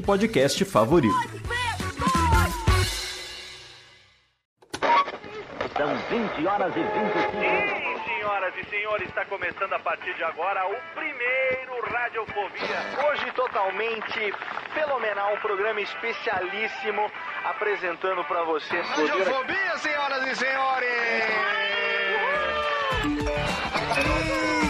podcast favorito. São 20 horas e 25 Sim, senhoras e senhores, está começando a partir de agora o primeiro Radiofobia. Hoje totalmente fenomenal, um programa especialíssimo apresentando para vocês. Radiofobia, senhoras e senhores! Incrível,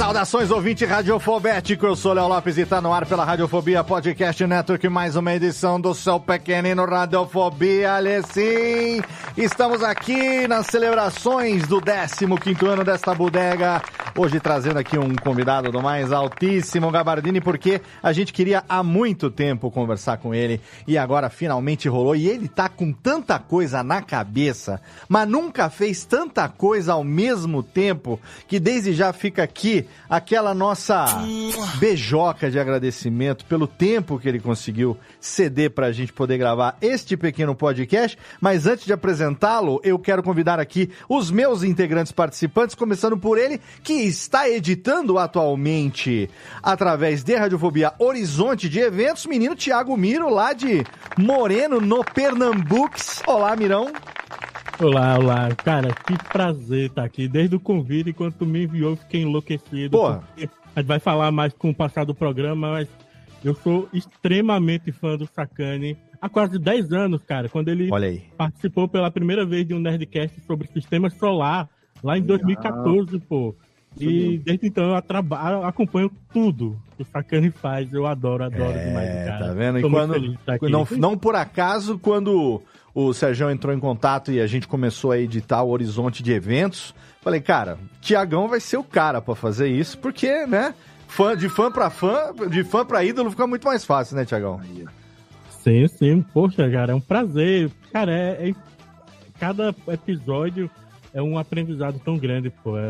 Saudações, ouvinte radiofobético. Eu sou Léo Lopes e tá no ar pela Radiofobia Podcast Network. Mais uma edição do seu pequenino Radiofobia. Ale, sim! Estamos aqui nas celebrações do 15 ano desta bodega. Hoje trazendo aqui um convidado do mais altíssimo Gabardini, porque a gente queria há muito tempo conversar com ele e agora finalmente rolou. E ele tá com tanta coisa na cabeça, mas nunca fez tanta coisa ao mesmo tempo que desde já fica aqui aquela nossa beijoca de agradecimento pelo tempo que ele conseguiu ceder pra gente poder gravar este pequeno podcast. Mas antes de apresentá-lo, eu quero convidar aqui os meus integrantes participantes, começando por ele, que está editando atualmente através de Radiofobia Horizonte de Eventos, menino Thiago Miro, lá de Moreno, no Pernambucos. Olá, Mirão. Olá, olá. Cara, que prazer estar aqui. Desde o convite, enquanto tu me enviou, eu fiquei enlouquecido. Porra. A gente vai falar mais com o passar do programa, mas eu sou extremamente fã do Sakane. Há quase 10 anos, cara, quando ele participou pela primeira vez de um Nerdcast sobre sistema solar, lá em 2014, pô. E desde então eu acompanho tudo que o Sakane faz. Eu adoro, adoro demais, É, cara. tá vendo? E Tô muito quando, não, não por acaso, quando o Sérgio entrou em contato e a gente começou a editar o horizonte de eventos, falei, cara, Tiagão vai ser o cara pra fazer isso, porque, né? Fã, de fã pra fã, de fã pra ídolo fica muito mais fácil, né, Tiagão? Sim, sim. Poxa, cara, é um prazer. Cara, é, é- cada episódio é um aprendizado tão grande, pô. É,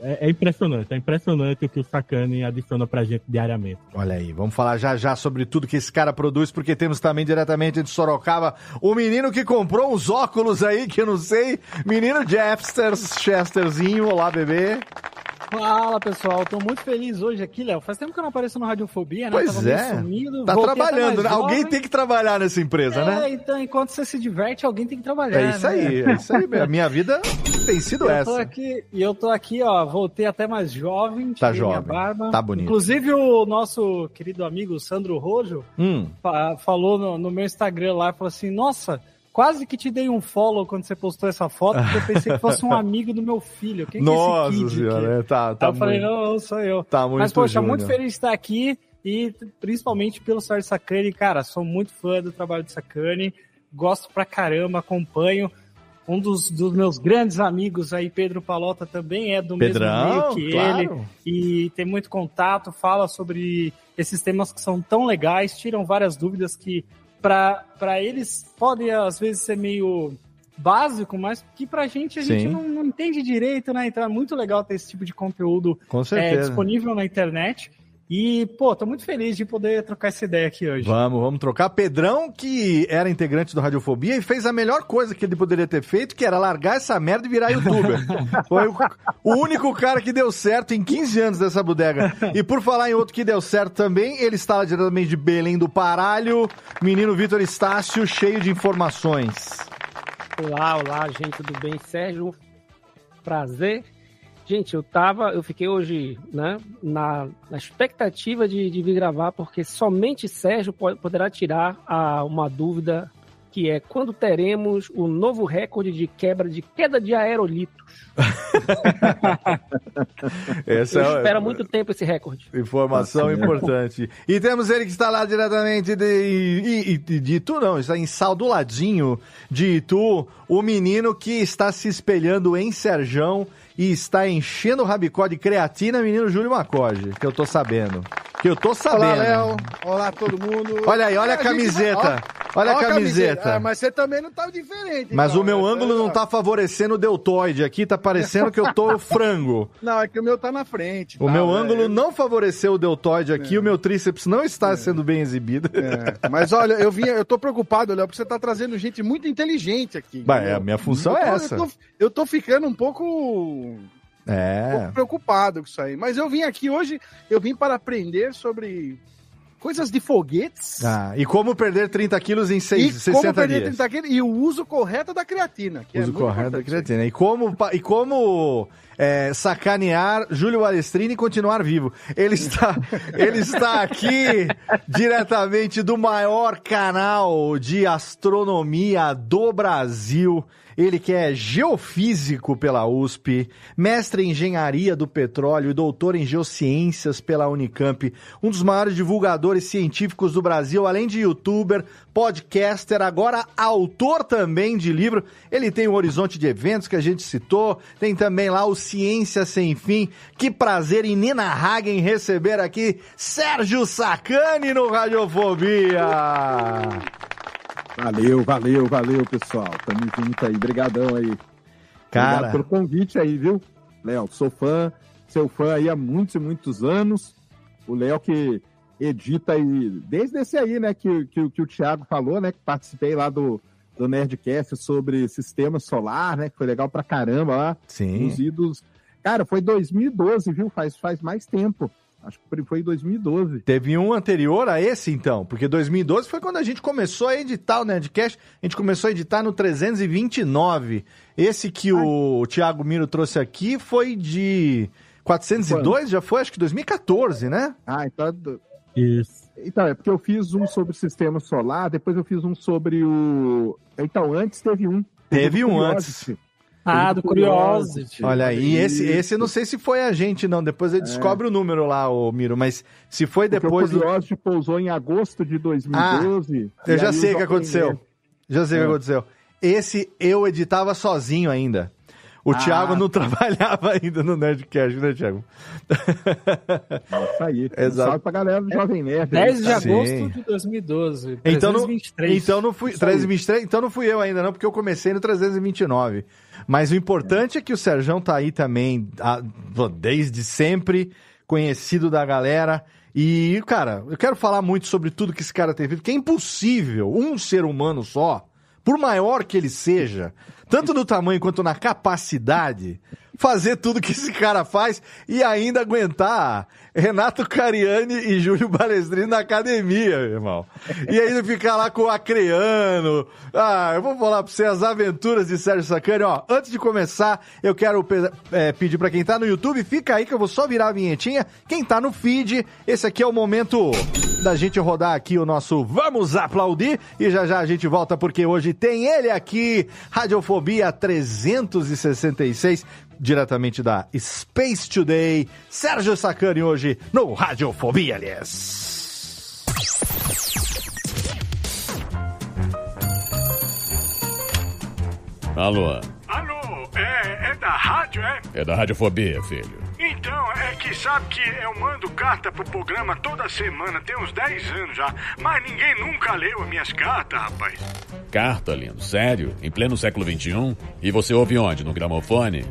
é- é impressionante, é impressionante o que o Sakane adiciona pra gente diariamente. Olha aí, vamos falar já já sobre tudo que esse cara produz, porque temos também diretamente de Sorocaba o menino que comprou uns óculos aí, que eu não sei, menino Jeffsters, Chesterzinho, olá bebê. Fala pessoal, tô muito feliz hoje aqui, Léo. Faz tempo que eu não apareço no Radiofobia, né? Pois é. sumido, Tá trabalhando, né? Alguém tem que trabalhar nessa empresa, É, né? então enquanto você se diverte, alguém tem que trabalhar. É isso né? aí, é isso aí. A minha vida tem sido Eu tô essa. aqui, e eu tô aqui, ó, voltei até mais jovem, Tá jovem, barba. tá bonito. Inclusive o nosso querido amigo Sandro Rojo Hum, fa- falou no, no meu Instagram lá, falou assim, nossa, quase que te dei um follow quando você postou essa foto, porque eu pensei que fosse um amigo do meu filho. Quem que é nossa esse kid senhora, aqui? tá, tá Aí eu falei, não, não sou eu. tá muito Mas, poxa, júnior. muito feliz de estar aqui e principalmente pelo Sérgio Sacani. Cara, sou muito fã do trabalho do Sacani, gosto pra caramba, acompanho. Um dos, dos meus grandes amigos aí, Pedro Palota, também é do Pedrão, mesmo meio que claro. ele e tem muito contato, fala sobre esses temas que são tão legais, tiram várias dúvidas que para eles podem às vezes ser meio básico, mas que pra gente a gente Sim. não, não entende direito, né? Então é muito legal ter esse tipo de conteúdo é, disponível na internet. E, pô, tô muito feliz de poder trocar essa ideia aqui hoje. Vamos, vamos trocar. Pedrão, que era integrante do Radiofobia e fez a melhor coisa que ele poderia ter feito, que era largar essa merda e virar youtuber. Foi o, o único cara que deu certo em 15 anos dessa bodega. E por falar em outro que deu certo também, ele está lá diretamente de Belém do Paralho, menino Vitor Estácio, cheio de informações. Olá, olá, gente, tudo bem? Sérgio, prazer. Gente, eu tava, eu fiquei hoje, né, na, na expectativa de, de vir gravar, porque somente Sérgio pode, poderá tirar a, uma dúvida que é quando teremos o novo recorde de quebra de queda de aerolitos. Essa Eu é espero há muito tempo esse recorde. informação importante. E temos ele que está lá diretamente de, de, de Itu, não, está em Sal do ladinho de Itu, o menino que está se espelhando em Serjão e está enchendo o rabicó de creatina, menino Júlio Macoge, que eu tô sabendo. Que eu tô sabendo. Olá, Léo. Olá, todo mundo. Olha aí, olha a gente vai- camiseta. ó, Olha a ó camiseta. Ah, mas você também não tá diferente. Mas então, o meu né? ângulo não tá favorecendo o deltoide aqui, tá parecendo que eu tô frango. Não, é que o meu tá na frente. O tá, meu né? ângulo não favoreceu o deltoide aqui, o meu tríceps não está sendo bem exibido. É, Mas olha, eu vim, eu tô preocupado, Léo, porque você tá trazendo gente muito inteligente aqui. Bah, é, a minha função Eu tô- é essa. Eu tô, eu tô ficando um pouco, um É. pouco preocupado com isso aí. Mas eu vim aqui hoje, eu vim para aprender sobre coisas de foguetes. Ah, e como perder 30 quilos em E seis, como 60 perder dias. 30 quilos e o uso correto da creatina. Que é Uso muito correto da creatina. E como, e como é, sacanear Júlio Balestrini e continuar vivo. Ele está, ele está aqui diretamente do maior canal de astronomia do Brasil. Ele que é geofísico pela USP, mestre em engenharia do petróleo e doutor em geociências pela Unicamp, um dos maiores divulgadores científicos do Brasil, além de youtuber, podcaster, agora autor também de livro. Ele tem o Horizonte de Eventos que a gente citou, tem também lá o Ciência Sem Fim. Que prazer inenarrável em receber aqui Sérgio Sacani no Radiofobia. Valeu, valeu, valeu, pessoal. Tamo junto aí. Brigadão aí. Cara. Obrigado pelo convite aí, viu? Léo, sou fã, seu fã aí há muitos e muitos anos. O Léo que edita aí, desde esse aí, né, que, que, que o Thiago falou, né, que participei lá do, do Nerdcast sobre sistema solar, né, que foi legal pra caramba lá. Sim. Os idos. Cara, foi 2012, viu? Faz, faz mais tempo. Acho que foi em 2012. Teve um anterior a esse, então, porque 2012 foi quando a gente começou a editar o Nerdcast. A gente começou a editar no 329. Esse que o Thiago Miro trouxe aqui foi de 402, já foi, acho que 2014, né? Ah, então. Isso. Então, é porque eu fiz um sobre o sistema solar, depois eu fiz um sobre o. Então, antes teve um. Teve um Curiosity. antes. Ah, do Curiosity. Olha aí, e esse, esse eu não sei se foi a gente, não. Depois ele descobre o número lá, o Miro. Mas se foi Porque depois o do. Curiosity pousou em agosto de 2012. Eu e já sei o que aconteceu. Já sei o que É. aconteceu. Esse eu editava sozinho ainda. O Ah. Thiago não trabalhava ainda no Nerdcast, né, Thiago? Isso aí. Exato. Salve pra galera do Jovem Nerd. 10 de Sim. agosto de 2012. Então não, 323. então não fui 323, então não fui eu ainda não, porque eu comecei no 329. Mas o importante é, que o Serjão tá aí também desde sempre, conhecido da galera. E, cara, eu quero falar muito sobre tudo que esse cara tem feito, que é impossível um ser humano só, por maior que ele seja, tanto no tamanho quanto na capacidade, fazer tudo que esse cara faz e ainda aguentar Renato Cariani e Júlio Balestrini na academia, meu irmão. E ainda ficar lá com o Acreano. Ah, eu vou falar pra você as aventuras de Sérgio Sacani. Ó, antes de começar, eu quero é, pedir pra quem tá no YouTube, fica aí que eu vou só virar a vinhetinha. Quem tá no feed, esse aqui é o momento da gente rodar aqui o nosso Vamos Aplaudir. E já já a gente volta porque hoje tem ele aqui, Radiofobia 366 diretamente da Space Today, Sérgio Sacani hoje no Radiofobia, aliás. Alô, Alô, é, é da rádio, é? é da Radiofobia, filho. Então, é que sabe que eu mando carta pro programa toda semana, tem uns 10 anos já, mas ninguém nunca leu as minhas cartas, rapaz. Carta, lindo, sério? Em pleno século XXI? E você ouve onde? No gramofone?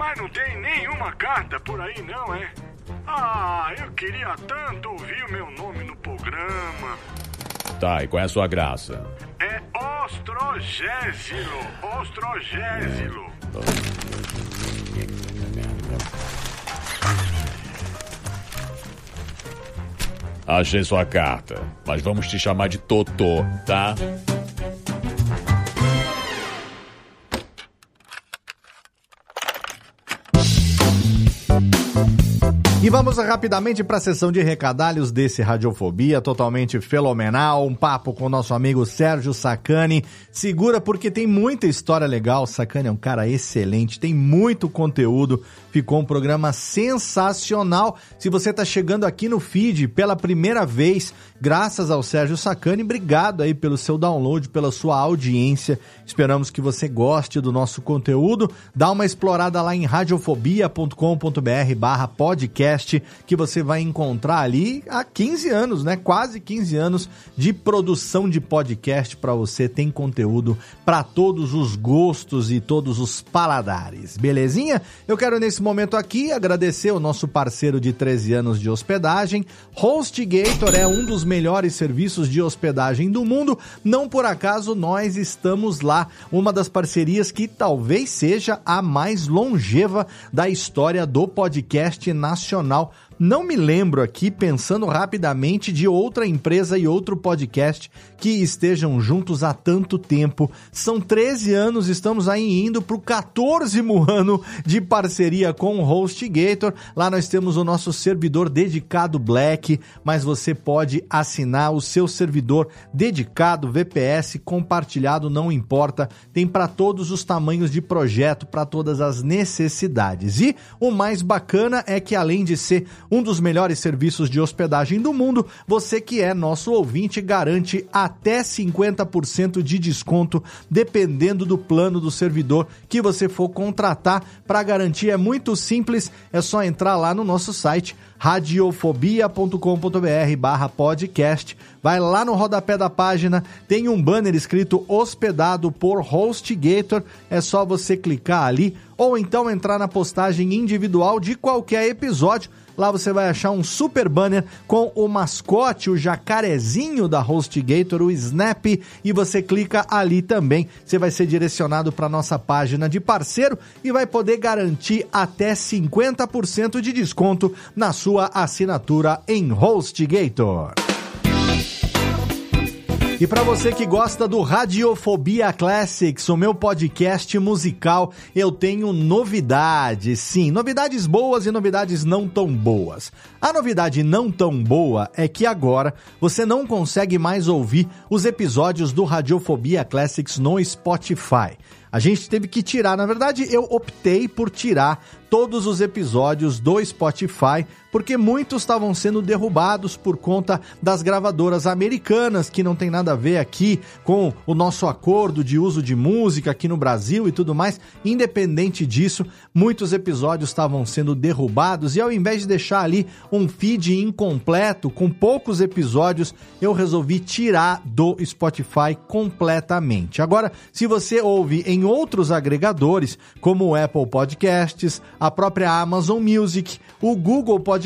Mas não tem nenhuma carta por aí, não, é? Ah, eu queria tanto ouvir o meu nome no programa. Tá, e qual é a sua graça? É Ostrogésilo, Ostrogésilo. Achei sua carta, mas vamos te chamar de Totô, tá? E vamos rapidamente para a sessão de recadalhos desse Radiofobia, totalmente fenomenal. Um papo com o nosso amigo Sérgio Sacani. Segura porque tem muita história legal. Sacani é um cara excelente, tem muito conteúdo. Ficou um programa sensacional. Se você está chegando aqui no feed pela primeira vez, graças ao Sérgio Sacani, obrigado aí pelo seu download, pela sua audiência. Esperamos que você goste do nosso conteúdo. Dá uma explorada lá em radiofobia.com.br barra podcast que você vai encontrar ali há 15 anos, né? Quase 15 anos de produção de podcast para você. Tem conteúdo para todos os gostos e todos os paladares. Belezinha? Eu quero nesse momento aqui agradecer o nosso parceiro de 13 anos de hospedagem. HostGator é um dos melhores serviços de hospedagem do mundo. Não por acaso nós estamos lá. Uma das parcerias que talvez seja a mais longeva da história do podcast nacional. Não me lembro aqui, pensando rapidamente, de outra empresa e outro podcast que estejam juntos há tanto tempo. São 13 anos, estamos aí indo para o 14 ano de parceria com o HostGator. Lá nós temos o nosso servidor dedicado Black, mas você pode assinar o seu servidor dedicado, VPS, compartilhado, não importa. Tem para todos os tamanhos de projeto, para todas as necessidades. E o mais bacana é que além de ser um dos melhores serviços de hospedagem do mundo, você que é nosso ouvinte garante até 50% de desconto, dependendo do plano do servidor que você for contratar. Para garantir é muito simples, é só entrar lá no nosso site radiofobia.com.br barra podcast. Vai lá no rodapé da página, tem um banner escrito hospedado por HostGator. É só você clicar ali ou então entrar na postagem individual de qualquer episódio. Lá você vai achar um super banner com o mascote, o jacarezinho da HostGator, o Snap, e você clica ali também. Você vai ser direcionado para nossa página de parceiro e vai poder garantir até 50% de desconto na sua assinatura em HostGator. E para você que gosta do Radiofobia Classics, o meu podcast musical, eu tenho novidades. Sim, novidades boas e novidades não tão boas. A novidade não tão boa é que agora você não consegue mais ouvir os episódios do Radiofobia Classics no Spotify. A gente teve que tirar, na verdade, eu optei por tirar todos os episódios do Spotify, porque muitos estavam sendo derrubados por conta das gravadoras americanas, que não tem nada a ver aqui com o nosso acordo de uso de música aqui no Brasil e tudo mais. Independente disso, muitos episódios estavam sendo derrubados e ao invés de deixar ali um feed incompleto com poucos episódios, eu resolvi tirar do Spotify completamente. Agora, se você ouve em outros agregadores, como o Apple Podcasts, a própria Amazon Music, o Google Podcasts,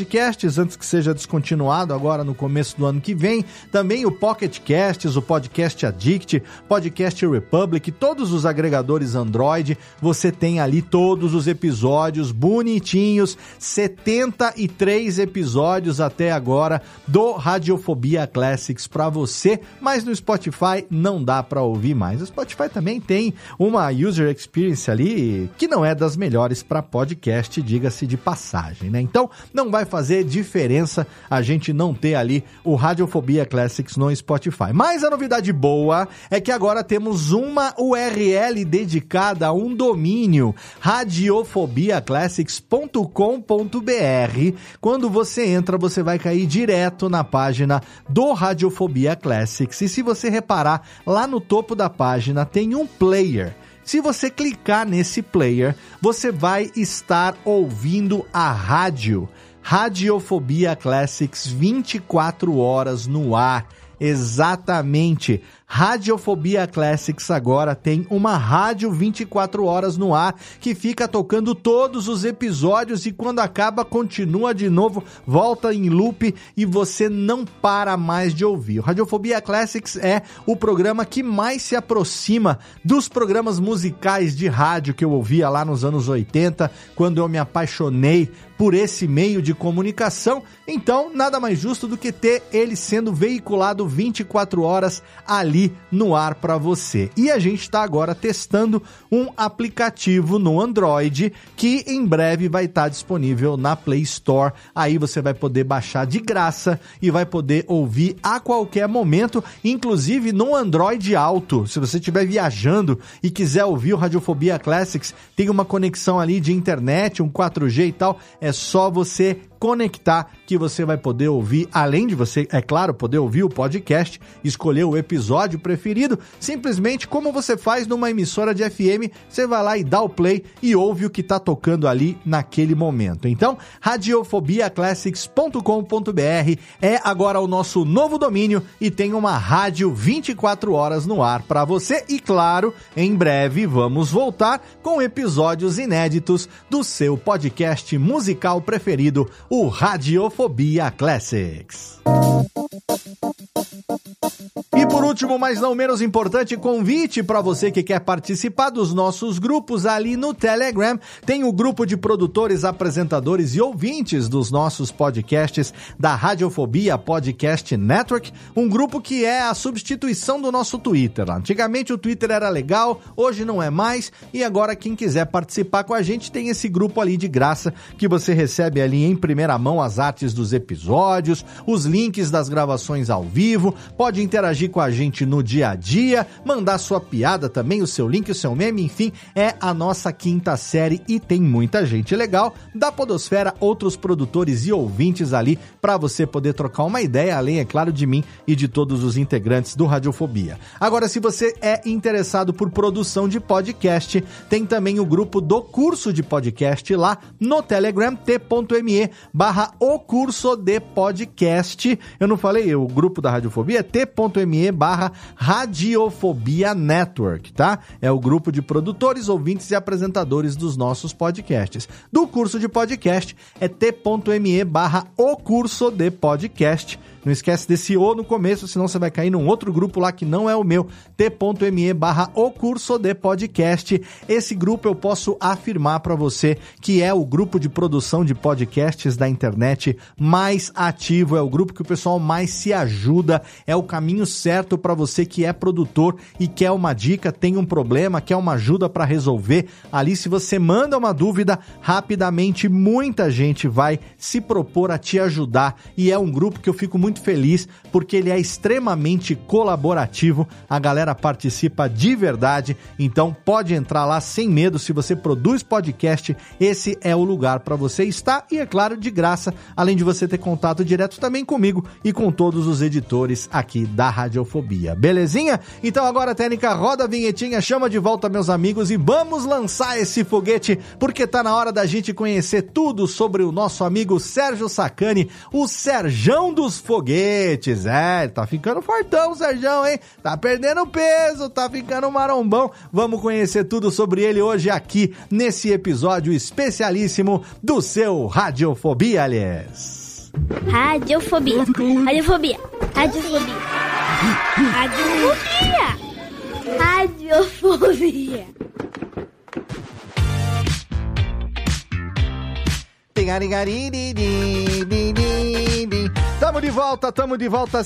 antes que seja descontinuado agora no começo do ano que vem, também o Pocket Casts, o Podcast Addict, Podcast Republic, todos os agregadores Android, você tem ali todos os episódios bonitinhos, 73 episódios até agora do Radiofobia Classics para você, mas no Spotify não dá para ouvir mais. O Spotify também tem uma user experience ali que não é das melhores para podcast, diga-se de passagem, né? Então, não vai fazer diferença a gente não ter ali o Radiofobia Classics no Spotify. Mas a novidade boa é que agora temos uma URL dedicada a um domínio, radiofobiaclassics.com.br. Quando você entra, você vai cair direto na página do Radiofobia Classics. E se você reparar, lá no topo da página tem um player. Se você clicar nesse player, você vai estar ouvindo a rádio. Radiofobia Classics 24 horas no ar. Exatamente. Radiofobia Classics agora tem uma rádio 24 horas no ar que fica tocando todos os episódios e quando acaba continua de novo, volta em loop e você não para mais de ouvir. O Radiofobia Classics é o programa que mais se aproxima dos programas musicais de rádio que eu ouvia lá nos anos 80, quando eu me apaixonei por esse meio de comunicação. Então, nada mais justo do que ter ele sendo veiculado 24 horas ali no ar para você. E a gente está agora testando um aplicativo no Android que em breve vai estar disponível na Play Store. Aí você vai poder baixar de graça e vai poder ouvir a qualquer momento, inclusive no Android Auto. Se você estiver viajando e quiser ouvir o Radiofobia Classics, tem uma conexão ali de internet, um 4G e tal, é só você conectar que você vai poder ouvir, além de você, é claro, poder ouvir o podcast, escolher o episódio preferido, simplesmente como você faz numa emissora de FM, você vai lá e dá o play e ouve o que tá tocando ali naquele momento. Então, radiofobiaclassics.com.br é agora o nosso novo domínio e tem uma rádio 24 horas no ar para você e claro, em breve vamos voltar com episódios inéditos do seu podcast musical preferido, o Radiofobia Classics. E por último, mas não menos importante, convite para você que quer participar dos nossos grupos ali no Telegram. Tem o grupo de produtores, apresentadores e ouvintes dos nossos podcasts da Radiofobia Podcast Network, um grupo que é a substituição do nosso Twitter. Antigamente o Twitter era legal, hoje não é mais, e agora quem quiser participar com a gente tem esse grupo ali de graça que você recebe ali em primeira mão as artes dos episódios, os links das gravações ao vivo, pode interagir com a gente no dia a dia, mandar sua piada também, o seu link, o seu meme, enfim, é a nossa quinta série e tem muita gente legal. Da Podosfera, outros produtores e ouvintes ali para você poder trocar uma ideia, além, é claro, de mim e de todos os integrantes do Radiofobia. Agora, se você é interessado por produção de podcast, tem também o grupo do curso de podcast lá no Telegram, t.me barra o curso de podcast. Eu não falei, o grupo da Radiofobia é t.me barra Radiofobia Network, tá? É o grupo de produtores, ouvintes e apresentadores dos nossos podcasts. Do curso de podcast é t.me barra o curso de podcast. Não esquece desse O no começo, senão você vai cair num outro grupo lá que não é o meu, t.me barra o curso de podcast. Esse grupo eu posso afirmar para você que é o grupo de produção de podcasts da internet mais ativo, é o grupo que o pessoal mais se ajuda, é o caminho certo para você que é produtor e quer uma dica, tem um problema, quer uma ajuda para resolver. Ali, se você manda uma dúvida, rapidamente muita gente vai se propor a te ajudar e é um grupo que eu fico muito feliz porque ele é extremamente colaborativo, a galera participa de verdade, então pode entrar lá sem medo. Se você produz podcast, esse é o lugar para você estar e, é claro, de graça, além de você ter contato direto também comigo e com todos os editores aqui da Radiofobia. Belezinha? Então agora, técnica, roda a vinhetinha, chama de volta meus amigos e vamos lançar esse foguete, porque tá na hora da gente conhecer tudo sobre o nosso amigo Sérgio Sacani, o Serjão dos Foguetes. É, tá ficando fortão o Serjão, hein? Tá perdendo peso, tá ficando marombão. Vamos conhecer tudo sobre ele hoje aqui nesse episódio especialíssimo do seu Radiofobia, aliás. Radiofobia. Radiofobia. Radiofobia. Radiofobia. Radiofobia. Tamo de volta, tamo de volta.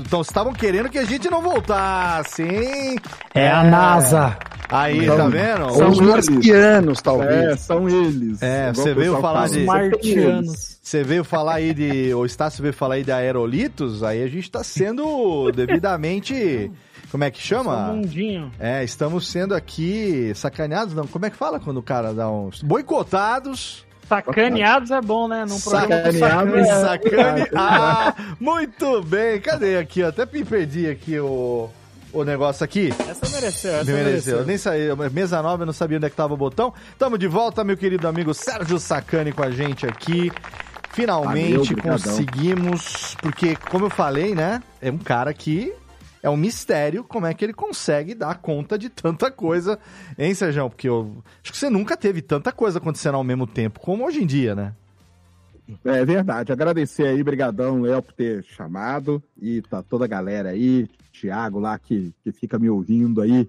Então estavam querendo que a gente não voltasse, hein? É a NASA. Aí, Então, tá vendo? são Os marcianos, talvez. É, são eles. É, você veio falar fala, de- eles. Você veio falar aí de. O Estácio veio falar aí de aerolitos, aí a gente tá sendo devidamente. Como é que um chama? mundinho. É, estamos sendo aqui sacaneados, não. Como é que fala quando o cara dá uns. Boicotados. Sacaneados é bom, né? Num Sacaneados. sacane. Sacane. Ah, muito bem. Cadê aqui? ó? Até me perdi aqui o, o negócio aqui. Essa mereceu, essa Me mereceu. mereceu. Eu nem mesa nova, eu não sabia onde é que tava o botão. Tamo de volta, meu querido amigo Sérgio Sacani com a gente aqui. Finalmente Valeu, conseguimos, porque como eu falei, né, é um cara que é um mistério como é que ele consegue dar conta de tanta coisa, hein, Sérgio? Porque eu acho que você nunca teve tanta coisa acontecendo ao mesmo tempo como hoje em dia, né? É verdade. Agradecer aí, brigadão, Léo, por ter chamado. E tá toda a galera aí, Thiago lá que, que fica me ouvindo aí,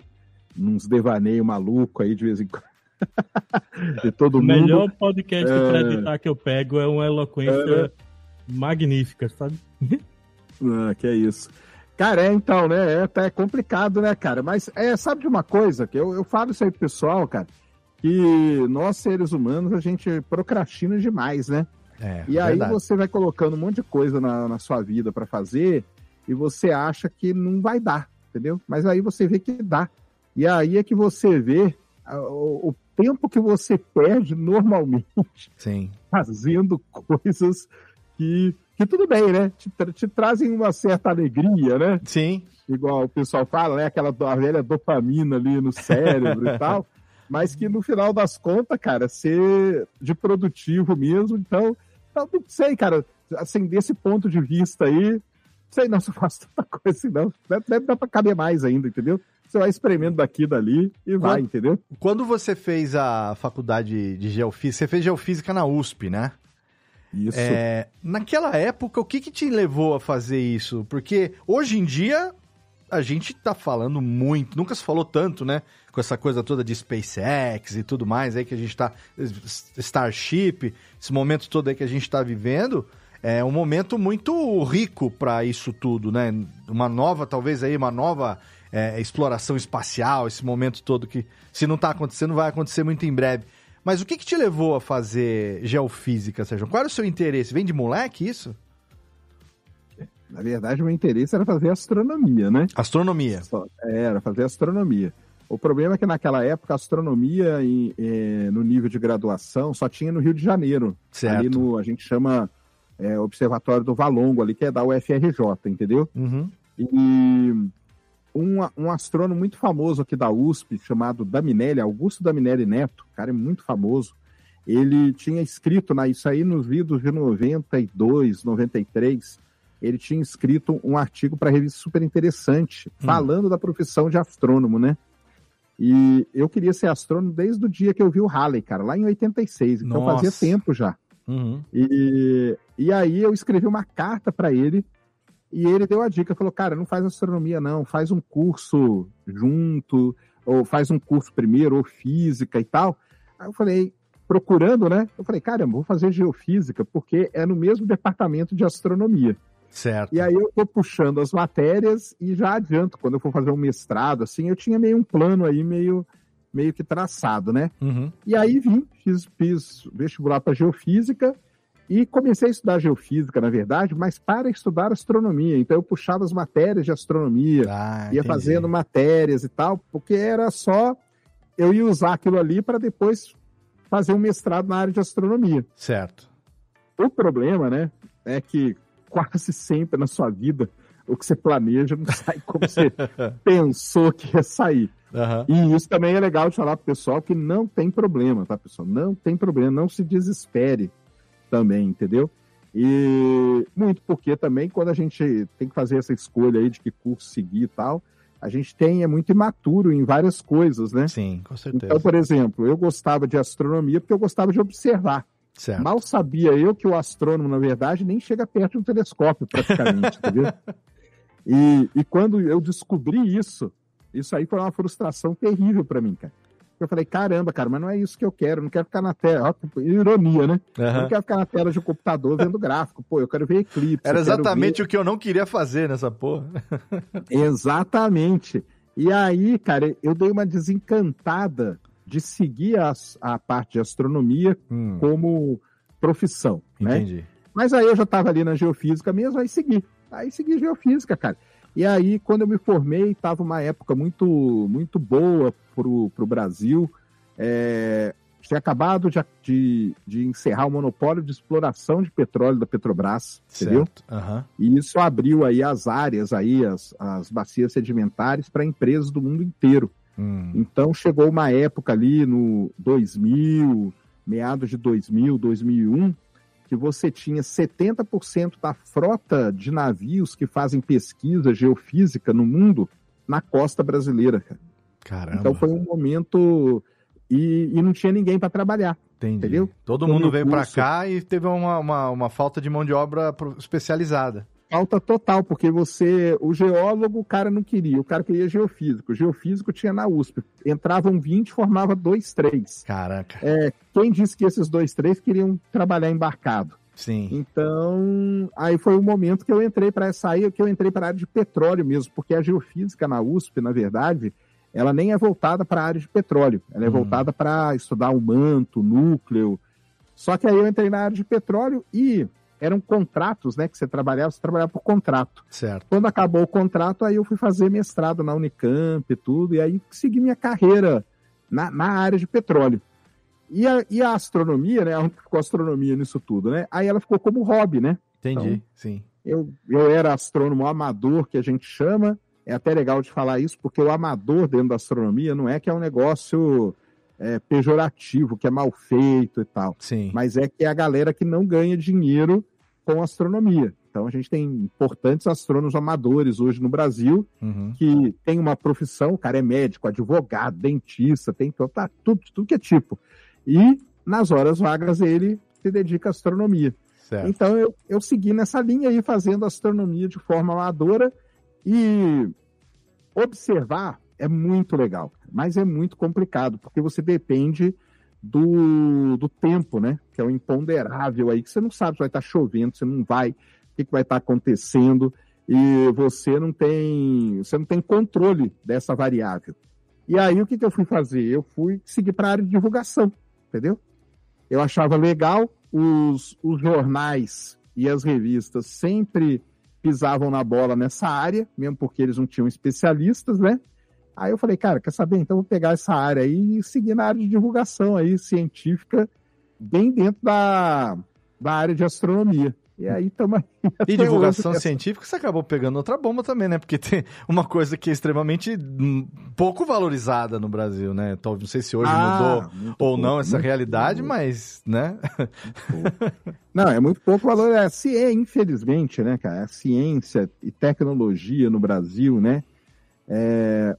uns devaneios maluco aí de vez em quando. de todo O mundo. melhor podcast É. pra editar que eu pego é uma eloquência magnífica, sabe? Ah, que é isso. Cara, é então, né? É até complicado, né, cara? Mas é, sabe de uma coisa que eu, eu falo isso aí pro pessoal, cara, que nós seres humanos a gente procrastina demais, né? É, e aí verdade. você vai colocando um monte de coisa na, na sua vida para fazer e você acha que não vai dar, entendeu? Mas aí você vê que dá. E aí é que você vê o, o tempo que você perde normalmente Sim. fazendo coisas que, que tudo bem, né? Te, tra- te trazem uma certa alegria, né? Sim. Igual o pessoal fala, né? Aquela do- velha dopamina ali no cérebro e tal. Mas que no final das contas, cara, ser de produtivo mesmo. Então, então, não sei, cara. Assim, desse ponto de vista aí, não sei não se eu faço tanta coisa assim, não. Deve, dar pra caber mais ainda, entendeu? Você vai espremendo daqui dali e vai, Quando- entendeu? Quando você fez a faculdade de geofísica, você fez geofísica na USP, né? Isso. É, naquela época, o que, que te levou a fazer isso? Porque hoje em dia a gente tá falando muito, nunca se falou tanto, né? Com essa coisa toda de SpaceX e tudo mais aí que a gente tá. Starship, esse momento todo aí que a gente tá vivendo. É um momento muito rico para isso tudo, né? Uma nova, talvez aí, uma nova é, exploração espacial, esse momento todo que, se não tá acontecendo, vai acontecer muito em breve. Mas o que, que te levou a fazer geofísica, Sérgio? Qual era o seu interesse? Vem de moleque isso? Na verdade, o meu interesse era fazer astronomia, né? Astronomia. Só- é, Era fazer astronomia. O problema é que naquela época a astronomia em- eh, no nível de graduação só tinha no Rio de Janeiro. Certo. Ali no, a gente chama eh, Observatório do Valongo, ali que é da UFRJ, entendeu? Uhum. E um, um astrônomo muito famoso aqui da USP, chamado Daminelli, Augusto Daminelli Neto, cara é muito famoso, ele tinha escrito, na, isso aí nos livros de 92, 93, ele tinha escrito um artigo para a revista super interessante, falando da profissão de astrônomo, né? E eu queria ser astrônomo desde o dia que eu vi o Halley, cara, lá em 86, então Nossa. fazia tempo já. Uhum. E, e aí eu escrevi uma carta para ele e ele deu a dica, falou, cara, não faz astronomia não, faz um curso junto, ou faz um curso primeiro, ou física e tal. Aí eu falei, procurando, né? Eu falei, caramba, vou fazer geofísica, porque é no mesmo departamento de astronomia. Certo. E aí eu tô puxando as matérias e já adianto, quando eu for fazer um mestrado, assim, eu tinha meio um plano aí, meio, meio que traçado, né? Uhum. E aí vim, fiz, fiz vestibular para geofísica e comecei a estudar geofísica, na verdade, mas para estudar astronomia. Então eu puxava as matérias de astronomia, Ah, ia fazendo matérias e tal, porque era só eu ia usar aquilo ali para depois fazer um mestrado na área de astronomia. Certo. O problema, né, é que quase sempre na sua vida o que você planeja não sai como você pensou que ia sair. Aham. E isso também é legal de falar pro pessoal que não tem problema, tá, pessoal? Não tem problema, não se desespere também, entendeu? E muito porque também quando a gente tem que fazer essa escolha aí de que curso seguir e tal, a gente tem é muito imaturo em várias coisas, né? Sim, com certeza. Então, por exemplo, eu gostava de astronomia porque eu gostava de observar. Certo. Mal sabia eu que o astrônomo, na verdade, nem chega perto de um telescópio, praticamente, entendeu? E, e quando eu descobri isso, isso aí foi uma frustração terrível para mim, cara. Eu falei, caramba, cara, mas não é isso que eu quero, eu não quero ficar na tela. Ó, ironia, né? Eu Aham. não quero ficar na tela de um computador vendo gráfico. Pô, eu quero ver eclipse. Era eu exatamente ver- o que eu não queria fazer nessa porra. Exatamente. E aí, cara, eu dei uma desencantada de seguir as- a, parte de astronomia como profissão, né? Entendi. Mas aí eu já estava ali na geofísica mesmo, aí segui. Aí segui geofísica, cara. E aí, quando eu me formei, estava uma época muito, muito boa pro, pro Brasil. É, tinha acabado de, de, de encerrar o monopólio de exploração de petróleo da Petrobras, entendeu? Certo. Aham. E isso abriu aí as áreas, aí, as, as bacias sedimentares para empresas do mundo inteiro. Hum. Então chegou uma época ali no 2000, meados de 2000, 2001, que você tinha 70% da frota de navios que fazem pesquisa geofísica no mundo na costa brasileira. cara. Caramba. Então foi um momento e, e não tinha ninguém para trabalhar. Entendi. Entendeu? Todo mundo veio curso- cá e teve uma, uma, uma falta de mão de obra especializada. Falta total, porque você, o geólogo, o cara não queria, o cara queria geofísico. O geofísico tinha na USP. Entravam 20, formava dois, três. Caraca. É, quem disse que esses dois, três queriam trabalhar embarcado? Sim. Então, aí foi o momento que eu entrei para sair, que eu entrei para a área de petróleo mesmo, porque a geofísica na USP, na verdade, ela nem é voltada para a área de petróleo, ela é Hum. voltada para estudar o manto, o núcleo. Só que aí eu entrei na área de petróleo e eram contratos, né, que você trabalhava, você trabalhava por contrato. Certo. Quando acabou o contrato, aí eu fui fazer mestrado na Unicamp e tudo, e aí segui minha carreira na, na área de petróleo. E a, e a astronomia, né? Onde ficou a astronomia nisso tudo, né? Aí ela ficou como hobby, né? Entendi, Então, sim. Eu, eu era astrônomo amador, que a gente chama. É até legal de falar isso, porque o amador dentro da astronomia não é que é um negócio é, pejorativo, que é mal feito e tal. Sim. Mas é que é a galera que não ganha dinheiro com astronomia. Então a gente tem importantes astrônomos amadores hoje no Brasil Uhum. que tem uma profissão, o cara é médico, advogado, dentista, tem tá, tudo, tudo que é tipo. E nas horas vagas ele se dedica à astronomia. Certo. Então eu, eu segui nessa linha aí, fazendo astronomia de forma amadora e observar é muito legal, mas é muito complicado, porque você depende do, do tempo, né? Que é o imponderável aí, que você não sabe se vai estar chovendo, se não vai, o que, que vai estar acontecendo, e você não tem, você não tem controle dessa variável. E aí o que, que eu fui fazer? Eu fui seguir para a área de divulgação, entendeu? Eu achava legal, os, os jornais e as revistas sempre pisavam na bola nessa área, mesmo porque eles não tinham especialistas, né? Aí eu falei, cara, quer saber? Então eu vou pegar essa área aí e seguir na área de divulgação aí, científica, bem dentro da, da área de astronomia. E aí estamos E divulgação científica, você acabou pegando outra bomba também, né? Porque tem uma coisa que é extremamente hum, pouco valorizada no Brasil, né? Talvez não sei se hoje Ah, mudou ou não pouco, essa muito realidade, mas, né? Não, é muito pouco valor. É, se é, infelizmente, né, cara? A ciência e tecnologia no Brasil, né? É,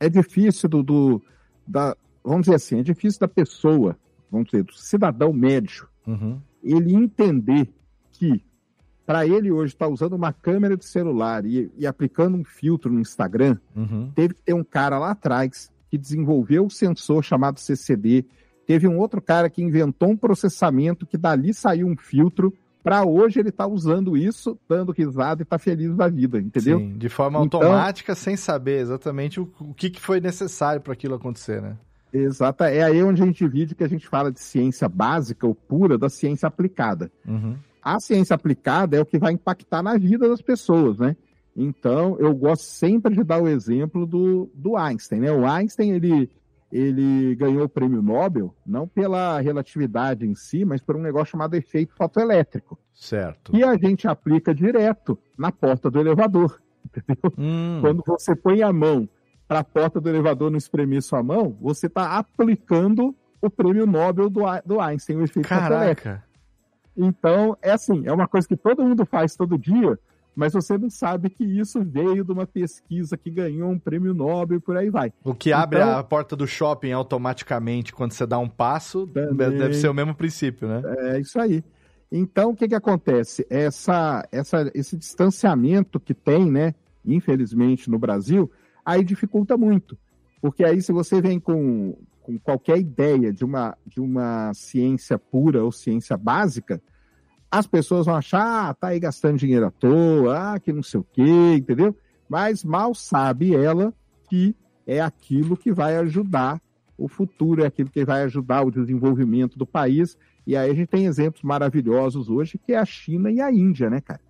é difícil do, do- da, vamos dizer assim, é difícil da pessoa, vamos dizer, do cidadão médio, Uhum. ele entender que para ele hoje estar usando uma câmera de celular e, e aplicando um filtro no Instagram, Uhum. teve que ter um cara lá atrás que desenvolveu o sensor chamado CCD. Teve um outro cara que inventou um processamento que dali saiu um filtro. Para hoje ele tá usando isso, dando risada e tá feliz da vida, entendeu? Sim, de forma Então- automática, sem saber exatamente o, o que, que foi necessário para aquilo acontecer, né? Exato. É aí onde a gente divide que a gente fala de ciência básica ou pura da ciência aplicada. Uhum. A ciência aplicada é o que vai impactar na vida das pessoas, né? Então, eu gosto sempre de dar o exemplo do, do Einstein, né? O Einstein, ele, ele ganhou o prêmio Nobel, não pela relatividade em si, mas por um negócio chamado efeito fotoelétrico, Certo. que a gente aplica direto na porta do elevador, entendeu? Hum. Quando você põe a mão para a porta do elevador não espremer sua mão, você está aplicando o prêmio Nobel do, do Einstein, o efeito fotoelétrico. Caraca. Então, é assim, é uma coisa que todo mundo faz todo dia, mas você não sabe que isso veio de uma pesquisa que ganhou um prêmio Nobel e por aí vai. O que abre Então- a porta do shopping automaticamente quando você dá um passo Também. deve ser o mesmo princípio, né? É isso aí. Então, o que, que acontece? Essa, essa, esse distanciamento que tem, né, infelizmente, no Brasil, aí dificulta muito. Porque aí, se você vem com, com qualquer ideia de uma, de uma ciência pura ou ciência básica, as pessoas vão achar, ah, tá aí gastando dinheiro à toa, ah, que não sei o quê, entendeu? Mas mal sabe ela que é aquilo que vai ajudar o futuro, é aquilo que vai ajudar o desenvolvimento do país. E aí a gente tem exemplos maravilhosos hoje, que é a China e a Índia, né, cara?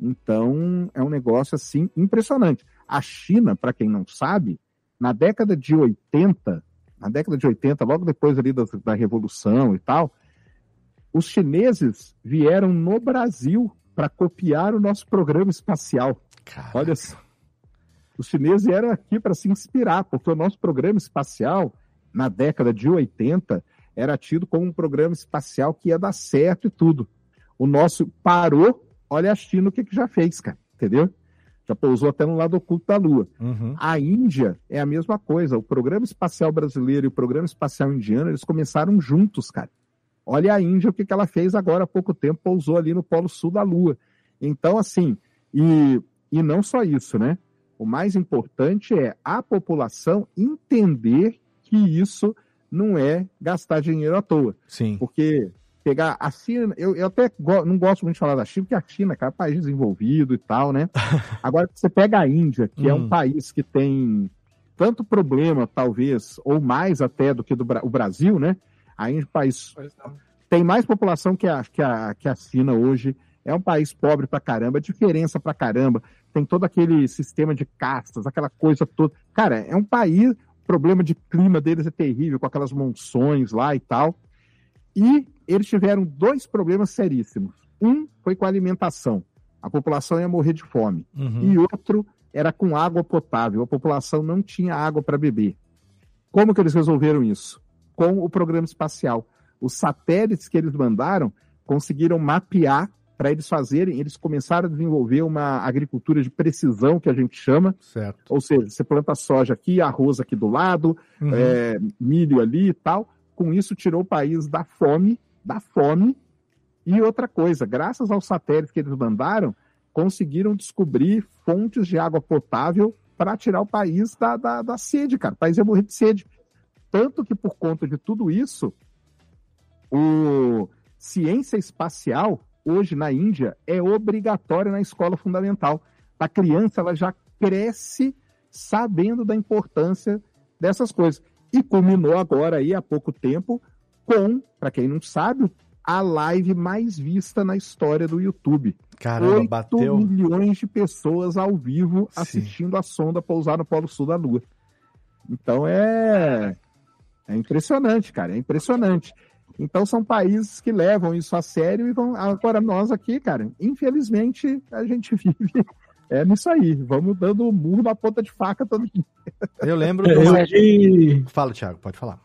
Então, é um negócio, assim, impressionante. A China, para quem não sabe, na década de 80, na década de 80, logo depois ali da, da Revolução e tal, os chineses vieram no Brasil para copiar o nosso programa espacial. Olha só. Os chineses vieram aqui para se inspirar, porque o nosso programa espacial, na década de 80, era tido como um programa espacial que ia dar certo e tudo. O nosso parou, olha a China o que, que já fez, cara, entendeu? Já pousou até no lado oculto da Lua. Uhum. A Índia é a mesma coisa. O programa espacial brasileiro e o programa espacial indiano, eles começaram juntos, cara. Olha a Índia, o que, que ela fez agora há pouco tempo, pousou ali no polo sul da Lua. Então, assim, e, e não só isso, né? O mais importante é a população entender que isso não é gastar dinheiro à toa. Sim. Porque pegar a China, eu, eu até go- não gosto muito de falar da China, porque a China, cara, é um país desenvolvido e tal, né? Agora, você pega a Índia, que é um Hum. país que tem tanto problema, talvez, ou mais até do que do o Brasil, né? A Índia é um país tem mais população que a, que, a, que a China hoje. É um país pobre pra caramba, diferença pra caramba. Tem todo aquele sistema de castas, aquela coisa toda. Cara, é um país, o problema de clima deles é terrível, com aquelas monções lá e tal. E eles tiveram dois problemas seríssimos. Um foi com a alimentação. A população ia morrer de fome. Uhum. E outro era com água potável. A população não tinha água para beber. Como que eles resolveram isso? Com o programa espacial. Os satélites que eles mandaram conseguiram mapear para eles fazerem, eles começaram a desenvolver uma agricultura de precisão, que a gente chama. Certo. Ou seja, você planta soja aqui, arroz aqui do lado, Uhum. é, milho ali e tal. Com isso, tirou o país da fome, da fome. E outra coisa, graças aos satélites que eles mandaram, conseguiram descobrir fontes de água potável para tirar o país da, da, da sede, cara. O país ia morrer de sede. Tanto que, por conta de tudo isso, o ciência espacial, hoje na Índia, é obrigatória na escola fundamental. A criança ela já cresce sabendo da importância dessas coisas. E culminou agora aí há pouco tempo com, para quem não sabe, a live mais vista na história do YouTube. Caramba, 8 bateu. milhões de pessoas ao vivo assistindo a sonda pousar no Polo Sul da Lua. Então é, é impressionante, cara, é impressionante. Então são países que levam isso a sério e vão. Agora nós aqui, cara, infelizmente a gente vive é nisso aí. Vamos dando murro na ponta de faca todo dia. Eu lembro Eu do. vi, Fala, Thiago, pode falar.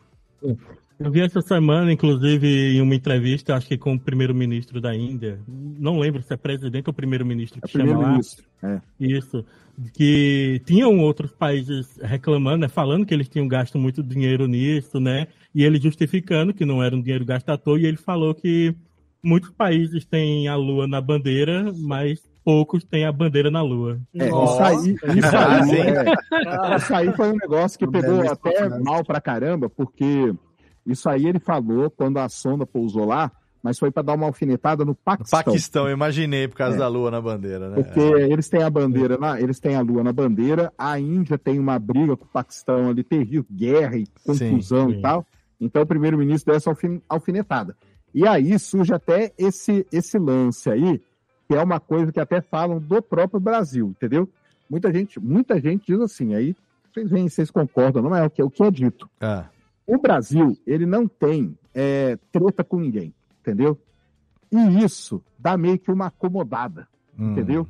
Eu vi essa semana, inclusive, em uma entrevista, acho que com o primeiro-ministro da Índia. Não lembro se é presidente ou primeiro-ministro que É chama lá. primeiro-ministro. É. Isso. Que tinham outros países reclamando, né, falando que eles tinham gasto muito dinheiro nisso, né? E ele justificando que não era um dinheiro gasto à toa, e ele falou que muitos países têm a lua na bandeira, mas poucos têm a bandeira na lua. É, isso aí, isso aí, é, isso aí foi um negócio que pegou até mal pra caramba, porque isso aí ele falou quando a sonda pousou lá, mas foi pra dar uma alfinetada no Paquistão. Paquistão, eu imaginei por causa É. da lua na bandeira, né? Porque eles têm a bandeira lá, eles têm a lua na bandeira, a Índia tem uma briga com o Paquistão ali, terrível, guerra e confusão sim. e tal. Então o primeiro-ministro deu essa alfin- alfinetada. E aí surge até esse, esse lance aí, que é uma coisa que até falam do próprio Brasil, entendeu? Muita gente, muita gente diz assim, aí vocês veem, vocês concordam, não é o que, o que é dito. Ah. O Brasil, ele não tem é, treta com ninguém, entendeu? E isso dá meio que uma acomodada, Hum. entendeu?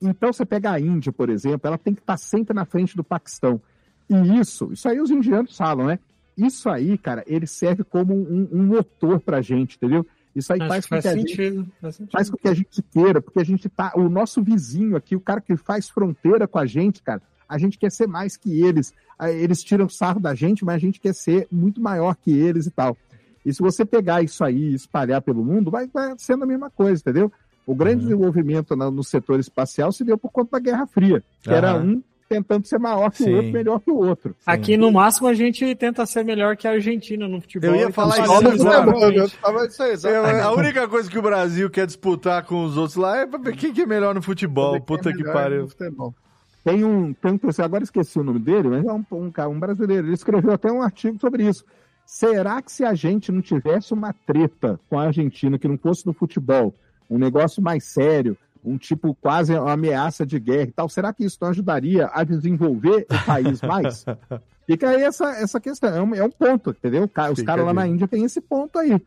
Então você pega a Índia, por exemplo, ela tem que estar sempre na frente do Paquistão. E isso, isso aí os indianos falam, né? Isso aí, cara, ele serve como um, um motor pra gente, entendeu? Isso aí Acho faz com que a sentido, gente faz sentido. faz com que a gente queira, porque a gente tá, o nosso vizinho aqui, o cara que faz fronteira com a gente, cara, a gente quer ser mais que eles. Ah, Eles tiram sarro da gente, mas a gente quer ser muito maior que eles e tal. E se você pegar isso aí e espalhar pelo mundo, vai, vai sendo a mesma coisa, entendeu? O grande desenvolvimento na- no setor espacial se deu por conta da Guerra Fria, que era Aham. um tentando ser maior que Sim. o outro, melhor que o outro. Aqui no máximo a gente tenta ser melhor que a Argentina no futebol. Eu ia falar isso agora. exatamente. Eu tava isso aí, exatamente. Eu- a única coisa que o Brasil quer disputar com os outros lá é pra ver quem que é melhor no futebol. Puta que pariu. Tem um, tem um professor, agora esqueci o nome dele, mas é um, um, um brasileiro. Ele escreveu até um artigo sobre isso. Será que se a gente não tivesse uma treta com a Argentina, que não fosse no futebol, um negócio mais sério, um tipo quase uma ameaça de guerra e tal, será que isso não ajudaria a desenvolver o país mais? Fica aí essa, essa questão. É um, é um ponto, entendeu? Os caras lá na Índia têm esse ponto aí.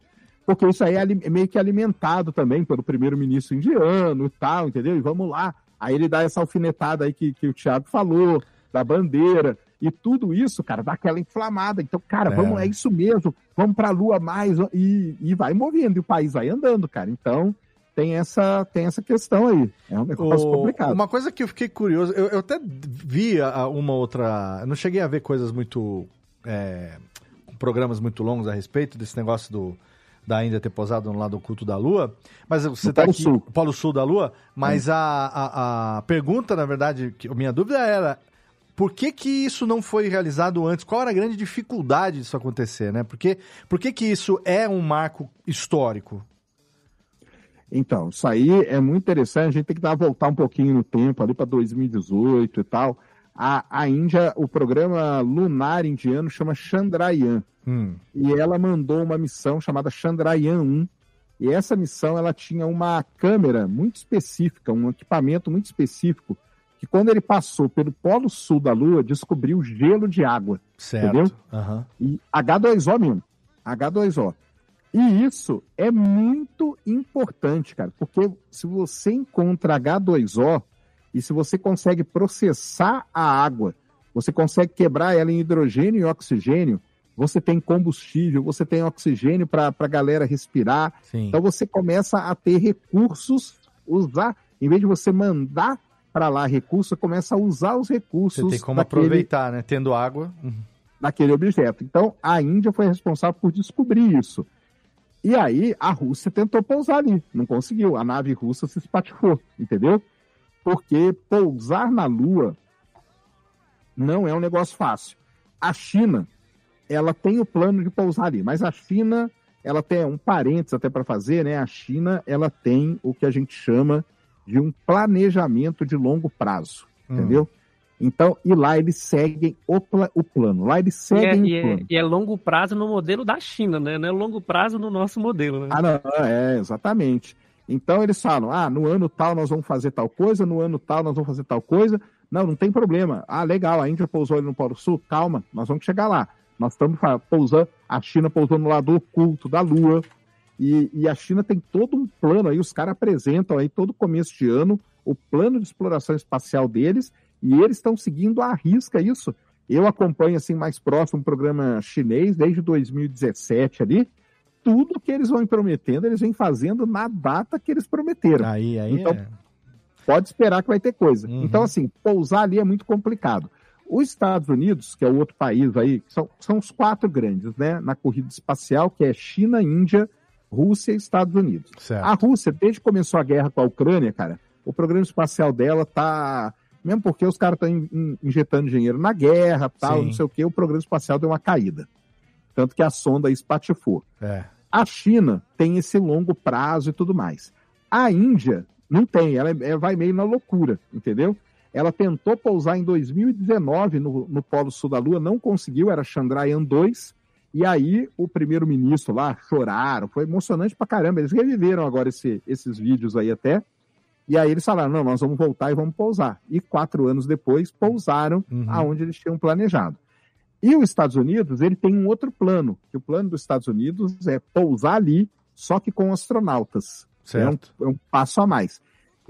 Porque isso aí é é meio que alimentado também pelo primeiro-ministro indiano e tal, entendeu? E vamos lá. Aí ele dá essa alfinetada aí que, que o Thiago falou, da bandeira. E tudo isso, cara, dá aquela inflamada. Então, cara, É. vamos, é isso mesmo. Vamos pra Lua mais. E, e vai movendo. E o país vai andando, cara. Então, tem essa, tem essa questão aí. É um negócio O- complicado. Uma coisa que eu fiquei curioso, eu, eu até vi a- uma outra. Não cheguei a ver coisas muito. é, programas muito longos a respeito desse negócio do. Da Índia ter posado no lado oculto da Lua, mas você tá Polo aqui, Sul. Polo Sul da Lua, mas a, a, a pergunta, na verdade, que a minha dúvida era por que que isso não foi realizado antes? Qual era a grande dificuldade disso acontecer, né? Por que, por que que isso é um marco histórico? Então, isso aí é muito interessante. A gente tem que dar voltar um pouquinho no tempo, ali para 2018 e tal. A, a Índia, o programa lunar indiano chama Chandrayaan. Hum. E ela mandou uma missão chamada Chandrayaan 1. E essa missão ela tinha uma câmera muito específica, um equipamento muito específico, que quando ele passou pelo polo sul da Lua, descobriu gelo de água. Certo. Entendeu? Aham. E H2O mesmo. H2O. E isso é muito importante, cara, porque se você encontra H2O e se você consegue processar a água, você consegue quebrar ela em hidrogênio e oxigênio, você tem combustível, você tem oxigênio para a galera respirar. Sim. Então você começa a ter recursos, usar, em vez de você mandar para lá recursos, você começa a usar os recursos. Você tem como daquele- aproveitar, né? Tendo água. Uhum. naquele objeto. Então, a Índia foi responsável por descobrir isso. E aí, a Rússia tentou pousar ali, não conseguiu. A nave russa se espatifou, entendeu? Porque pousar na Lua não é um negócio fácil. A China, ela tem o plano de pousar ali, mas a China, ela tem um parênteses até para fazer, né? A China, ela tem o que a gente chama de um planejamento de longo prazo, Hum. entendeu? Então, e lá eles seguem o, pla- o plano. Lá eles E é, seguem e o é- plano. e é longo prazo no modelo da China, né? Não é longo prazo no nosso modelo, né? Ah, não, é, exatamente. Então eles falam: ah, no ano tal nós vamos fazer tal coisa, no ano tal nós vamos fazer tal coisa. Não, não tem problema. Ah, legal, a Índia pousou ali no Polo Sul, calma, nós vamos chegar lá. Nós estamos pousando, a China pousou no lado oculto da Lua. E, e a China tem todo um plano aí, os caras apresentam aí todo começo de ano o plano de exploração espacial deles, e eles estão seguindo à risca isso. Eu acompanho assim mais próximo um programa chinês desde 2017 ali. Tudo que eles vão prometendo, eles vêm fazendo na data que eles prometeram. Aí, aí então, é. pode esperar que vai ter coisa. Uhum. Então, assim, pousar ali é muito complicado. Os Estados Unidos, que é o outro país aí, são, são os quatro grandes, né, na corrida espacial, que é China, Índia, Rússia e Estados Unidos. Certo. A Rússia, desde que começou a guerra com a Ucrânia, cara, o programa espacial dela tá. Mesmo porque os caras estão injetando dinheiro na guerra, tal, Sim. não sei o quê, o programa espacial deu uma caída. Tanto que a sonda espatifou. É. A China tem esse longo prazo e tudo mais. A Índia não tem, ela é- vai meio na loucura, entendeu? Ela tentou pousar em 2019 no, no Polo Sul da Lua, não conseguiu, era Chandrayaan 2. E aí o primeiro-ministro lá choraram, foi emocionante pra caramba. Eles reviveram agora esse- esses vídeos aí até. E aí eles falaram: não, nós vamos voltar e vamos pousar. E quatro anos depois, pousaram aonde eles tinham planejado. E os Estados Unidos, ele tem um outro plano, que o plano dos Estados Unidos é pousar ali, só que com astronautas. Certo. É um, é um passo a mais.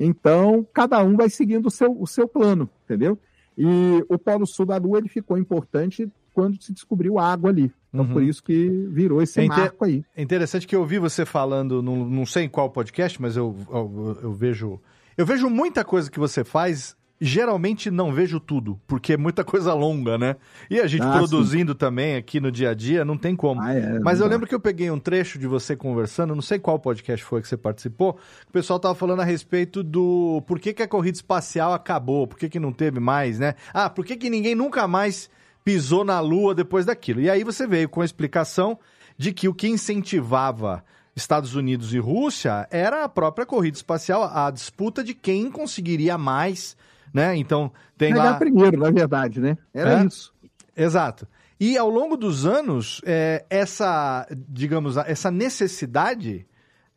Então, cada um vai seguindo o seu, o seu plano, entendeu? E o Polo Sul da Lua, ele ficou importante quando se descobriu água ali. Então, Uhum. por isso que virou esse É inte- marco aí. É interessante que eu ouvi você falando, num- não sei em qual podcast, mas eu, eu, eu vejo. Eu vejo muita coisa que você faz. Geralmente não vejo tudo, porque é muita coisa longa, né? E a gente Ah, produzindo também aqui no dia a dia, não tem como. é, Mas eu lembro que eu peguei um trecho de você conversando, não sei qual podcast foi que você participou, que o pessoal tava falando a respeito do por que, que a corrida espacial acabou, por que, que não teve mais, né? Ah, por que, que ninguém nunca mais pisou na Lua depois daquilo? E aí você veio com a explicação de que o que incentivava Estados Unidos e Rússia era a própria corrida espacial, a disputa de quem conseguiria mais, né? Então tem Pegar lá primeiro, na verdade, né? Era É? isso. Exato. E ao longo dos anos, é, essa, digamos, essa necessidade,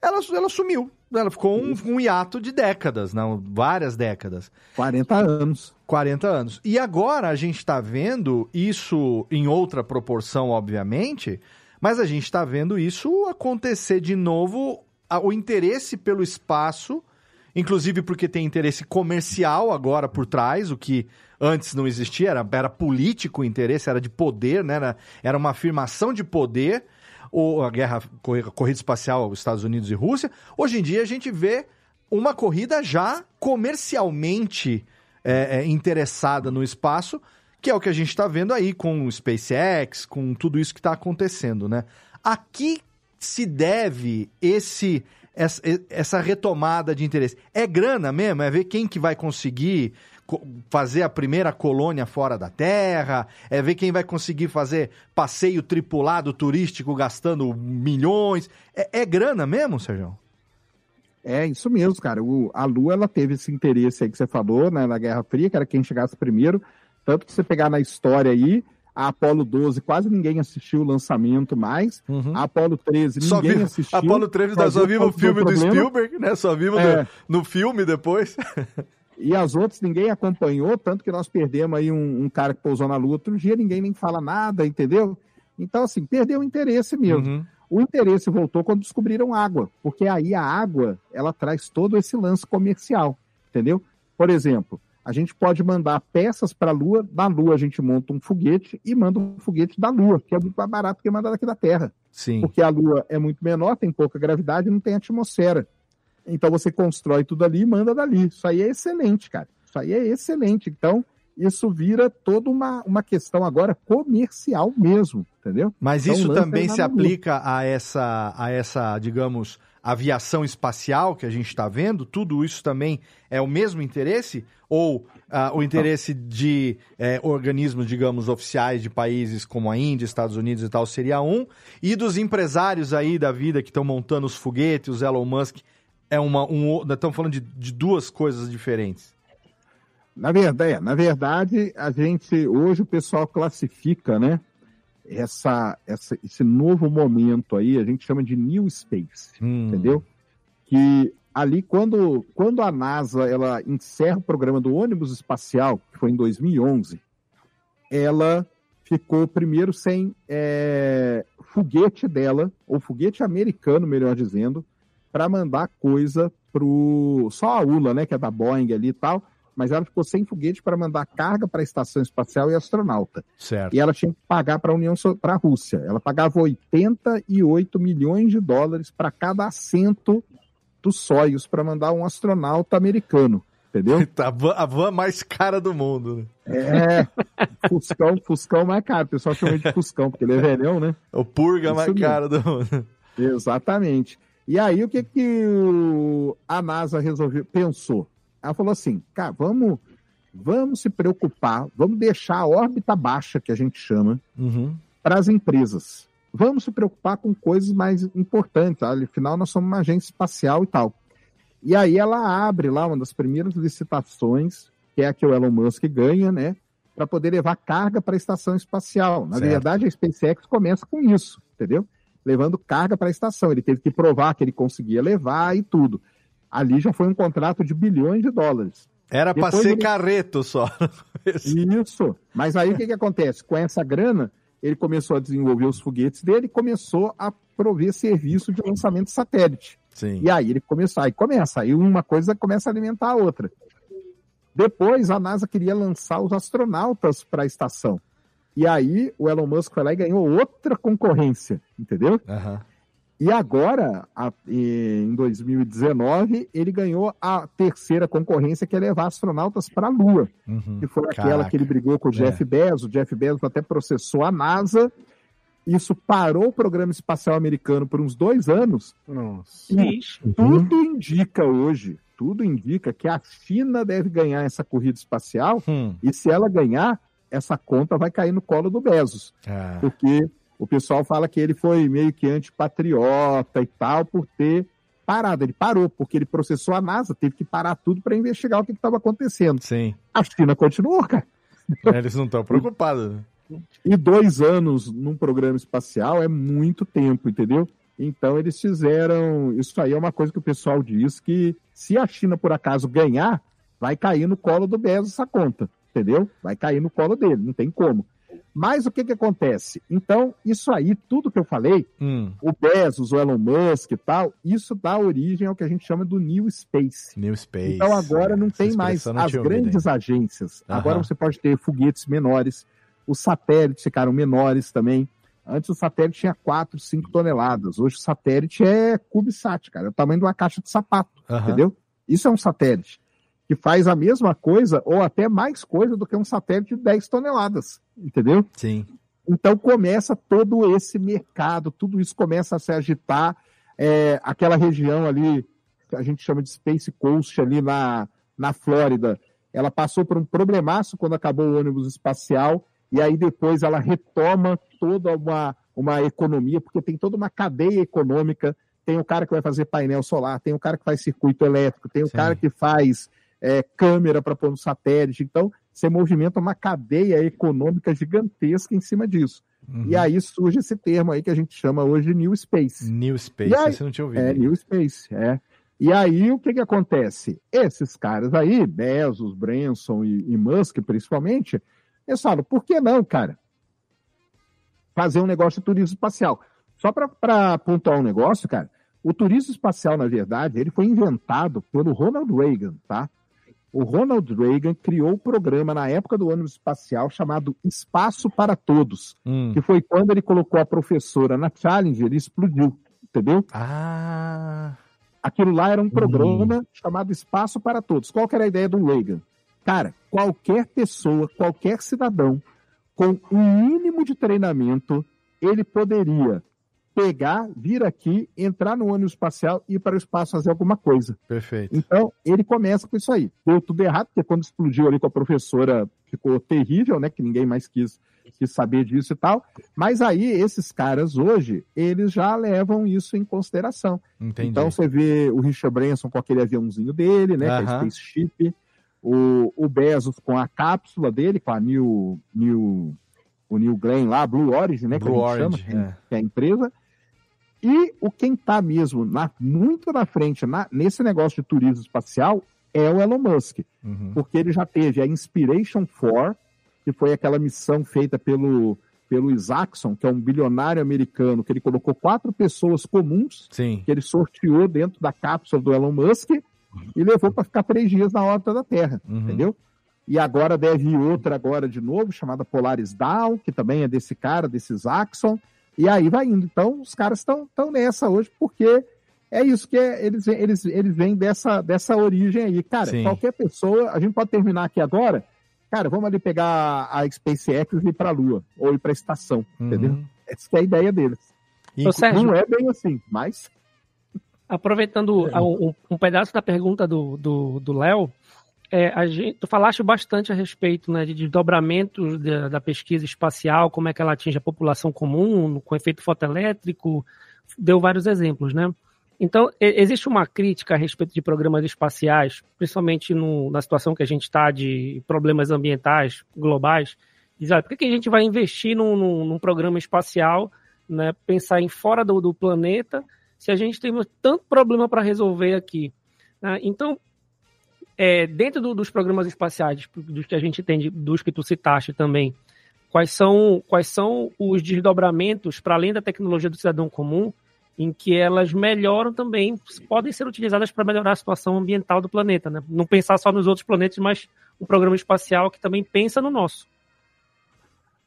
ela, ela sumiu. Ela ficou um, um hiato de décadas, não, várias décadas. 40 anos. 40 anos. E agora a gente está vendo isso em outra proporção, obviamente, mas a gente está vendo isso acontecer de novo, o interesse pelo espaço, inclusive porque tem interesse comercial agora por trás, o que antes não existia, era, era político o interesse, era de poder, né? era, era uma afirmação de poder, ou a guerra, corri- corrida espacial Estados Unidos e Rússia. Hoje em dia a gente vê uma corrida já comercialmente é, é, interessada no espaço, que é o que a gente está vendo aí com o SpaceX, com tudo isso que está acontecendo, né? A que se deve esse essa, essa retomada de interesse? É grana mesmo? É ver quem que vai conseguir co- fazer a primeira colônia fora da Terra? É ver quem vai conseguir fazer passeio tripulado turístico gastando milhões? É, é grana mesmo, Sérgio? É isso mesmo, cara. O- a Lua ela teve esse interesse aí que você falou, né, na Guerra Fria, que era quem chegasse primeiro. Tanto que você pegar na história aí, a Apolo 12 quase ninguém assistiu o lançamento mais. A Apolo 13 Uhum. Só ninguém vi, assistiu. Apolo 13 nós só vimos o filme do problema. Spielberg, né? Só vimos É. do- no filme depois. E as outras ninguém acompanhou, tanto que nós perdemos aí um, um cara que pousou na Lua outro dia, ninguém nem fala nada, entendeu? Então, assim, perdeu o interesse mesmo. Uhum. O interesse voltou quando descobriram água, porque aí a água, ela traz todo esse lance comercial, entendeu? Por exemplo, a gente pode mandar peças para a Lua, da Lua a gente monta um foguete e manda um foguete da Lua, que é muito mais barato que mandar daqui da Terra. Sim. Porque a Lua é muito menor, tem pouca gravidade e não tem atmosfera. Então você constrói tudo ali e manda dali. Isso aí é excelente, cara. Isso aí é excelente. Então, isso vira toda uma, uma questão agora comercial mesmo, entendeu? Mas Então, isso também se aplica a essa, a essa, digamos, aviação espacial que a gente está vendo? Tudo isso também é o mesmo interesse? Ou ah, o interesse de eh, organismos, digamos, oficiais de países como a Índia, Estados Unidos e tal seria um? E dos empresários aí da vida que estão montando os foguetes, os Elon Musk, é uma, um, o- estamos falando de, de duas coisas diferentes. Na verdade, é, na verdade, a gente hoje o pessoal classifica, né? Essa, essa, esse novo momento aí, a gente chama de New Space, entendeu? Que ali quando, quando a NASA ela encerra o programa do ônibus espacial, que foi em 2011, ela ficou primeiro sem é, foguete dela, ou foguete americano, melhor dizendo, para mandar coisa pro só a ULA, né, que é da Boeing ali e tal, mas ela ficou sem foguete para mandar carga para a estação espacial e astronauta. Certo. E ela tinha que pagar para a União para a Rússia. Ela pagava 88 milhões de dólares para cada assento dos Soyuz para mandar um astronauta americano, entendeu? a, van, a van mais cara do mundo, né? É, Fuscão, Fuscão mais caro. O pessoal chama de Fuscão, porque ele é velhão, né? O purga Isso mais mesmo. caro do mundo. Exatamente. E aí o que que a NASA resolveu, pensou? Ela falou assim, cara, vamos, vamos se preocupar, vamos deixar a órbita baixa, que a gente chama, Uhum. para as empresas. Vamos se preocupar com coisas mais importantes. Afinal, nós somos uma agência espacial e tal. E aí ela abre lá uma das primeiras licitações, que é a que o Elon Musk ganha, né? Para poder levar carga para a estação espacial. Na Certo. verdade, a SpaceX começa com isso, entendeu? Levando carga para a estação. Ele teve que provar que ele conseguia levar e tudo. Ali já foi um contrato de bilhões de dólares. Era para ser ele- carreto só. isso. Mas aí o que, que acontece? Com essa grana, ele começou a desenvolver os foguetes dele e começou a prover serviço de lançamento de satélite. Sim. E aí ele começou, aí começa, aí uma coisa começa a alimentar a outra. Depois a NASA queria lançar os astronautas para a estação. E aí o Elon Musk foi lá e ganhou outra concorrência, entendeu? E agora, a- e- em 2019, ele ganhou a terceira concorrência, que é levar astronautas para a Lua. Que foi aquela Caraca. que ele brigou com o Jeff Bezos. O Jeff Bezos até processou a NASA. Isso parou o programa espacial americano por uns dois anos. Nossa. E tudo indica hoje, tudo indica que a China deve ganhar essa corrida espacial. E se ela ganhar, essa conta vai cair no colo do Bezos. Ah. Porque o pessoal fala que ele foi meio que antipatriota e tal por ter parado. Ele parou, porque ele processou a NASA, teve que parar tudo para investigar o que estava acontecendo. Sim. A China continuou, cara. Eles não estão preocupados. né? E dois anos num programa espacial é muito tempo, entendeu? Então eles fizeram. Isso aí é uma coisa que o pessoal diz que se a China por acaso ganhar, vai cair no colo do Bezos essa conta, entendeu? Vai cair no colo dele, não tem como. Mas o que que acontece? Então, isso aí, tudo que eu falei, Hum. o Bezos, o Elon Musk e tal, isso dá origem ao que a gente chama do New Space. New Space. Então agora não tem mais não as ouvido grandes ainda. agências. Aham. Agora você pode ter foguetes menores, os satélites ficaram menores também. Antes o satélite tinha 4, 5 toneladas. Hoje o satélite é CubeSat, cara. É o tamanho de uma caixa de sapato, Aham. entendeu? Isso é um satélite que faz a mesma coisa ou até mais coisa do que um satélite de 10 toneladas, entendeu? Sim. Então começa todo esse mercado, tudo isso começa a se agitar. é, aquela região ali, que a gente chama de Space Coast, ali na, na Flórida, ela passou por um problemaço quando acabou o ônibus espacial, e aí depois ela retoma toda uma, uma economia, porque tem toda uma cadeia econômica. Tem o cara que vai fazer painel solar, tem o cara que faz circuito elétrico, tem o Sim. cara que faz é, câmera para pôr no satélite. Então, você movimenta uma cadeia econômica gigantesca em cima disso. Uhum. E aí surge esse termo aí que a gente chama hoje de New Space. New Space, aí- eu não tinha ouvido. É, New Space, é. E aí, o que que acontece? Esses caras aí, Bezos, Branson e, e Musk, principalmente, eles falam, por que não, cara? Fazer um negócio de turismo espacial. Só para pontuar um negócio, cara, o turismo espacial, na verdade, ele foi inventado pelo Ronald Reagan, tá? O Ronald Reagan criou o programa na época do ônibus espacial chamado Espaço para Todos, Hum. que foi quando ele colocou a professora na Challenger e explodiu, entendeu? Ah. Aquilo lá era um programa chamado Espaço para Todos. Qual que era a ideia do Reagan? Cara, qualquer pessoa, qualquer cidadão, com um mínimo de treinamento, ele poderia pegar, vir aqui, entrar no ônibus espacial e ir para o espaço fazer alguma coisa. Perfeito. Então, ele começa com isso aí. Deu tudo errado, porque quando explodiu ali com a professora, ficou terrível, né? Que ninguém mais quis, quis saber disso e tal. Mas aí, esses caras hoje, eles já levam isso em consideração. Entendi. Então, você vê o Richard Branson com aquele aviãozinho dele, né? Que é. Spaceship. O, o Bezos com a cápsula dele, com a New, New, o New Glenn lá, Blue Origin, né? Blue que a gente Origin, chama, é. que é a empresa. E o quem está mesmo na- muito na frente na- nesse negócio de turismo espacial é o Elon Musk, Uhum. porque ele já teve a Inspiration 4, que foi aquela missão feita pelo, pelo Isaacson, que é um bilionário americano, que ele colocou quatro pessoas comuns, Sim. que ele sorteou dentro da cápsula do Elon Musk e levou para ficar três dias na órbita da Terra, Uhum. entendeu? E agora deve ir outra agora de novo, chamada Polaris Down, que também é desse cara, desse Isaacson. E aí vai indo. Então, os caras estão nessa hoje, porque é isso que é- eles, eles, eles vêm dessa, dessa origem aí. Cara, Sim. qualquer pessoa, a gente pode terminar aqui agora. Cara, vamos ali pegar a SpaceX e ir para a Lua, ou ir para a estação, Uhum. entendeu? Essa que é a ideia deles. Ô, Sérgio. Não é bem assim, mas. Aproveitando a- um, um pedaço da pergunta do do do Léo, é, gente, tu falaste bastante a respeito né, de desdobramentos da, da pesquisa espacial, como é que ela atinge a população comum, com efeito fotoelétrico, deu vários exemplos, né? Então, existe uma crítica a respeito de programas espaciais, principalmente no- na situação que a gente está de problemas ambientais globais. Diz, olha, por que, que a gente vai investir num, num- num programa espacial, né, pensar em fora do, do planeta, se a gente tem tanto problema para resolver aqui? né? Então, é, dentro do- dos programas espaciais, dos que a gente tem, de- dos que tu citaste também, quais são, quais são os desdobramentos, para além da tecnologia do cidadão comum, em que elas melhoram também, podem ser utilizadas para melhorar a situação ambiental do planeta, né? Não pensar só nos outros planetas, mas um programa espacial que também pensa no nosso.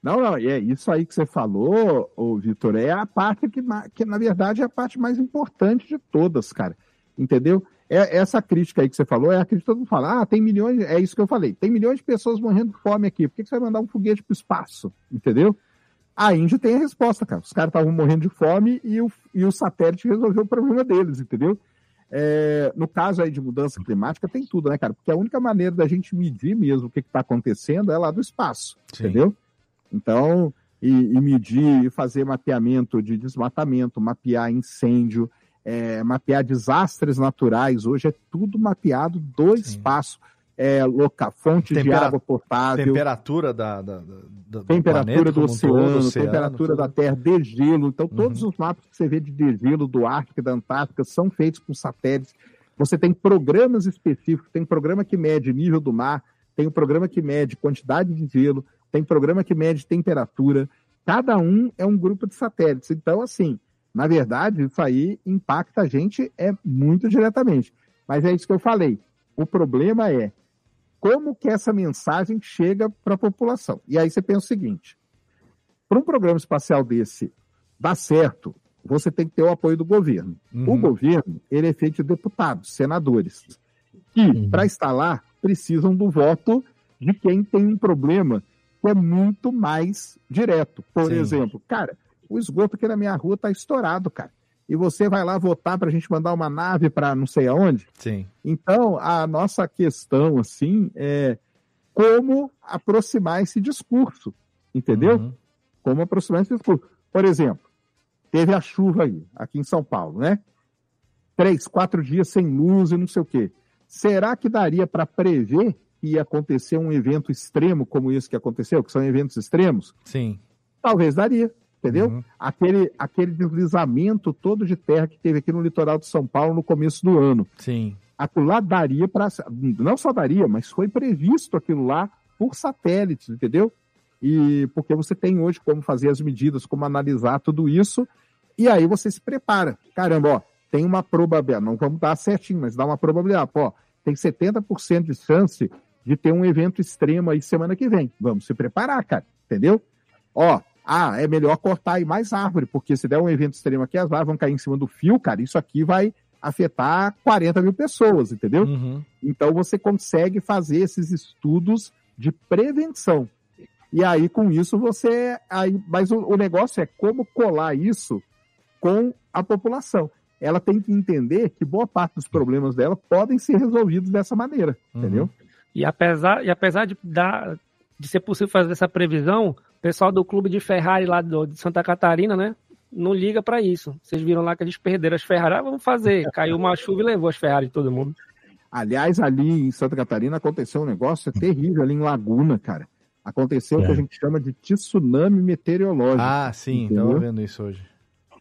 Não, não, é isso aí que você falou, Vitor, é a parte que, que, na verdade, é a parte mais importante de todas, cara. Entendeu? É, essa crítica aí que você falou é a crítica que todo mundo fala. Ah, tem milhões, é isso que eu falei, tem milhões de pessoas morrendo de fome aqui, por que, que você vai mandar um foguete para o espaço? Entendeu? A Índia tem a resposta, cara. Os caras estavam morrendo de fome e o, e o satélite resolveu o problema deles, entendeu? É, no caso aí de mudança climática, tem tudo, né, cara? Porque a única maneira da gente medir mesmo o que está acontecendo é lá do espaço, Sim. entendeu? Então, e, e medir, e fazer mapeamento de desmatamento, mapear incêndio, é, mapear desastres naturais. Hoje é tudo mapeado do espaço. É, loca, fonte de Tempera- água potável, Temperatura da, da- da- do temperatura planeta do como um oceano, todo, oceano, temperatura tudo. da Terra, degelo. Então, todos Uhum. os mapas que você vê de degelo do Ártico e da Antártica são feitos com satélites. Você tem programas específicos, tem programa que mede nível do mar, tem um programa que mede quantidade de gelo, tem programa que mede temperatura. Cada um é um grupo de satélites. Então, assim, na verdade, isso aí impacta a gente é muito diretamente. Mas é isso que eu falei. O problema é como que essa mensagem chega para a população. E aí você pensa o seguinte: para um programa espacial desse dar certo, você tem que ter o apoio do governo. O Uhum. governo ele é feito de deputados, senadores, que para estar lá precisam do voto de quem tem um problema que é muito mais direto. Por Sim. exemplo, cara, o esgoto aqui na minha rua está estourado, cara. e você vai lá votar para a gente mandar uma nave para não sei aonde? Sim. Então, a nossa questão, assim, é como aproximar esse discurso, entendeu? Uhum. Como aproximar esse discurso. Por exemplo, teve a chuva aí, aqui em São Paulo, né? Três, quatro dias sem luz e não sei o quê. Será que daria para prever que ia acontecer um evento extremo como esse que aconteceu, que são eventos extremos? Sim. Talvez daria, entendeu? Aquele, aquele deslizamento todo de terra que teve aqui no litoral de São Paulo no começo do ano. Sim. Aquilo lá daria para. Não só daria, mas foi previsto aquilo lá por satélites, entendeu? E porque você tem hoje como fazer as medidas, como analisar tudo isso, e aí você se prepara. Caramba, ó, tem uma probabilidade, não vamos dar certinho, mas dá uma probabilidade. Pô, tem 70% de chance de ter um evento extremo aí semana que vem. Vamos se preparar, cara, entendeu? Ó, ah, é melhor cortar aí mais árvore, porque se der um evento extremo aqui, as árvores vão cair em cima do fio, cara, isso aqui vai afetar 40 mil pessoas, entendeu? Uhum. Então você consegue fazer esses estudos de prevenção. E aí, com isso, você. Aí, mas o, o negócio é como colar isso com a população. Ela tem que entender que boa parte dos problemas dela podem ser resolvidos dessa maneira, entendeu? E apesar, e apesar de, dar, de ser possível fazer essa previsão, o pessoal do clube de Ferrari lá do, de Santa Catarina, né? Não liga para isso. Vocês viram lá que eles perderam as Ferrari. Ah, vamos fazer. Caiu uma chuva e levou as Ferrari de todo mundo. Aliás, ali em Santa Catarina aconteceu um negócio terrível ali em Laguna, cara. Aconteceu o que É. a gente chama de tsunami meteorológico. Ah, sim, entendeu? tava vendo isso hoje.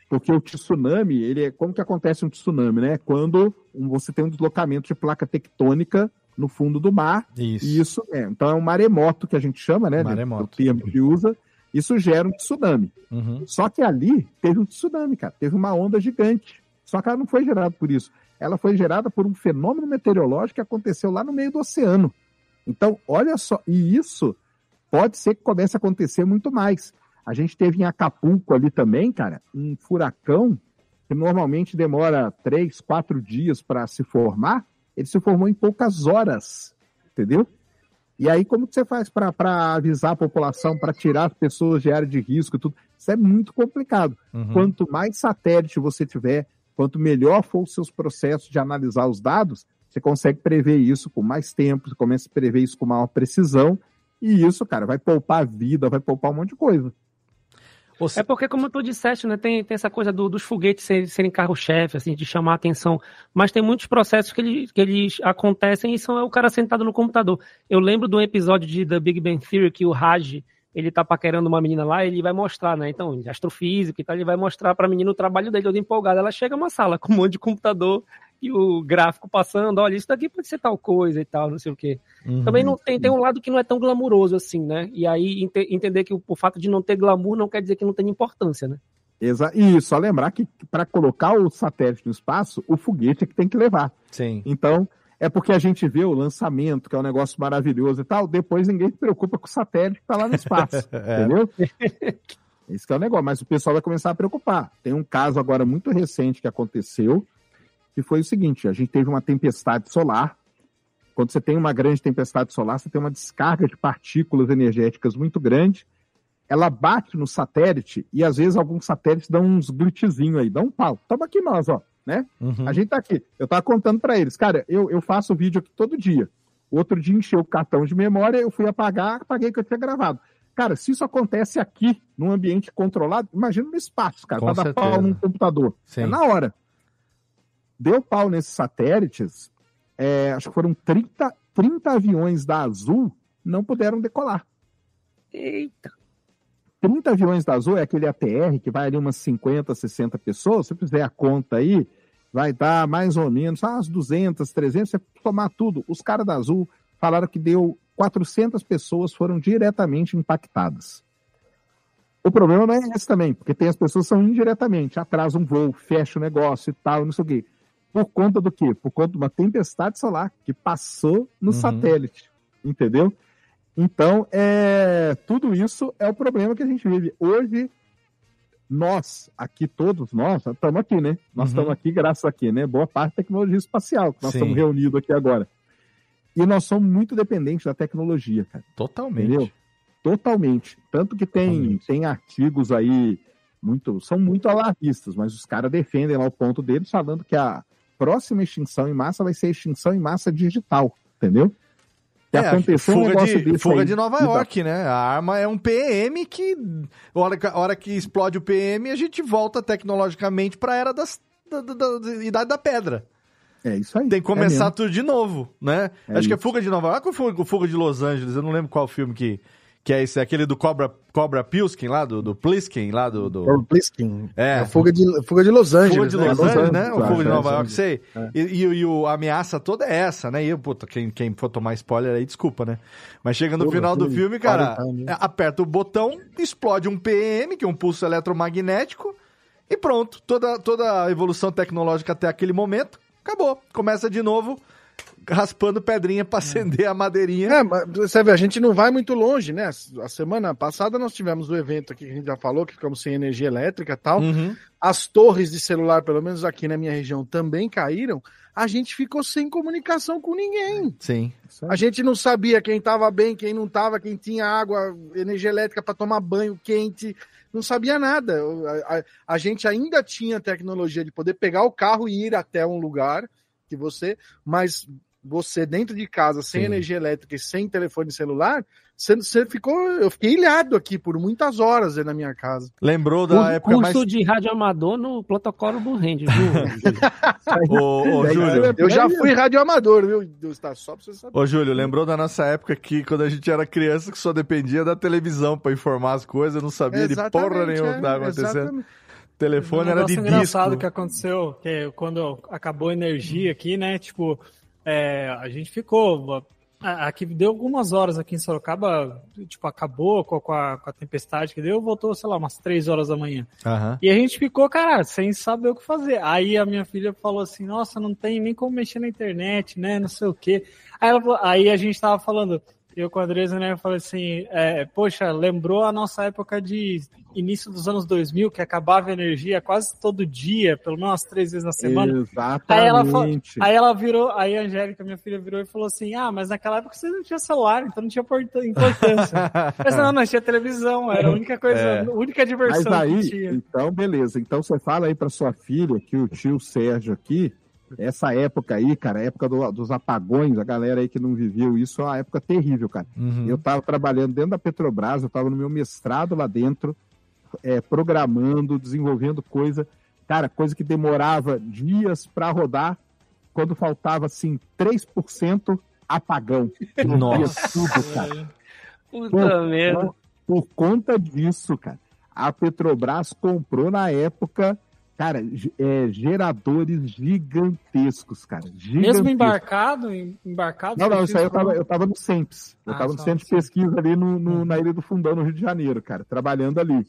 Porque o tsunami, ele é como que acontece um tsunami, né? Quando você tem um deslocamento de placa tectônica no fundo do mar. Isso. E isso é, então é um maremoto que a gente chama, né? Maremoto. O termo que usa. Isso gera um tsunami. Uhum. Só que ali teve um tsunami, cara. Teve uma onda gigante. Só que ela não foi gerada por isso. Ela foi gerada por um fenômeno meteorológico que aconteceu lá no meio do oceano. Então, olha só. E isso pode ser que comece a acontecer muito mais. A gente teve em Acapulco ali também, cara, um furacão que normalmente demora três, quatro dias para se formar. Ele se formou em poucas horas, entendeu? E aí, como que você faz para avisar a população, para tirar as pessoas de área de risco e tudo? Isso é muito complicado. Uhum. Quanto mais satélite você tiver, quanto melhor for os seus processos de analisar os dados, você consegue prever isso com mais tempo, você começa a prever isso com maior precisão, e isso, cara, vai poupar a vida, vai poupar um monte de coisa. É porque, como tu disseste, né, tem, tem essa coisa do- dos foguetes serem, serem carro-chefe, assim, de chamar a atenção. Mas tem muitos processos que, ele- que eles acontecem e são é o cara sentado no computador. Eu lembro de um episódio de The Big Bang Theory que o Raj, ele tá paquerando uma menina lá, ele vai mostrar, né? Então, de astrofísica e tal, ele vai mostrar pra menina o trabalho dele, todo empolgado. Ela chega numa sala com um monte de computador e o gráfico passando, olha, isso daqui pode ser tal coisa e tal, não sei o quê. Uhum. Também não tem, tem um lado que não é tão glamuroso assim, né? E aí ente- entender que o, o fato de não ter glamour não quer dizer que não tem importância, né? Exa e só lembrar que para colocar o satélite no espaço, o foguete é que tem que levar. Sim. Então, é porque a gente vê o lançamento, que é um negócio maravilhoso e tal, depois ninguém se preocupa com o satélite que está lá no espaço. É. Entendeu? Esse que é o negócio, mas o pessoal vai começar a preocupar. Tem um caso agora muito recente que aconteceu, que foi o seguinte: a gente teve uma tempestade solar. Quando você tem uma grande tempestade solar, você tem uma descarga de partículas energéticas muito grande. Ela bate no satélite e às vezes alguns satélites dão uns glitchzinhos aí, dão um pau. Estamos aqui nós, ó, né? Uhum. A gente tá aqui. Eu tava contando para eles, cara, eu, eu faço vídeo aqui todo dia. Outro dia encheu o cartão de memória, eu fui apagar, apaguei o que eu tinha gravado. Cara, se isso acontece aqui, num ambiente controlado, imagina no espaço, cara, Com pra dar certeza. pau num computador. Sim. É na hora. Deu pau nesses satélites, é, acho que foram 30, 30 aviões da Azul não puderam decolar. Eita. 30 aviões da Azul é aquele ATR que vai ali umas 50, 60 pessoas. Se você fizer a conta aí, vai dar mais ou menos umas 200, 300, você tomar tudo. Os caras da Azul falaram que deu 400 pessoas foram diretamente impactadas. O problema não é esse também, porque tem as pessoas que são indiretamente, atrasa um voo, fecha o negócio e tal, não sei o quê. Por conta do quê? Por conta de uma tempestade solar que passou no Uhum. satélite, entendeu? Então, é, tudo isso é o problema que a gente vive. Hoje, nós, aqui, todos nós, estamos aqui, né? Nós Uhum. estamos aqui graças aqui, né? Boa parte da tecnologia espacial, que nós Sim. estamos reunidos aqui agora. E nós somos muito dependentes da tecnologia, cara. Totalmente. Entendeu? Totalmente. Tanto que tem, tem artigos aí muito, são muito alarmistas, mas os caras defendem lá o ponto deles, falando que a próxima extinção em massa vai ser a extinção em massa digital, entendeu? É, aconteceu um fuga negócio de, desse fuga aí. de Nova York, né? A arma é um PM que, a hora que, a hora que explode o PM, a gente volta tecnologicamente pra era das, da, da- da- da Idade da Pedra. É isso aí. Tem que começar mesmo. tudo de novo, né? É Acho que é isso. Fuga de Nova York ou Fuga, Fuga de Los Angeles? Eu não lembro qual filme que, que é esse. É aquele do Cobra, Cobra Pilskin lá, do, do Pliskin lá, do... do... O Pliskin. É. É fuga, de, fuga de Los Angeles. Fuga de né? Los Angeles, né? O claro, Fuga de é, Nova Los York, sei. É. E, e, e o- a ameaça toda é essa, né? E, eu, puta, quem, quem for tomar spoiler aí, desculpa, né? Mas chega no Porra, final do filme, cara, 40 anos. é, aperta o botão, explode um PM, que é um pulso eletromagnético, e pronto. Toda, toda a evolução tecnológica até aquele momento, acabou. Começa de novo, raspando pedrinha pra acender a madeirinha. É, mas você vê, a gente não vai muito longe, né? A semana passada nós tivemos o evento aqui que a gente já falou, que ficamos sem energia elétrica e tal. Uhum. As torres de celular, pelo menos aqui na minha região, também caíram. A gente ficou sem comunicação com ninguém. Sim. A gente não sabia quem estava bem, quem não estava, quem tinha água, energia elétrica para tomar banho quente, não sabia nada. A, a- a gente ainda tinha tecnologia de poder pegar o carro e ir até um lugar que você, mas você dentro de casa, sem Sim. energia elétrica e sem telefone celular, você, você ficou. Eu fiquei ilhado aqui por muitas horas aí na minha casa. Lembrou da Curso época mais... curso de radioamador no protocolo do Rende, viu? Ô, ô, Júlio. Eu já fui radioamador, viu? Deus tá só pra você saber. Ô, Júlio, lembrou da nossa época que quando a gente era criança que só dependia da televisão pra informar as coisas, não sabia de porra nenhuma o é, que tava acontecendo. exatamente. Telefone um era de engraçado disco. que aconteceu, que quando acabou a energia aqui, né? Tipo, é, a gente ficou. Aqui deu algumas horas aqui em Sorocaba, tipo, acabou com a, com a- tempestade que deu, voltou, sei lá, umas três horas da manhã. Aham. E a gente ficou, cara, sem saber o que fazer. Aí a minha filha falou assim: Nossa, não tem nem como mexer na internet, né? Não sei o quê. Aí, ela aí a gente tava falando, eu com a Andresa, né? Eu falei assim: é, Poxa, lembrou a nossa época de início dos anos 2000, que acabava a energia quase todo dia, pelo menos três vezes na semana. Aí ela, Exatamente. aí ela virou, aí a Angélica, minha filha, virou e falou assim: Ah, mas naquela época você não tinha celular, então não tinha importância. mas não, nós tinha televisão, era a única coisa, É. a única diversão Mas aí, que tinha. então, beleza. Então você fala aí pra sua filha que o tio Sérgio aqui, essa época aí, cara, a época do- dos apagões, a galera aí que não viveu isso, é uma época terrível, cara. Uhum. Eu tava trabalhando dentro da Petrobras, eu tava no meu mestrado lá dentro, é, programando, desenvolvendo coisa, cara, coisa que demorava dias pra rodar, quando faltava, assim, 3% apagão. Nossa. Tudo, cara. Puta Por- merda. Por conta disso, cara, a Petrobras comprou na época, cara, é, geradores gigantescos, cara. Mesmo gigantescos. embarcado, em- embarcado. Não, não, isso aí eu tava, eu tava no SEMPS. Eu Ah, tava no centro de só. pesquisa ali no, no- na Ilha do Fundão, no Rio de Janeiro, cara, trabalhando ali.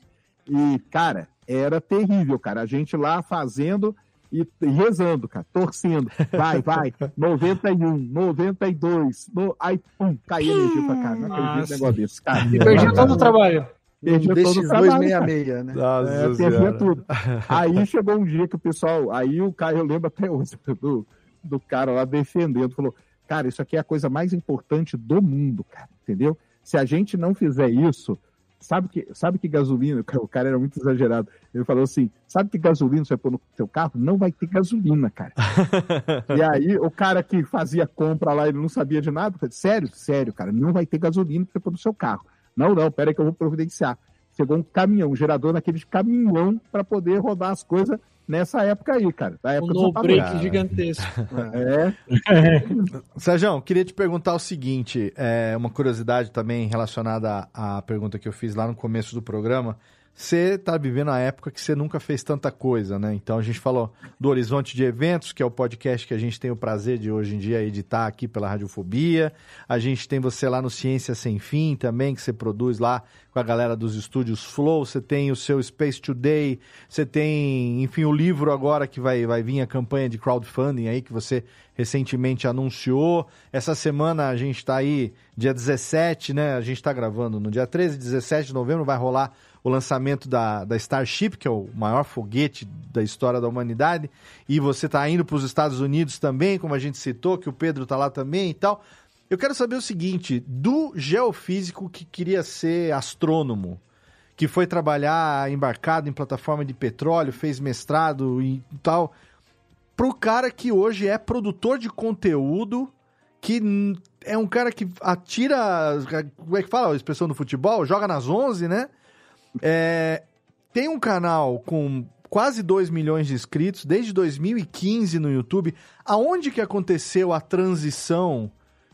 E, cara, era terrível, cara. A gente lá fazendo e, e rezando, cara, torcendo. Vai, vai. 91, 92. No... Aí, pum, caiu a energia pra cá. Não acredito negócio desse, cara. Perdi todo o trabalho. Perdi todo o trabalho, 266, cara. né? Nossa É, tudo. Aí chegou um dia que o pessoal, aí o cara, eu lembro até hoje do, do cara lá defendendo, falou, cara, isso aqui é a coisa mais importante do mundo, cara, entendeu? Se a gente não fizer isso, sabe que, sabe que gasolina, o cara era muito exagerado, ele falou assim, sabe que gasolina você vai pôr no seu carro? Não vai ter gasolina, cara. e aí o cara que fazia compra lá, ele não sabia de nada, falei, sério? Sério, cara, não vai ter gasolina pra você pôr no seu carro. Não, não, pera aí que eu vou providenciar. Chegou um caminhão, um gerador naquele caminhão para poder rodar as coisas nessa época aí, cara. Da Um época dos no break gigantesco. É. Sérgio, queria te perguntar o seguinte, é, uma curiosidade também relacionada à pergunta que eu fiz lá no começo do programa. Você está vivendo a época que você nunca fez tanta coisa, né? Então a gente falou do Horizonte de Eventos, que é o podcast que a gente tem o prazer de hoje em dia editar aqui pela Radiofobia. A gente tem você lá no Ciência Sem Fim também, que você produz lá com a galera dos estúdios Flow. Você tem o seu Space Today, você tem, enfim, o livro agora que vai, vai vir a campanha de crowdfunding aí que você recentemente anunciou. Essa semana a gente está aí, dia 17, né? A gente está gravando no dia 13 e 17 de novembro, vai rolar o lançamento da, da Starship, que é o maior foguete da história da humanidade, e você está indo para os Estados Unidos também, como a gente citou, que o Pedro está lá também e tal. Eu quero saber o seguinte, do geofísico que queria ser astrônomo, que foi trabalhar embarcado em plataforma de petróleo, fez mestrado e tal, pro cara que hoje é produtor de conteúdo, que é um cara que atira, como é que fala a expressão do futebol? Joga nas 11, né? É, tem um canal com quase 2 milhões de inscritos desde 2015 no YouTube. Aonde que aconteceu a transição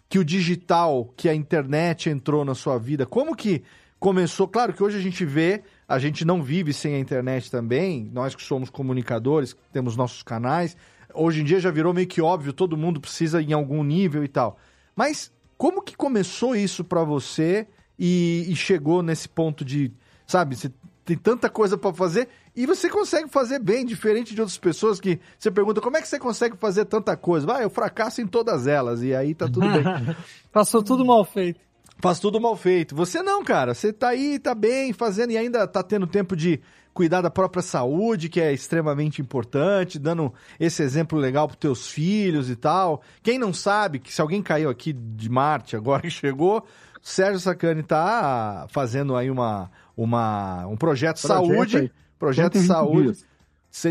que o digital, que a internet entrou na sua vida? Como que começou? Claro que hoje a gente vê, a gente não vive sem a internet também. Nós que somos comunicadores, temos nossos canais. Hoje em dia já virou meio que óbvio, todo mundo precisa em algum nível e tal. Mas como que começou isso pra você e, e chegou nesse ponto de, sabe, você tem tanta coisa pra fazer e você consegue fazer bem, diferente de outras pessoas que você pergunta como é que você consegue fazer tanta coisa? Vai, eu fracasso em todas elas e aí tá tudo bem. Passou tudo mal feito. Faz tudo mal feito. Você não, cara. Você tá aí, tá bem, fazendo e ainda tá tendo tempo de cuidar da própria saúde, que é extremamente importante, dando esse exemplo legal pros teus filhos e tal. Quem não sabe, que se alguém caiu aqui de Marte agora que chegou, Sérgio Sacani tá fazendo aí uma, uma, um projeto, Projeto saúde, aí. projeto 120 saúde. dias.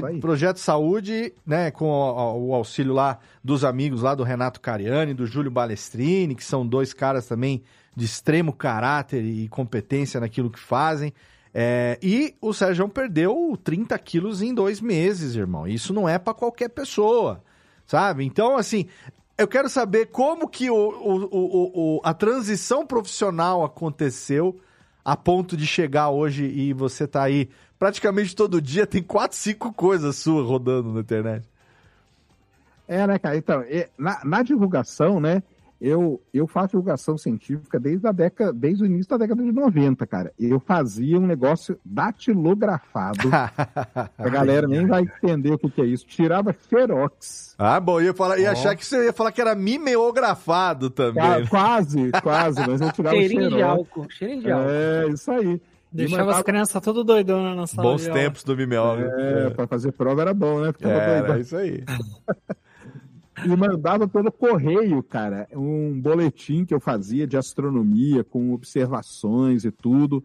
Aí. projeto Saúde, né, com o, o auxílio lá dos amigos lá do Renato Cariani, do Júlio Balestrini, que são dois caras também de extremo caráter e competência naquilo que fazem. É, e o Sérgio perdeu 30 quilos em dois meses, irmão. Isso não é pra qualquer pessoa, sabe? Então, assim, eu quero saber como que o- o- a transição profissional aconteceu a ponto de chegar hoje e você tá aí praticamente todo dia, tem quatro, cinco coisas suas rodando na internet. É, né, cara? Então, na, na divulgação, né? Eu, eu faço divulgação científica desde a década, desde o início da década de 90, cara. Eu fazia um negócio datilografado. a galera nem vai entender o que, que é isso. Tirava xerox. Ah, bom, eu ia, falar, ia Ó. achar que você ia falar que era mimeografado também. Qua- Quase, quase, mas eu tirava Cheirinho de xerox. álcool, cheirinho de álcool. É, isso aí. Deixava mandava- as crianças tudo doidonas na sala Bons de aula. tempos do mimeógrafo. É, pra fazer prova era bom, né? Ficava Era doidão. isso aí. e mandava pelo correio, cara, um boletim que eu fazia de astronomia com observações e tudo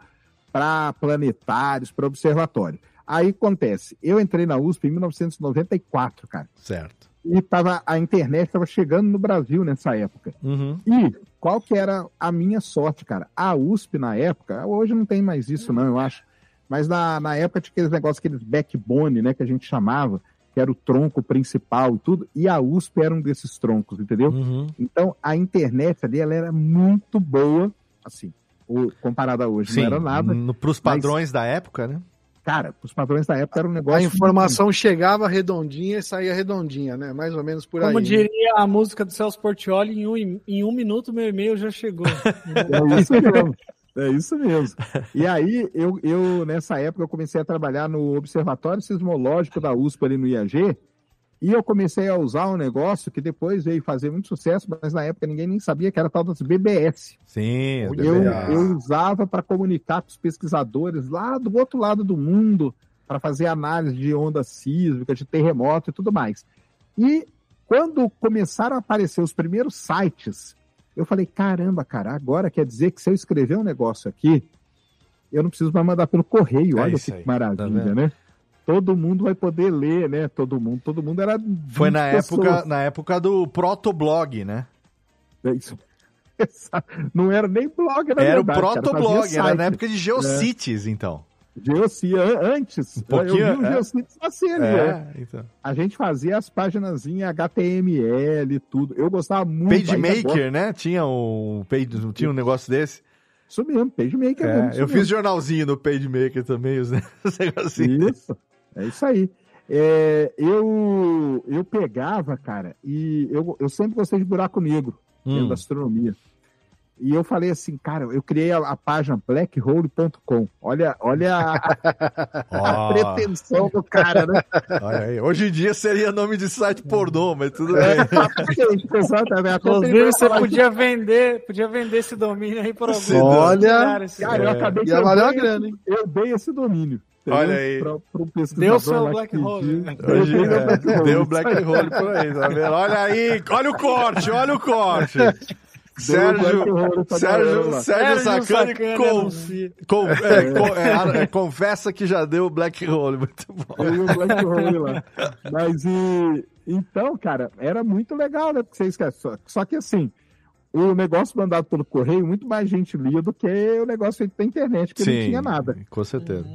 para planetários, para observatório. Aí acontece, eu entrei na USP em 1994, cara. Certo. E tava, a internet estava chegando no Brasil nessa época. Uhum. E qual que era a minha sorte, cara? A USP na época, hoje não tem mais isso não, eu acho, mas na, na época tinha aqueles negócios, aqueles backbone, né, que a gente chamava, que era o tronco principal e tudo, e a USP era um desses troncos, entendeu? Uhum. Então a internet ali, ela era muito boa, assim, comparada a hoje, Sim, não era nada. no, pros padrões da época, né? Cara, os padrões da época era um negócio... A informação chegava redondinha e saía redondinha, né? Mais ou menos por Como aí. né? diria a música do Celso Portioli, em um, em um minuto meu e-mail já chegou. É isso mesmo. É isso mesmo. E aí, eu, eu, nessa época, eu comecei a trabalhar no Observatório Sismológico da USP ali no IAG, e eu comecei a usar um negócio que depois veio fazer muito sucesso, mas na época ninguém nem sabia que era tal das BBS. Sim, as Eu, BBS. eu usava para comunicar com os pesquisadores lá do outro lado do mundo, para fazer análise de onda sísmica, de terremoto e tudo mais. E quando começaram a aparecer os primeiros sites, eu falei: caramba, cara, agora quer dizer que se eu escrever um negócio aqui, eu não preciso mais mandar pelo correio. É Olha que aí, tá maravilha, vendo? né? Todo mundo vai poder ler, né? Todo mundo, todo mundo era. Foi 20 na pessoas. época, na época do protoblog, né? É isso. Não era nem blog, na Era o verdade, cara, protoblog, fazia era na época de Geocities, então. Geocia, an- antes. pouquinho, eu vi o é. Ali, É, né? então. A gente fazia as páginas em HTML e tudo. Eu gostava muito. PageMaker, gosto. né? Tinha um, page, tinha um negócio desse. Isso mesmo, PageMaker É, mesmo. eu mesmo. fiz jornalzinho no PageMaker também, os, os negocinhos. Isso, é isso aí. É, eu, eu pegava, cara, e eu, eu sempre gostei de buraco negro, dentro Hum. da astronomia. E eu falei assim, cara, eu criei a, a página blackhole.com. Olha, olha a, a pretensão do cara, né? Olha aí. Hoje em dia seria nome de site pornô, mas tudo É, bem. Inclusive, você podia vender, podia vender esse domínio aí por algum Olha, lugares. Cara, eu É. acabei eu valer uma dei grana, esse- Eu dei esse domínio. Olha aí. Pra, Deu seu black hole, né? Hoje é, black hole. deu black hole por aí, tá vendo? Olha aí, olha o corte, olha o corte. Sérgio, Sérgio, Sérgio Sacani com, com, é, com- é, é, confessa que já deu Black Hole. Muito bom. Eu e o Black Hole lá. Mas e. Então, cara, era muito legal, né? Porque você esquece. Só, só que assim, o negócio mandado pelo correio, muito mais gente lia do que o negócio feito pela internet, que não Sim, tinha nada. Com certeza.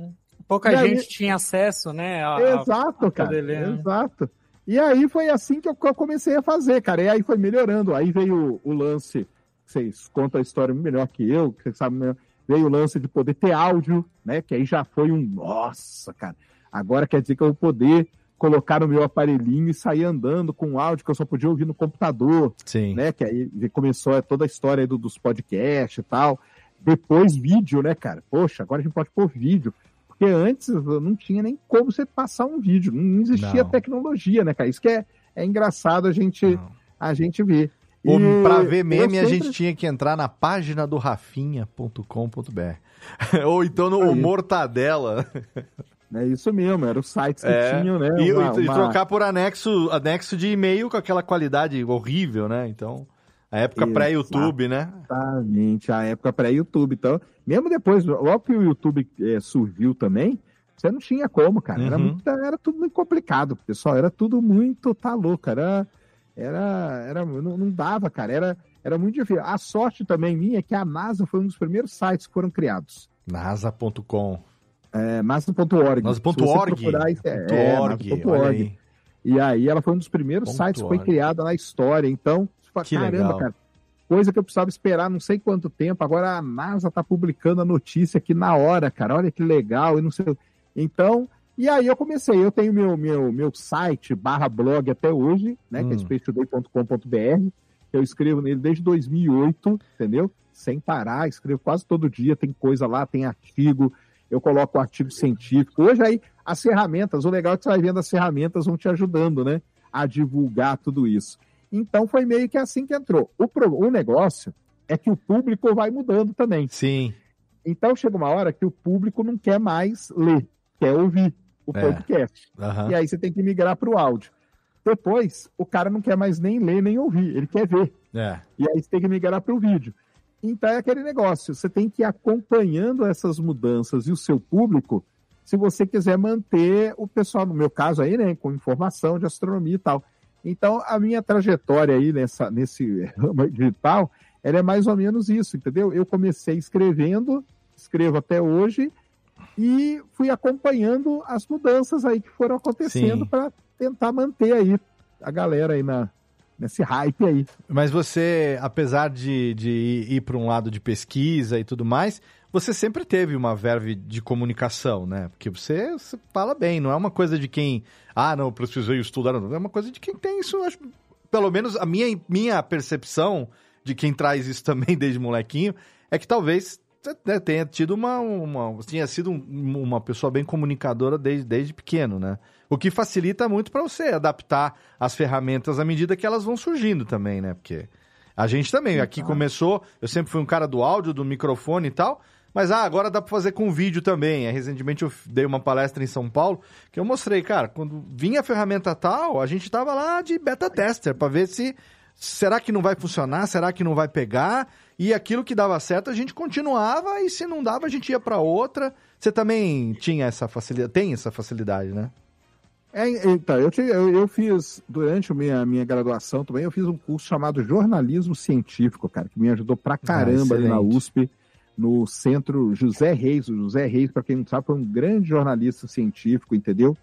Pouca E aí- gente tinha acesso, né? a- a- Exato, a cara. poder ler, né? Exato. E aí foi assim que eu, comecei a fazer, cara. E aí foi melhorando. Aí veio o, lance, vocês contam a história melhor que eu, que vocês sabem melhor. Veio o lance de poder ter áudio, né? Que aí já foi um. Nossa, cara. Agora quer dizer que eu vou poder colocar no meu aparelhinho e sair andando com áudio que eu só podia ouvir no computador. Sim. Né? Que aí começou toda a história do- dos podcasts e tal. Depois vídeo, né, cara? Poxa, agora a gente pode pôr vídeo. Porque antes não tinha nem como você passar um vídeo, não existia Não. tecnologia, né, cara? Isso que é, é engraçado a gente, a gente ver. E pra ver meme, eu a sempre- gente tinha que entrar na página do rafinha.com.br. Ou então no. Mortadela. É isso mesmo, eram os sites que É, tinham, né? E, uma- e uma- trocar por anexo, anexo de e-mail com aquela qualidade horrível, né? Então, a época pré-YouTube, né? Exatamente, a época pré-YouTube. Então, mesmo depois, logo que o YouTube eh, surgiu também, você não tinha como, cara. Era, Uhum. muito- era tudo muito complicado, pessoal. Era tudo muito, tá louco. Era, era, era não, não dava, cara. Era, era muito difícil. A sorte também minha é que a NASA foi um dos primeiros sites que foram criados. NASA.com. É, NASA.org. NASA.org. É, é, NASA.org. E aí ela foi um dos primeiros Ponto sites que foi criada na história. Então, fala, Que caramba, legal. cara. Coisa que eu precisava esperar não sei quanto tempo. Agora a NASA tá publicando a notícia aqui na hora, cara. Olha que legal. E não sei. Então, e aí eu comecei. Eu tenho meu, meu, meu site barra blog até hoje, né? Que é Hum. spacetoday.com.br. Eu escrevo nele desde 2008, entendeu? Sem parar, escrevo quase todo dia. Tem coisa lá, tem artigo. Eu coloco artigo científico. Hoje aí, as ferramentas, o legal é que você vai vendo as ferramentas vão te ajudando, né? A divulgar tudo isso. Então foi meio que assim que entrou. O, pro- o negócio é que o público vai mudando também. Sim. Então chega uma hora que o público não quer mais ler, quer ouvir o É. podcast. Aham. E aí você tem que migrar para o áudio. Depois, o cara não quer mais nem ler nem ouvir, ele quer ver. É. E aí você tem que migrar para o vídeo. Então é aquele negócio, você tem que ir acompanhando essas mudanças e o seu público, se você quiser manter o pessoal, no meu caso aí, né, com informação de astronomia e tal. Então a minha trajetória aí nessa, nesse ramo digital, ela é mais ou menos isso, entendeu? Eu comecei escrevendo, escrevo até hoje, e fui acompanhando as mudanças aí que foram acontecendo para tentar manter aí a galera aí na, nesse hype aí. Mas você, apesar de, de ir para um lado de pesquisa e tudo mais, você sempre teve uma verve de comunicação, né? Porque você, você fala bem, não é uma coisa de quem, ah, não, precisei estudar, não. É uma coisa de quem tem isso, acho, pelo menos a minha, minha percepção de quem traz isso também desde molequinho, é que talvez você né, tenha tido uma, uma tinha sido um- uma pessoa bem comunicadora desde, desde pequeno, né? O que facilita muito para você adaptar as ferramentas à medida que elas vão surgindo também, né? Porque a gente também, aqui começou, eu sempre fui um cara do áudio, do microfone e tal, mas ah, agora dá para fazer com vídeo também. Aí, recentemente eu dei uma palestra em São Paulo que eu mostrei, cara, quando vinha a ferramenta tal, a gente tava lá de beta tester para ver se será que não vai funcionar, será que não vai pegar? E aquilo que dava certo a gente continuava e se não dava a gente ia para outra. Você também tinha essa facilidade, tem essa facilidade, né? É, então, eu, te- eu, eu fiz, durante a minha, minha graduação também, eu fiz um curso chamado Jornalismo Científico, cara, que me ajudou pra caramba ali na. USP, no centro José Reis. O José Reis, para quem não sabe, foi um grande jornalista científico, entendeu?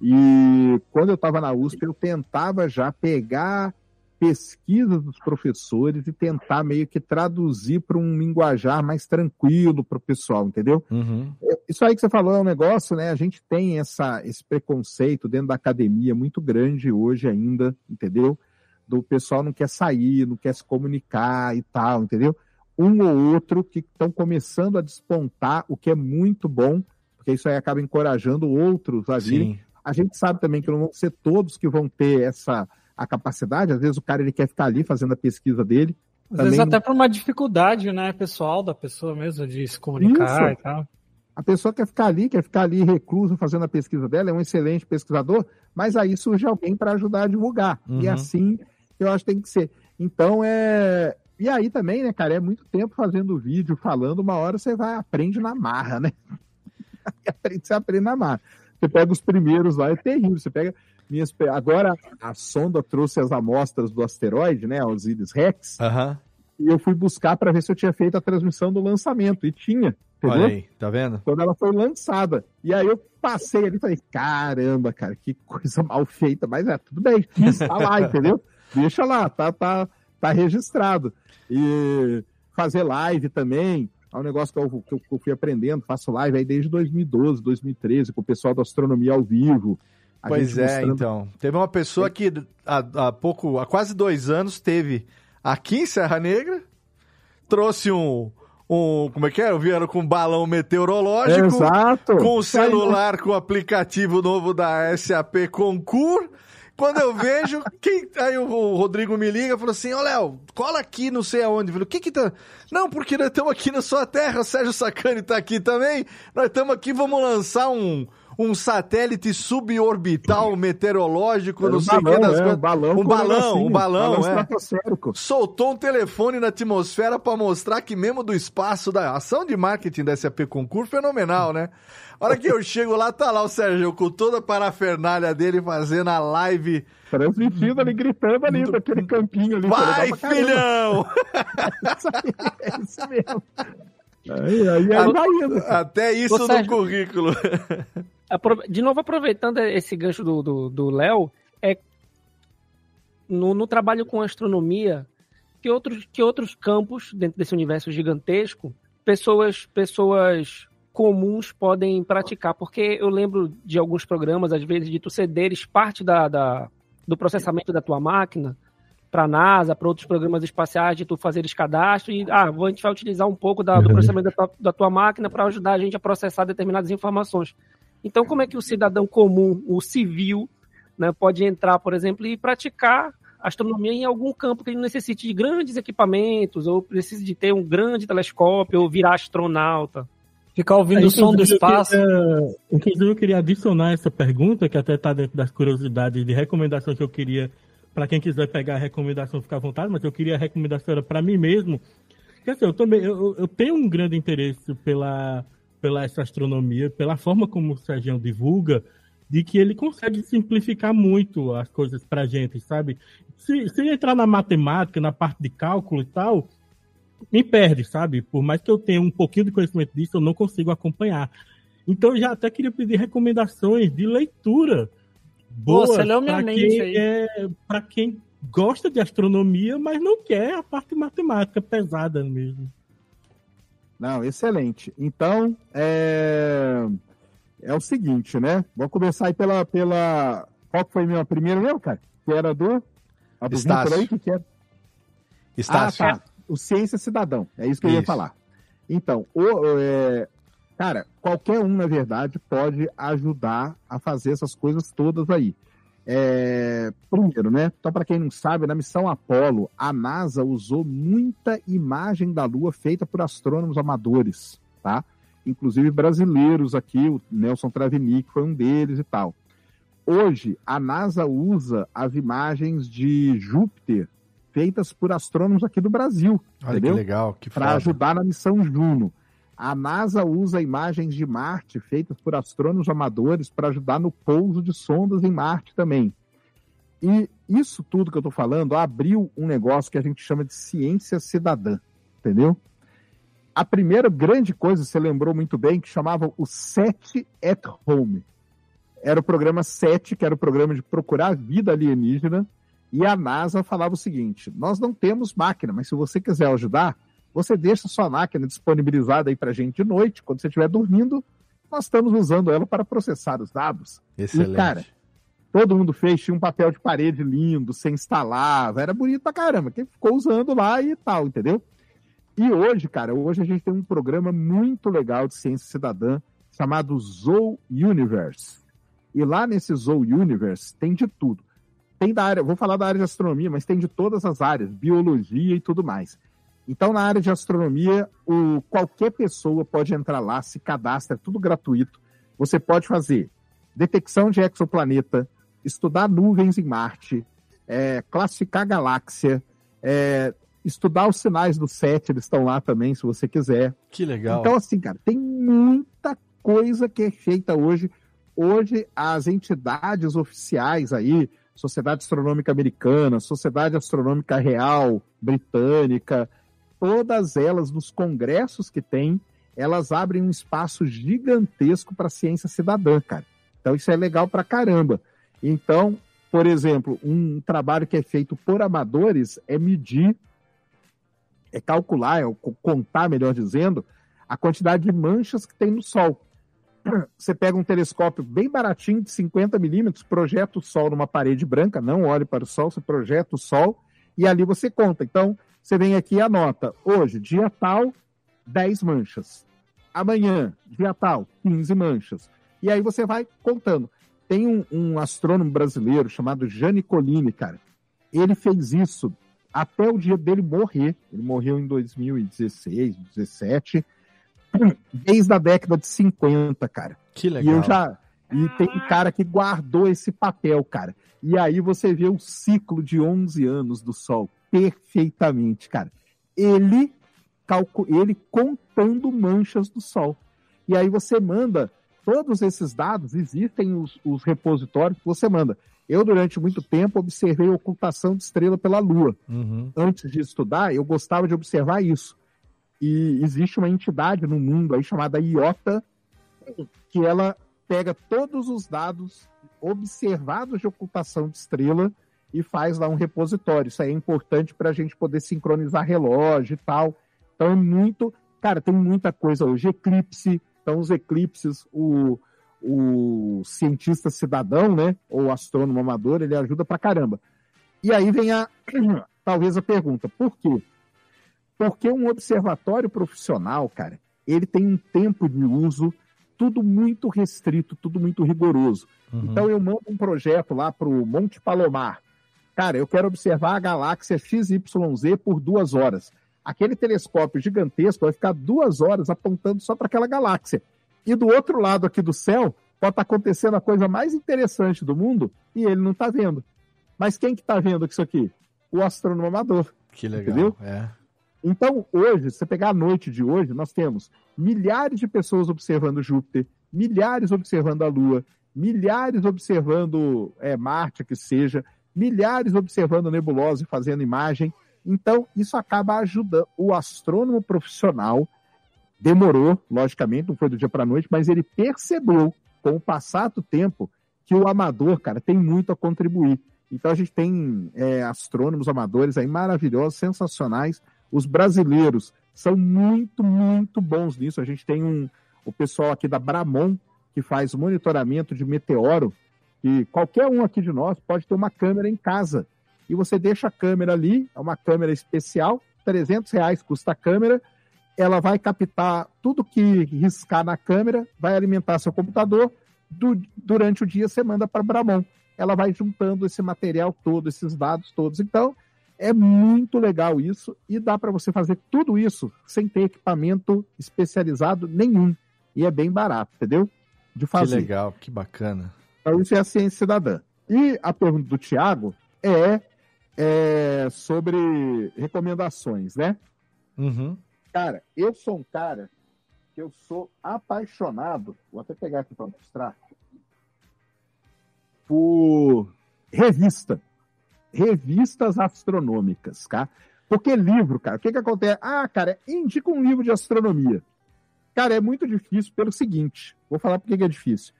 E quando eu estava na USP, eu tentava já pegar pesquisas dos professores e tentar meio que traduzir para um linguajar mais tranquilo para o pessoal, entendeu? Uhum. Isso aí que você falou é um negócio, né? A gente tem essa, esse preconceito dentro da academia muito grande hoje ainda, entendeu? Do pessoal não quer sair, não quer se comunicar e tal, entendeu? Um ou outro que estão começando a despontar, o que é muito bom, porque isso aí acaba encorajando outros a virem. Sim. A gente sabe também que não vão ser todos que vão ter essa a capacidade. Às vezes o cara ele quer ficar ali fazendo a pesquisa dele. Às Também vezes não- até por uma dificuldade, né, pessoal da pessoa mesmo de se comunicar Isso. e tal. A pessoa quer ficar ali, quer ficar ali reclusa fazendo a pesquisa dela, é um excelente pesquisador, mas aí surge alguém para ajudar a divulgar. Uhum. E assim eu acho que tem que ser. Então, é, E aí também, né, cara, é muito tempo fazendo vídeo, falando, uma hora você vai, aprende na marra, né? aprende, você aprende na marra. Você pega os primeiros lá, é terrível. Você pega minhas. Agora a sonda trouxe as amostras do asteroide, né? Os Iris Rex. E eu fui buscar para ver se eu tinha feito a transmissão do lançamento. E tinha. Entendeu? Olha aí, tá vendo? Quando ela foi lançada. E aí eu passei ali e falei, caramba, cara, que coisa mal feita. Mas é, tudo bem, tá lá, entendeu? Deixa lá, tá, tá, tá registrado. E fazer live também, é um negócio que eu, que eu, fui aprendendo, faço live aí desde 2012, 2013, com o pessoal da astronomia ao vivo. Pois é, mostrando- então. Teve uma pessoa que há, há pouco, há quase dois anos, teve aqui em Serra Negra, trouxe um. Um, como é que é? Vieram com um balão meteorológico. Exato. Com o né? celular, com o aplicativo novo da SAP Concur. Quando eu vejo, quem, aí o Rodrigo me liga e falou assim: Ô Léo, cola aqui, não sei aonde. Falei, o que que tá. Não, porque nós estamos aqui na sua terra, o Sérgio Sacani tá aqui também. Nós estamos aqui, vamos lançar um, um satélite suborbital meteorológico, Era não um sei o que balão, das é, coisas. um balão um balão, negocinho, um balão, balão é. Soltou um telefone na atmosfera pra mostrar que mesmo do espaço da ação de marketing da SAP Concur, fenomenal, né? A hora que eu chego lá, tá lá o Sérgio com toda a parafernália dele fazendo a live. Transmitindo ali, gritando ali, daquele campinho ali. Vai, filhão! É isso mesmo. Aí, aí, aí vai indo. Até isso Ô, no Sérgio, currículo. De novo, aproveitando esse gancho do Léo, do, Léo, é no, no trabalho com astronomia, que outros, que outros campos dentro desse universo gigantesco, pessoas, pessoas comuns podem praticar? Porque eu lembro de alguns programas, às vezes, de tu cederes parte da, da- do processamento da tua máquina para a NASA, para outros programas espaciais, de tu fazeres cadastro e, ah, a gente vai utilizar um pouco da- do Uhum. processamento da tua, da tua máquina para ajudar a gente a processar determinadas informações. Então, como é que o cidadão comum, o civil, né, pode entrar, por exemplo, e praticar astronomia em algum campo que ele necessite de grandes equipamentos, ou precise de ter um grande telescópio, ou virar astronauta? Ficar ouvindo o som do Inclusive, eu espaço. queria- inclusive, eu queria adicionar essa pergunta, que até está dentro das curiosidades de recomendação que eu queria, para quem quiser pegar a recomendação, ficar à vontade, mas eu queria a recomendação era para mim mesmo. Quer dizer, eu também eu, eu tenho um grande interesse pela, pela essa astronomia, pela forma como o Sérgio divulga, de que ele consegue simplificar muito as coisas para gente, sabe? Se, se entrar na matemática, na parte de cálculo e tal, me perde, sabe? Por mais que eu tenha um pouquinho de conhecimento disso, eu não consigo acompanhar. Então, eu já até queria pedir recomendações de leitura boa você leu minha mente quem, é, quem gosta de astronomia, mas não quer a parte matemática pesada mesmo. Não, excelente. Então, é... é o seguinte, né? Vamos começar aí pela. pela... Qual que foi a minha primeira mesmo, cara? Que era do. A do Estácio. Aí, que que era? Estácio. Ah, tá. O Ciência Cidadão. É isso que eu ia Isso. falar. Então, o, é, cara, qualquer um, na verdade, pode ajudar a fazer essas coisas todas aí. É, primeiro, né? Então, para quem não sabe, na missão Apollo, a NASA usou muita imagem da Lua feita por astrônomos amadores, tá? Inclusive brasileiros aqui, o Nelson Travini, que foi um deles e tal. Hoje, a NASA usa as imagens de Júpiter feitas por astrônomos aqui do Brasil. Olha entendeu? que legal, que Para ajudar na missão Juno. A NASA usa imagens de Marte feitas por astrônomos amadores para ajudar no pouso de sondas em Marte também. E isso tudo que eu estou falando abriu um negócio que a gente chama de ciência cidadã, entendeu? A primeira grande coisa, você lembrou muito bem, que chamava o SET at Home. Era o programa SET, que era o programa de procurar vida alienígena, e a NASA falava o seguinte: nós não temos máquina, mas se você quiser ajudar, você deixa a sua máquina disponibilizada aí para gente de noite, quando você estiver dormindo, nós estamos usando ela para processar os dados. Excelente. E, cara, todo mundo fez, tinha um papel de parede lindo, você instalava, era bonito pra caramba, quem ficou usando lá e tal, entendeu? E hoje, cara, hoje a gente tem um programa muito legal de ciência cidadã chamado Zoo Universe. E lá nesse Zoo Universe tem de tudo. Tem da área, vou falar da área de astronomia, mas tem de todas as áreas, biologia e tudo mais. Então, na área de astronomia, o, qualquer pessoa pode entrar lá, se cadastra, é tudo gratuito. Você pode fazer detecção de exoplaneta, estudar nuvens em Marte, é, classificar galáxia, é, estudar os sinais do SET, eles estão lá também, se você quiser. Que legal. Então, assim, cara, tem muita coisa que é feita hoje. Hoje, as entidades oficiais aí, Sociedade Astronômica Americana, Sociedade Astronômica Real Britânica, todas elas, nos congressos que tem, elas abrem um espaço gigantesco para a ciência cidadã, cara. Então, isso é legal pra caramba. Então, por exemplo, um trabalho que é feito por amadores é medir, é calcular, é contar, melhor dizendo, a quantidade de manchas que tem no Sol. Você pega um telescópio bem baratinho, de 50 milímetros, projeta o Sol numa parede branca, não olhe para o Sol, você projeta o Sol e ali você conta. Então, você vem aqui e anota, hoje, dia tal, 10 manchas. Amanhã, dia tal, 15 manchas. E aí você vai contando. Tem um, um astrônomo brasileiro chamado Jane Colline, cara. Ele fez isso até o dia dele morrer. Ele morreu em 2016, 2017, desde a década de 50, cara. Que legal. E eu já. E tem um cara que guardou esse papel, cara. E aí você vê o ciclo de 11 anos do Sol perfeitamente, cara. Ele, calcu... ele contando manchas do Sol. E aí você manda todos esses dados, existem os, os repositórios que você manda. Eu, durante muito tempo, observei a ocultação de estrela pela Lua. Uhum. Antes de estudar, eu gostava de observar isso. E existe uma entidade no mundo aí chamada IOTA, que ela pega todos os dados observados de ocultação de estrela e faz lá um repositório. Isso aí é importante para a gente poder sincronizar relógio e tal. Então é muito. Cara, tem muita coisa hoje. Eclipse. Então, os eclipses, o, o cientista cidadão, né? Ou astrônomo amador, ele ajuda pra caramba. E aí vem a. Talvez a pergunta: por quê? Porque um observatório profissional, cara, ele tem um tempo de uso tudo muito restrito, tudo muito rigoroso. Uhum. Então eu mando um projeto lá para o Monte Palomar. Cara, eu quero observar a galáxia XYZ por duas horas. Aquele telescópio gigantesco vai ficar duas horas apontando só para aquela galáxia. E do outro lado aqui do céu pode estar acontecendo a coisa mais interessante do mundo e ele não está vendo. Mas quem que está vendo isso aqui? O astrônomo amador. Que legal. Entendeu? É. Então, hoje, se você pegar a noite de hoje, nós temos milhares de pessoas observando Júpiter, milhares observando a Lua, milhares observando é, Marte, que seja, milhares observando nebulosa e fazendo imagem. Então, isso acaba ajudando o astrônomo profissional. Demorou, logicamente, não foi do dia para a noite, mas ele percebeu, com o passar do tempo, que o amador, cara, tem muito a contribuir. Então, a gente tem é, astrônomos amadores aí maravilhosos, sensacionais. Os brasileiros são muito, muito bons nisso. A gente tem um, o pessoal aqui da Bramon, que faz monitoramento de meteoro, e qualquer um aqui de nós pode ter uma câmera em casa. E você deixa a câmera ali, é uma câmera especial, 300 reais custa a câmera, ela vai captar tudo que riscar na câmera, vai alimentar seu computador, du durante o dia você manda para Bramon. Ela vai juntando esse material todo, esses dados todos. Então, é muito legal isso e dá para você fazer tudo isso sem ter equipamento especializado nenhum. E é bem barato, entendeu? De fazer. Que legal, que bacana. Então, isso é a ciência cidadã. E a pergunta do Tiago é, é, sobre recomendações, né? Uhum. Cara, eu sou um cara que eu sou apaixonado, vou até pegar aqui para mostrar, por revista. Revistas astronômicas, tá? Porque livro, cara, o que que acontece? Ah, cara, indica um livro de astronomia. Cara, é muito difícil pelo seguinte, vou falar por que é difícil.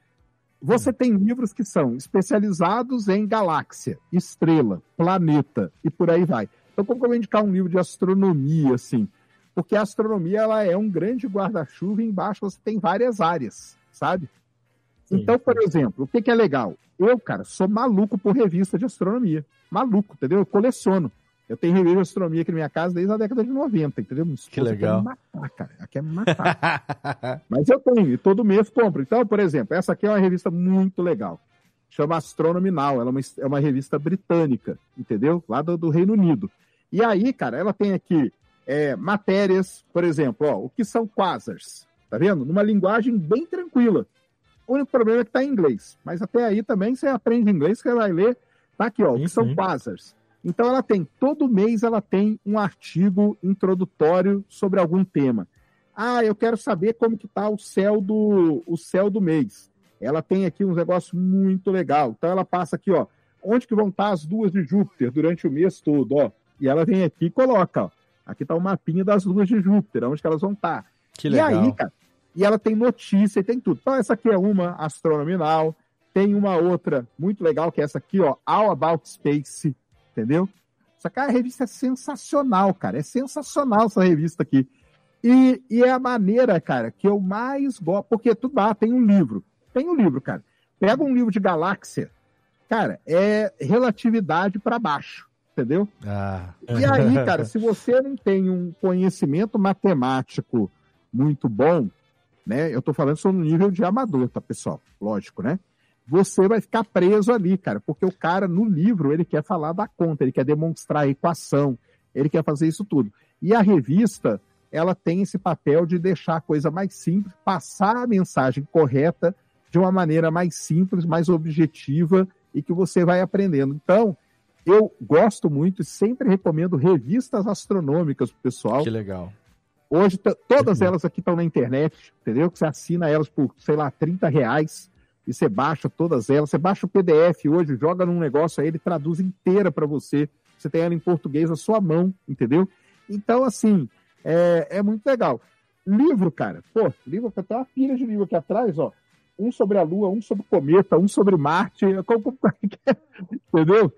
Você tem livros que são especializados em galáxia, estrela, planeta e por aí vai. Então, como que eu vou indicar um livro de astronomia, assim? Porque a astronomia ela é um grande guarda-chuva e embaixo você tem várias áreas, sabe? Então, por exemplo, o que, que é legal? Eu, cara, sou maluco por revista de astronomia. Maluco, entendeu? Eu coleciono. Eu tenho revista de astronomia aqui na minha casa desde a década de 90, entendeu? Minha Que legal. Quer me matar, cara. Ela quer me matar. Mas eu tenho, e todo mês compro. Então, por exemplo, essa aqui é uma revista muito legal. Chama Astronomy Now. Ela é uma, é uma revista britânica, entendeu? Lá do, do Reino Unido. E aí, cara, ela tem aqui é, matérias, por exemplo, ó, o que são quasars, tá vendo? Numa linguagem bem tranquila. O único problema é que tá em inglês. Mas até aí também você aprende inglês, você vai ler. Tá aqui, ó, o que são quasars. Então ela tem, todo mês ela tem um artigo introdutório sobre algum tema. Ah, eu quero saber como que tá o céu do o céu do mês. Ela tem aqui um negócio muito legal. Então ela passa aqui, ó, onde que vão estar as luas de Júpiter durante o mês todo, ó. E ela vem aqui e coloca, ó, aqui tá o mapinha das luas de Júpiter, onde que elas vão estar. Que E legal. aí, cara, e ela tem notícia e tem tudo. Então essa aqui é uma astronominal, tem uma outra muito legal que é essa aqui, ó, All About Space, entendeu? Essa cara, a revista é sensacional, cara. É sensacional essa revista aqui. E, e é a maneira, cara, que eu mais gosto. Porque tudo lá tem um livro. Tem um livro, cara. Pega um livro de galáxia. Cara, é relatividade para baixo, entendeu? Ah. E aí, cara, se você não tem um conhecimento matemático muito bom, né? Eu tô falando só no nível de amador, tá, pessoal? Lógico, né? Você vai ficar preso ali, cara, porque o cara no livro ele quer falar da conta, ele quer demonstrar a equação, ele quer fazer isso tudo. E a revista, ela tem esse papel de deixar a coisa mais simples, passar a mensagem correta de uma maneira mais simples, mais objetiva e que você vai aprendendo. Então, eu gosto muito e sempre recomendo revistas astronômicas pro pessoal. Que legal. Hoje, todas elas aqui estão na internet, entendeu? Que você assina elas por, sei lá, 30 reais e você baixa todas elas. Você baixa o PDF hoje, joga num negócio aí, ele traduz inteira para você. Você tem ela em português na sua mão, entendeu? Então, assim, é, é muito legal. Livro, cara, pô, livro, tem uma pilha de livro aqui atrás, ó. Um sobre a Lua, um sobre o cometa, um sobre Marte, é como- entendeu?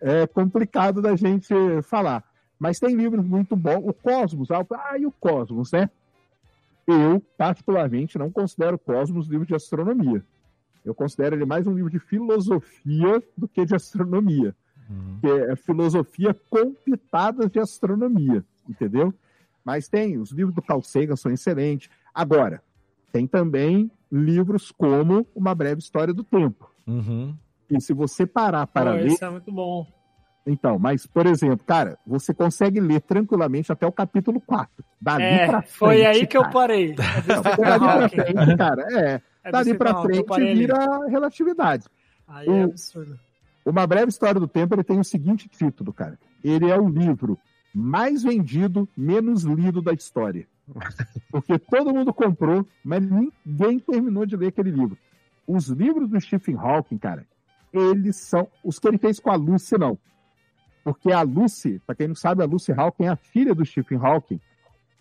É complicado da gente falar. Mas tem livros muito bons. O Cosmos, ah, ah, e o Cosmos, né? Eu, particularmente, não considero o Cosmos livro de astronomia. Eu considero ele mais um livro de filosofia do que de astronomia. Que é filosofia com pitadas de astronomia, entendeu? Mas tem, os livros do Carl Sagan são excelentes. Agora, tem também livros como Uma Breve História do Tempo. Uhum. E se você parar para Pô, ler. esse é muito bom. Então, mas, por exemplo, cara, você consegue ler tranquilamente até o capítulo 4. Dali É, pra foi frente, aí que eu cara. parei. Não, dali pra frente, cara, é. É dali eu frente vira relatividade. Aí O- é absurdo. Uma Breve História do Tempo, ele tem o seguinte título, cara. Ele é o livro mais vendido, menos lido da história. Porque todo mundo comprou, mas ninguém terminou de ler aquele livro. Os livros do Stephen Hawking, cara, eles são. Os que ele fez com a Lucy, não. Porque a Lucy, pra quem não sabe, a Lucy Hawking é a filha do Stephen Hawking.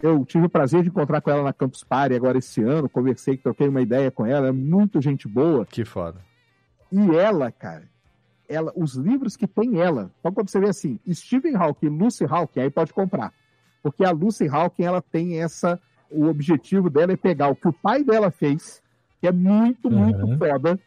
Eu tive o prazer de encontrar com ela na Campus Party agora esse ano, conversei, troquei uma ideia com ela, é muito gente boa. Que foda. E ela, cara, ela, os livros que tem ela, então quando você vê assim, Stephen Hawking e Lucy Hawking, aí pode comprar. Porque a Lucy Hawking, ela tem essa, o objetivo dela é pegar o que o pai dela fez, que é muito, muito foda,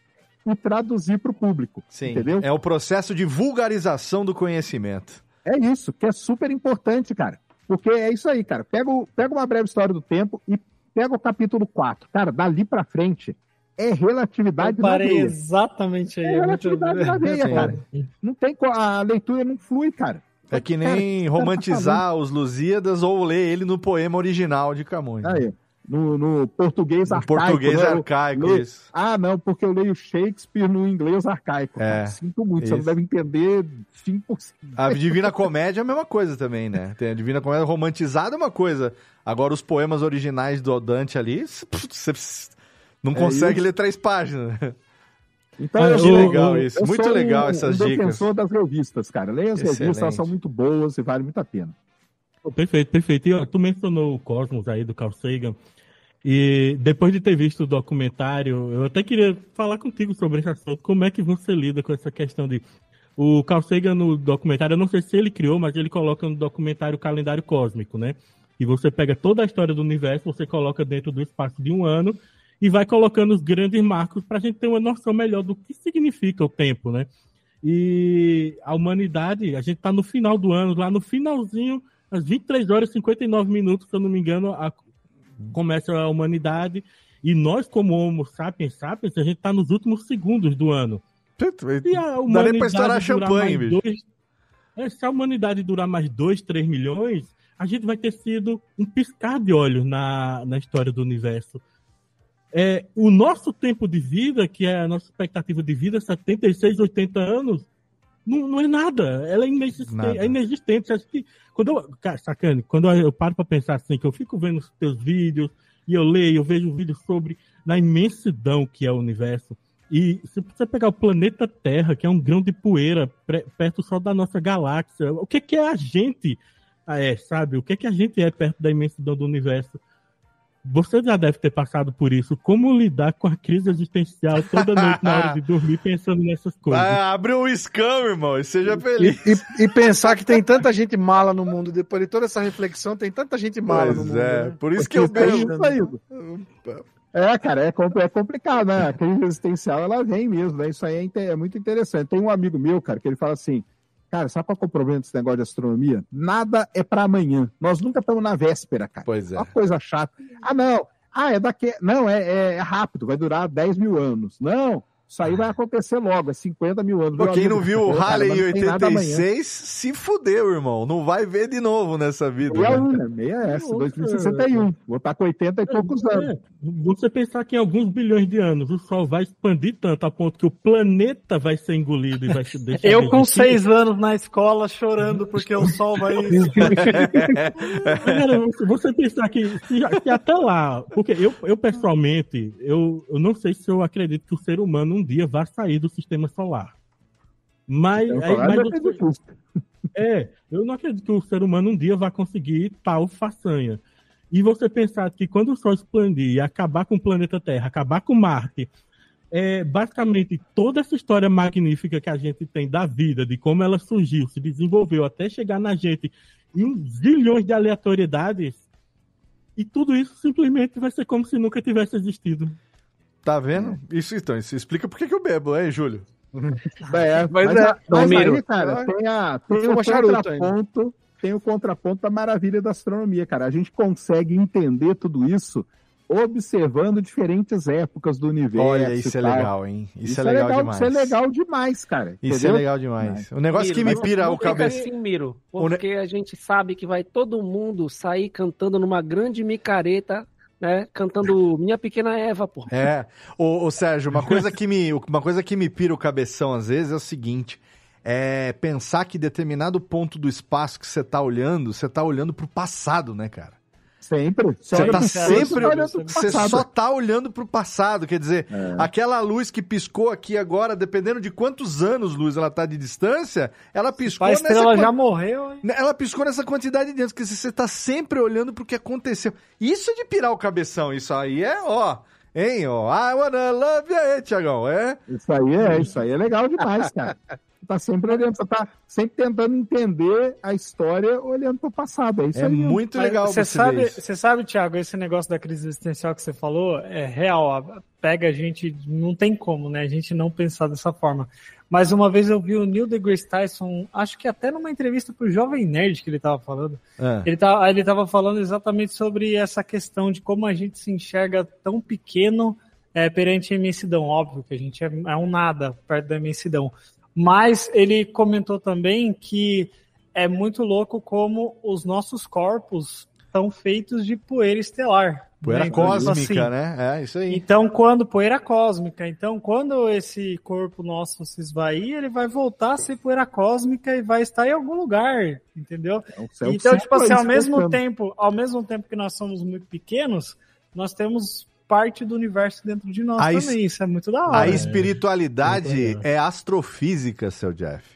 e traduzir para o público. Sim. Entendeu? É o processo de vulgarização do conhecimento. É isso, que é super importante, cara. Porque é isso aí, cara. Pega, o- pega uma breve história do tempo e pega o capítulo 4. Cara, dali pra frente é relatividade Eu na parei veia. exatamente aí. É relatividade na veia, cara. Não tem a leitura não flui, cara. É que nem cara tá romantizar os Lusíadas ou ler ele no poema original de Camões. né? Aí, no, no português No arcaico. português né? Eu arcaico, leio- isso. Ah, não, porque eu leio Shakespeare no inglês arcaico. É. Sinto muito, você não isso. deve entender 5%. A Divina Comédia é a mesma coisa também, né? Tem a Divina Comédia romantizada é uma coisa. Agora, os poemas originais do Dante ali, você não É consegue isso. ler três páginas. Então, Ah, eu que legal eu- isso. eu Muito sou legal um, essas um dicas. defensor das revistas, cara. Leia as revistas, Excelente. elas são muito boas e vale muito a pena. Perfeito, perfeito. E ó, tu mencionou o Cosmos aí do Carl Sagan. E depois de ter visto o documentário, eu até queria falar contigo sobre esse assunto. Como é que você lida com essa questão de. O Carl Sagan no documentário, eu não sei se ele criou, mas ele coloca no documentário o calendário cósmico, né? E você pega toda a história do universo, você coloca dentro do espaço de um ano e vai colocando os grandes marcos para a gente ter uma noção melhor do que significa o tempo, né? E a humanidade, a gente está no final do ano, lá no finalzinho, às 23 horas e 59 minutos, se eu não me engano, a- começa a humanidade. E nós, como Homo sapiens sapiens, a gente está nos últimos segundos do ano. E a Dá nem pra estourar champanhe, bicho. dois- é, se a humanidade durar mais 2, 3 milhões, a gente vai ter sido um piscar de olhos na, na história do universo. É, o nosso tempo de vida, que é a nossa expectativa de vida, 76, 80 anos, Não, não é nada. Ela é inexistente. Nada. É inexistente. Acho que quando eu, cara, sacane, quando eu paro pra pensar assim, que eu fico vendo os teus vídeos e eu leio, eu vejo vídeos sobre na imensidão que é o universo. E se você pegar o planeta Terra, que é um grão de poeira perto só da nossa galáxia, o que, que é a gente? Ah, É, sabe? O que, que a gente é perto da imensidão do universo? Você já deve ter passado por isso. Como lidar com a crise existencial toda noite na hora de dormir pensando nessas coisas? Ah, abre um scam, irmão, e seja feliz. E, e- e pensar que tem tanta gente mala no mundo, depois de toda essa reflexão, tem tanta gente mala no Pois mundo. é, né? por isso que eu Porque aí, bebo. isso aí. É, cara, é, compl- é complicado, né? A crise existencial, ela vem mesmo, né? Isso aí é, é muito interessante. Tem um amigo meu, cara, que ele fala assim, cara, sabe qual é o problema desse negócio de astronomia? Nada é pra amanhã. Nós nunca estamos na véspera, cara. Pois é. Uma coisa chata. Ah, não. Ah, é daqui. Não, é, é- é rápido, vai durar 10 mil anos. Não, isso aí vai acontecer logo, é 50 mil anos. Pô, quem não viu o Halley em não tem nada amanhã. 86 se fudeu, irmão. Não vai ver de novo nessa vida. Meia né? meia essa, 2061. Vou estar com 80 e poucos anos. É, você pensar que em alguns bilhões de anos o Sol vai expandir tanto a ponto que o planeta vai ser engolido e vai se deixar. Eu com seis anos na escola chorando porque o sol vai. Cara, você- você pensar que, que- que até lá, porque eu, eu pessoalmente, eu, eu não sei se eu acredito que o ser humano um dia vai sair do sistema solar. Mas, Então, aí- mas você- é, eu não acredito que o ser humano um dia vai conseguir tal façanha. E você pensar que quando o Sol expandir e acabar com o planeta Terra, acabar com Marte, é, basicamente toda essa história magnífica que a gente tem da vida, de como ela surgiu, se desenvolveu até chegar na gente em zilhões de aleatoriedades, e tudo isso simplesmente vai ser como se nunca tivesse existido. Tá vendo? Isso então, isso explica por que que eu bebo, hein, Júlio? É, Mas mas, é, mas Miro. aí, cara, tem, a, tem contraponto, tem o contraponto da maravilha da astronomia, cara. A gente consegue entender tudo isso observando diferentes épocas do universo. Olha, e isso é legal, hein? Isso, é legal, demais. Isso é legal demais, cara. Isso entendeu? é legal demais. O negócio que me pira o cabeça. assim, Miro, O ne- porque a gente sabe que vai todo mundo sair cantando numa grande micareta, né? Cantando Minha Pequena Eva, pô. É. Ô, ô, Sérgio, uma coisa, que me, uma coisa que me pira o cabeção às vezes é o seguinte: é pensar que determinado ponto do espaço que você tá olhando, você tá olhando pro passado, né, cara? Sempre. Você Sempre, tá sempre sempre. olhando pro Você passado. só tá olhando pro passado. Quer dizer, É. aquela luz que piscou aqui agora, dependendo de quantos anos luz ela tá de distância, ela piscou A estrela nessa já morreu. hein? Ela piscou nessa quantidade de anos, porque você tá sempre olhando pro que aconteceu. Isso é de pirar o cabeção, isso aí é, ó. Hein, ó. I wanna love you, aí, Tiagão. É? Isso aí é, isso aí é legal demais, cara. Tá sempre olhando, você tá sempre tentando entender a história olhando pro passado. É isso É aí. muito legal você sabe, você sabe, Thiago, esse negócio da crise existencial que você falou é real. Pega a gente, não tem como, né? A gente não pensar dessa forma. Mas uma vez eu vi o Neil deGrasse Tyson, acho que até numa entrevista pro Jovem Nerd que ele tava falando. Ah. Ele tá, ele tava falando exatamente sobre essa questão de como a gente se enxerga tão pequeno é, perante a imensidão. Óbvio que a gente é, é um nada perto da imensidão. Mas ele comentou também que é muito louco como os nossos corpos estão feitos de poeira estelar. Poeira né? Então, cósmica, assim, né? É isso aí. então, quando poeira cósmica, então quando esse corpo nosso se esvair, ele vai voltar a ser poeira cósmica e vai estar em algum lugar, entendeu? É Então, tipo assim, ao mesmo tempo, ao mesmo tempo que nós somos muito pequenos, nós temos parte do universo dentro de nós A também. Isso é muito da hora. A espiritualidade é astrofísica, seu Jeff.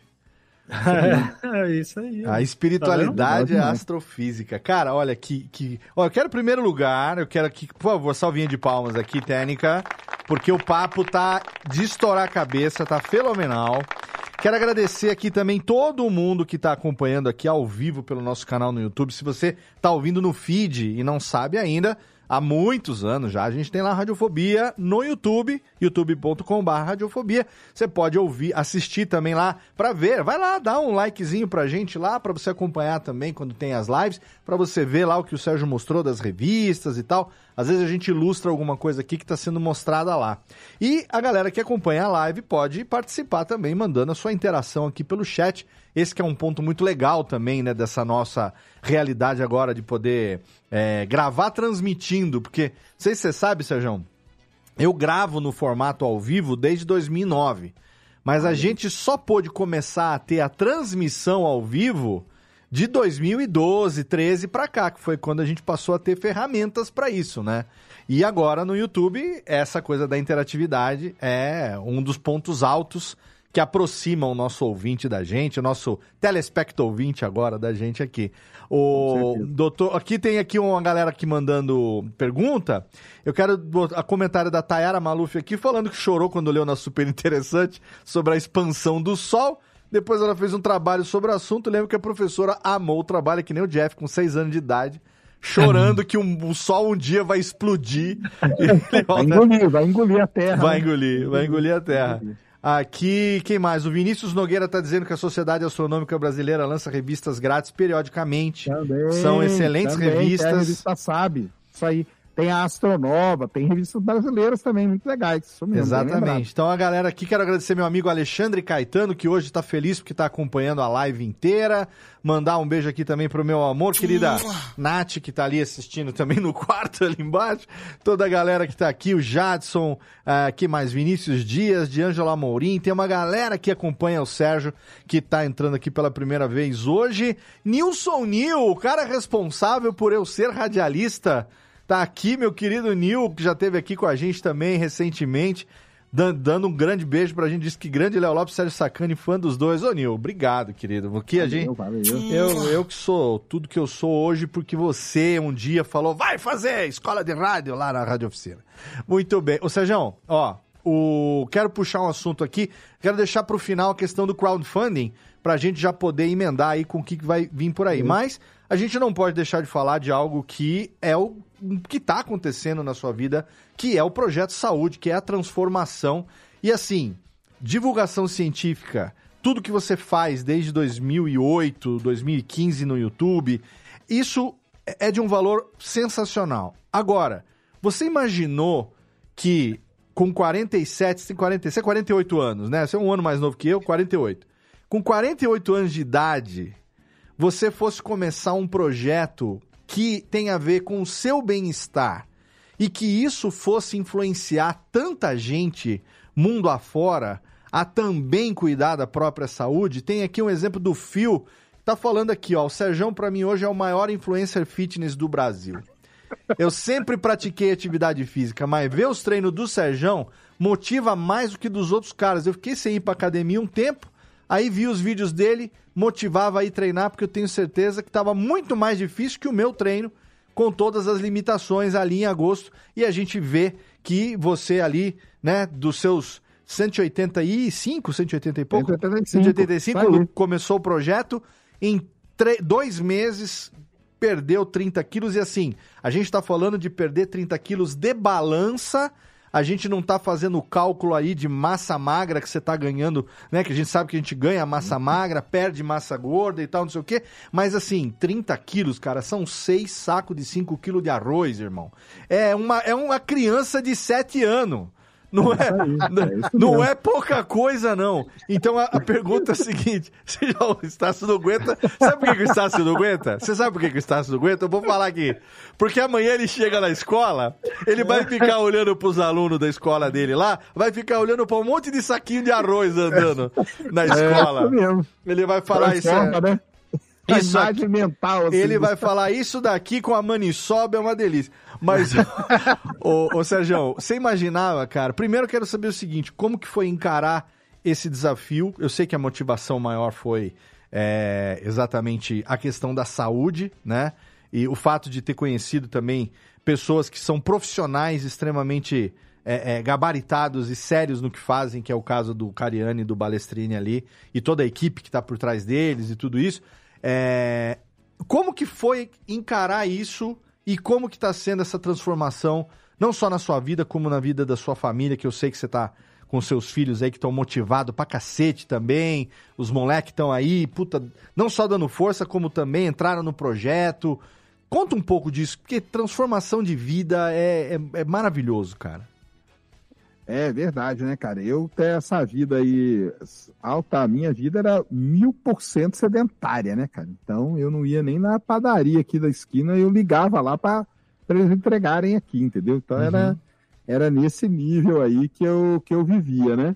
É isso aí. A espiritualidade Tá é astrofísica. Cara, olha que. que... Ó, eu quero em primeiro lugar, eu quero aqui, por favor, salvinha de palmas aqui, técnica, porque o papo tá de estourar a cabeça, tá fenomenal. Quero agradecer aqui também todo mundo que tá acompanhando aqui ao vivo pelo nosso canal no YouTube. Se você tá ouvindo no feed e não sabe ainda, há muitos anos já a gente tem lá Radiofobia no YouTube, youtube.com.br Radiofobia. Você pode ouvir, assistir também lá pra ver. Vai lá, dá um likezinho pra gente lá, pra você acompanhar também quando tem as lives, pra você ver lá o que o Sérgio mostrou das revistas e tal. Às vezes a gente ilustra alguma coisa aqui que está sendo mostrada lá. E a galera que acompanha a live pode participar também, mandando a sua interação aqui pelo chat. Esse que é um ponto muito legal também, né, dessa nossa realidade agora de poder é, gravar transmitindo, porque, não sei se você sabe, Sérgio, eu gravo no formato ao vivo desde 2009. Mas a gente só pôde começar a ter a transmissão ao vivo de 2012, 13 para cá, que foi quando a gente passou a ter ferramentas para isso, né? E agora no YouTube, essa coisa da interatividade é um dos pontos altos que aproxima o nosso ouvinte da gente, o nosso telespecto ouvinte agora da gente aqui. O doutor, aqui tem aqui uma galera aqui mandando pergunta. Eu quero a comentário da Tayara Maluf aqui falando que chorou quando leu na super interessante sobre a expansão do Sol. Depois ela fez um trabalho sobre o assunto. Lembro que a professora amou o trabalho, que nem o Jeff, com seis anos de idade, chorando que um- o Sol um dia vai explodir. Vai engolir, vai engolir a terra. Vai né? engolir, vai engolir a terra. Aqui, quem mais? O Vinícius Nogueira está dizendo que a Sociedade Astronômica Brasileira lança revistas grátis periodicamente. São excelentes Também, Tem a revistas. revista Sabe. Isso aí. Tem a Astronova, tem revistas brasileiras também, muito legais. Isso mesmo. Exatamente. Então a galera aqui, quero agradecer meu amigo Alexandre Caetano, que hoje está feliz porque está acompanhando a live inteira. Mandar um beijo aqui também pro meu amor, querida Nath, que tá ali assistindo também no quarto ali embaixo. Toda a galera que tá aqui, o Jadson, ah, aqui mais Vinícius Dias, de Ângela Mourim. Tem uma galera que acompanha o Sérgio, que tá entrando aqui pela primeira vez hoje. Nilson Nil, o cara responsável por eu ser radialista. Tá aqui, meu querido Nil, que já esteve aqui com a gente também recentemente, dan- dando um grande beijo pra gente. Diz que grande Léo Lopes, Sérgio Sacani, fã dos dois. Ô, Nil, obrigado, querido. Porque a gente. Eu, eu que sou tudo que eu sou hoje, porque você um dia falou, vai fazer escola de rádio lá na Rádio Oficina. Muito bem. Ô, Sérgio, ó, o... quero puxar um assunto aqui, quero deixar pro final a questão do crowdfunding, pra gente já poder emendar aí com o que que vai vir por aí. Mas a gente não pode deixar de falar de algo que é o que está acontecendo na sua vida, que é o projeto saúde, que é a transformação. E assim, divulgação científica, tudo que você faz desde 2008, 2015 no YouTube, isso é de um valor sensacional. Agora, você imaginou que com 47, você tem 47, 48 anos, né? Você é um ano mais novo que eu, 48. Com 48 anos de idade, você fosse começar um projeto que tem a ver com o seu bem-estar e que isso fosse influenciar tanta gente mundo afora a também cuidar da própria saúde, tem aqui um exemplo do Phil, tá falando aqui, ó, o Serjão para mim hoje é o maior influencer fitness do Brasil. Eu sempre pratiquei atividade física, mas ver os treinos do Serjão motiva mais do que dos outros caras. Eu fiquei sem ir pra academia um tempo, aí vi os vídeos dele, motivava a ir treinar, porque eu tenho certeza que estava muito mais difícil que o meu treino, com todas as limitações ali em agosto. E a gente vê que você ali, né, dos seus 185, 180 e pouco? 185, 185, isso aí. começou o projeto, em dois meses perdeu 30 quilos e assim, a gente tá falando de perder 30 quilos de balança, a gente não tá fazendo o cálculo aí de massa magra que você tá ganhando, né? Que a gente sabe que a gente ganha massa magra, perde massa gorda e tal, não sei o quê. Mas assim, 30 quilos, cara, são seis sacos de 5 quilos de arroz, irmão. É uma, é uma criança de 7 anos. Não é, não é pouca coisa, não. Então a, a pergunta é a seguinte: você já, o Estácio não aguenta. Sabe por que, que o Estácio não aguenta? Você sabe por que, que o Estácio não aguenta? Eu vou falar aqui. Porque amanhã ele chega na escola, ele vai ficar olhando pros alunos da escola dele lá, vai ficar olhando pra um monte de saquinho de arroz andando na escola. É, isso mesmo. Ele vai falar isso. É... né? Isso imagem mental, assim, Ele vai falar isso daqui com a maniçoba é uma delícia. Mas, ô, ô Sérgio, você imaginava, cara? Primeiro eu quero saber o seguinte: como que foi encarar esse desafio? Eu sei que a motivação maior foi é, exatamente a questão da saúde, né? E o fato de ter conhecido também pessoas que são profissionais extremamente é, é, gabaritados e sérios no que fazem, que é o caso do Cariani e do Balestrini ali, e toda a equipe que está por trás deles e tudo isso. É, como que foi encarar isso e como que está sendo essa transformação, não só na sua vida, como na vida da sua família, que eu sei que você tá com seus filhos aí que estão motivados pra cacete também, os moleques estão aí, puta, não só dando força, como também entraram no projeto. Conta um pouco disso, porque transformação de vida é, é, é maravilhoso, cara. É verdade, né, cara? Eu ter essa vida aí alta, a minha vida era mil por cento sedentária, né, cara? Então eu não ia nem na padaria aqui da esquina, eu ligava lá para eles entregarem aqui, entendeu? Então era, era nesse nível aí que eu, que eu vivia, né?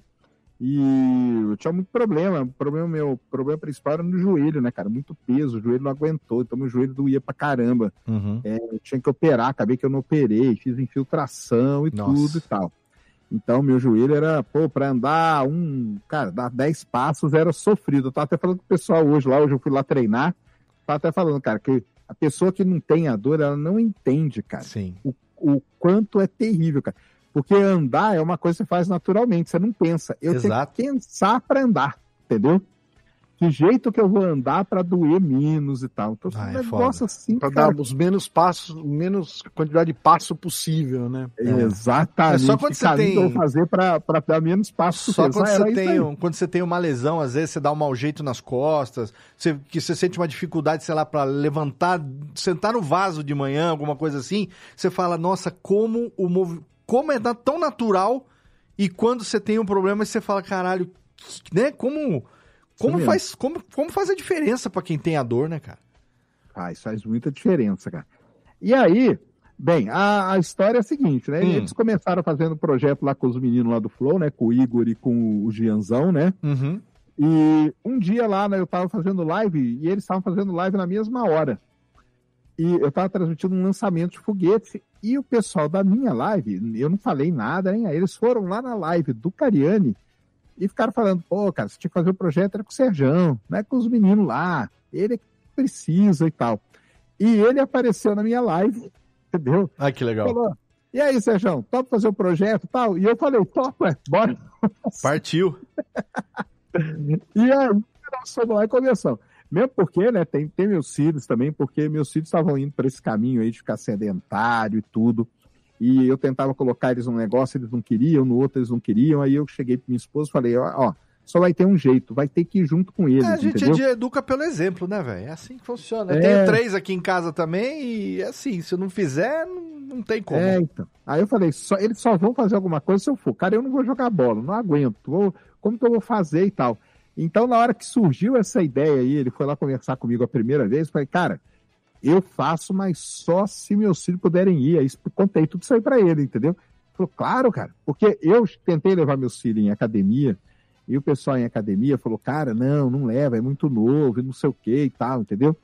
E eu tinha muito problema. O problema meu, o problema principal era no joelho, né, cara? Muito peso, o joelho não aguentou, então meu joelho doía pra caramba. Uhum. É, eu tinha que operar, acabei que eu não operei, fiz infiltração e Nossa. tudo e tal. Então, meu joelho era, pô, pra andar um, cara, dar 10 passos era sofrido. Eu tava até falando com o pessoal hoje lá, hoje eu fui lá treinar, tava até falando, cara, que a pessoa que não tem a dor, ela não entende, cara. Sim. O, o quanto é terrível, cara. Porque andar é uma coisa que você faz naturalmente, você não pensa. Eu Exato. tenho que pensar pra andar, entendeu? Que jeito que eu vou andar pra doer menos e tal. Então, Ah, um é negócio foda. assim, Pra cara, dar os menos passos, menos quantidade de passo possível, né? Exatamente. É só quando Que você tem- eu vou fazer pra, pra dar menos passos. Só quando Era você, tem, um- quando você tem uma lesão, às vezes você dá um mau jeito nas costas, você, que você sente uma dificuldade, sei lá, pra levantar, sentar no vaso de manhã, alguma coisa assim, você fala, nossa, como o movi... como é tão natural e quando você tem um problema, você fala, caralho, né? Como como faz como, como faz a diferença pra quem tem a dor, né, cara? Faz, faz muita diferença, cara. E aí, bem, a, a história é a seguinte, né? Hum. Eles começaram fazendo um projeto lá com os meninos lá do Flow, né? Com o Igor e com o Gianzão, né? Uhum. E um dia lá, né, eu tava fazendo live e eles estavam fazendo live na mesma hora. E eu tava transmitindo um lançamento de foguete e o pessoal da minha live, eu não falei nada, hein? Aí eles foram lá na live do Cariani e ficaram falando, pô, cara, você tinha que fazer o projeto era com o Serjão, não é com os meninos lá, ele é que precisa e tal. E ele apareceu na minha live, entendeu? Ah, que legal. Falou, e aí, Serjão, topa fazer o projeto e tal? E eu falei, topa, bora. Partiu. E aí, nós fomos lá e começamos. Mesmo porque, né, tem, tem meus filhos também, porque meus filhos estavam indo para esse caminho aí de ficar sedentário e tudo. E eu tentava colocar eles num negócio, eles não queriam, no outro eles não queriam. Aí eu cheguei para minha esposa e falei: ó, ó, só vai ter um jeito, vai ter que ir junto com eles. É, a gente entendeu? educa pelo exemplo, né, velho? É assim que funciona. Eu É. tenho três aqui em casa também e é assim, se eu não fizer, não, tem como. É, então. Aí eu falei, só, eles só vão fazer alguma coisa se eu for. Cara, eu não vou jogar bola, não aguento. Vou, como que eu vou fazer e tal? Então, na hora que surgiu essa ideia aí, ele foi lá conversar comigo a primeira vez, eu falei, cara, eu faço, mas só se meus filhos puderem ir. Aí contei tudo isso aí pra ele, entendeu? Falou, claro, cara, porque eu tentei levar meus filhos em academia, e o pessoal em academia falou, cara, não, não leva, é muito novo, não sei o que e tal, entendeu?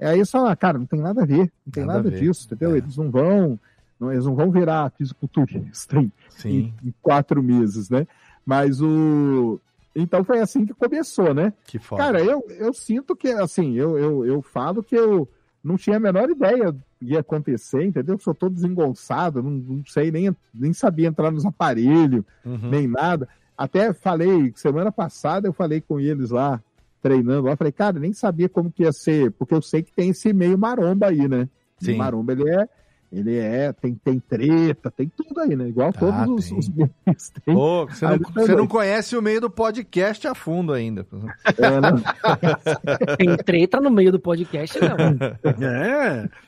Aí eu falei, cara, não tem nada a ver, não tem Nada nada, É. disso, entendeu? Eles não vão, não, eles não vão virar fisiculturista em, em, em quatro meses, né? Mas o. Então foi assim que começou, né? Que foda. Cara, eu, eu sinto que, assim, eu, eu, eu falo que eu não tinha a menor ideia do que ia acontecer, entendeu? Eu sou todo desengonçado, não, não sei, nem, nem sabia entrar nos aparelhos, Uhum. nem nada. Até falei, semana passada eu falei com eles lá, treinando lá, falei, cara, nem sabia como que ia ser, porque eu sei que tem esse meio maromba aí, né? Sim. O maromba, ele é, ele é, tem, tem treta, tem tudo aí, né? Igual todos os, tem. os meios têm. Ô, você, não, você não conhece o meio do podcast a fundo ainda. É, não? Tem treta no meio do podcast, não. É.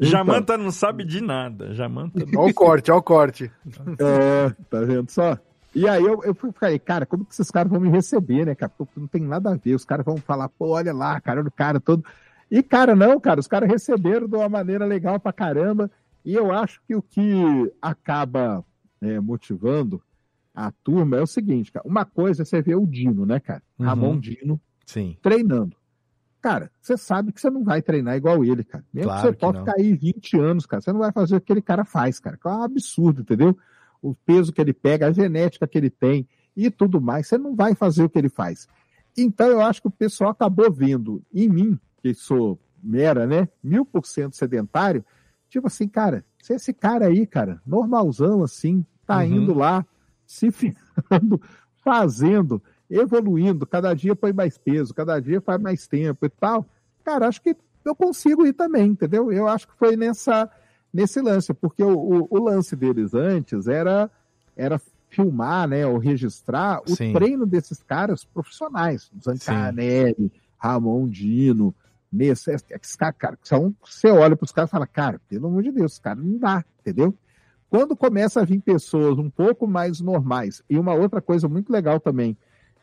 Jamanta não sabe de nada. Jamanta não. Olha o corte, olha o corte. É, tá vendo só? E aí eu, eu falei, cara, como que esses caras vão me receber, né, cara? Porque não tem nada a ver. Os caras vão falar, pô, olha lá, cara, olha o cara todo. E, cara, não, cara, os caras receberam de uma maneira legal pra caramba. E eu acho que o que acaba é, motivando a turma é o seguinte, cara. Uma coisa é você ver o Dino, né, cara? Uhum. Ramon Dino Sim. treinando. Cara, você sabe que você não vai treinar igual ele, cara. Mesmo Claro que você ficar aí 20 anos, cara, você não vai fazer o que aquele cara faz, cara. Que é um absurdo, entendeu? O peso que ele pega, a genética que ele tem e tudo mais, você não vai fazer o que ele faz. Então eu acho que o pessoal acabou vendo em mim, que sou mera, né, mil por cento sedentário, tipo assim, cara, se esse cara aí, cara, normalzão assim, tá Uhum. indo lá, se firmando, fazendo, evoluindo, cada dia põe mais peso, cada dia faz mais tempo e tal, cara, acho que eu consigo ir também, entendeu? Eu acho que foi nessa nesse lance, porque o, o, o lance deles antes era era filmar, né, ou registrar o Sim. treino desses caras profissionais, Zancanelli, Ramon Dino, nesse, esses caras, cara, que são, você olha para os caras e fala, cara, pelo amor de Deus, cara não dá, entendeu? Quando começa a vir pessoas um pouco mais normais, e uma outra coisa muito legal também,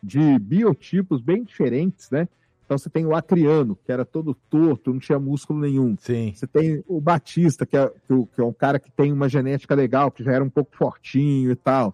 de biotipos bem diferentes, né? Então você tem o Acriano, que era todo torto, não tinha músculo nenhum. Sim. Você tem o Batista, que é, que é um cara que tem uma genética legal, que já era um pouco fortinho e tal.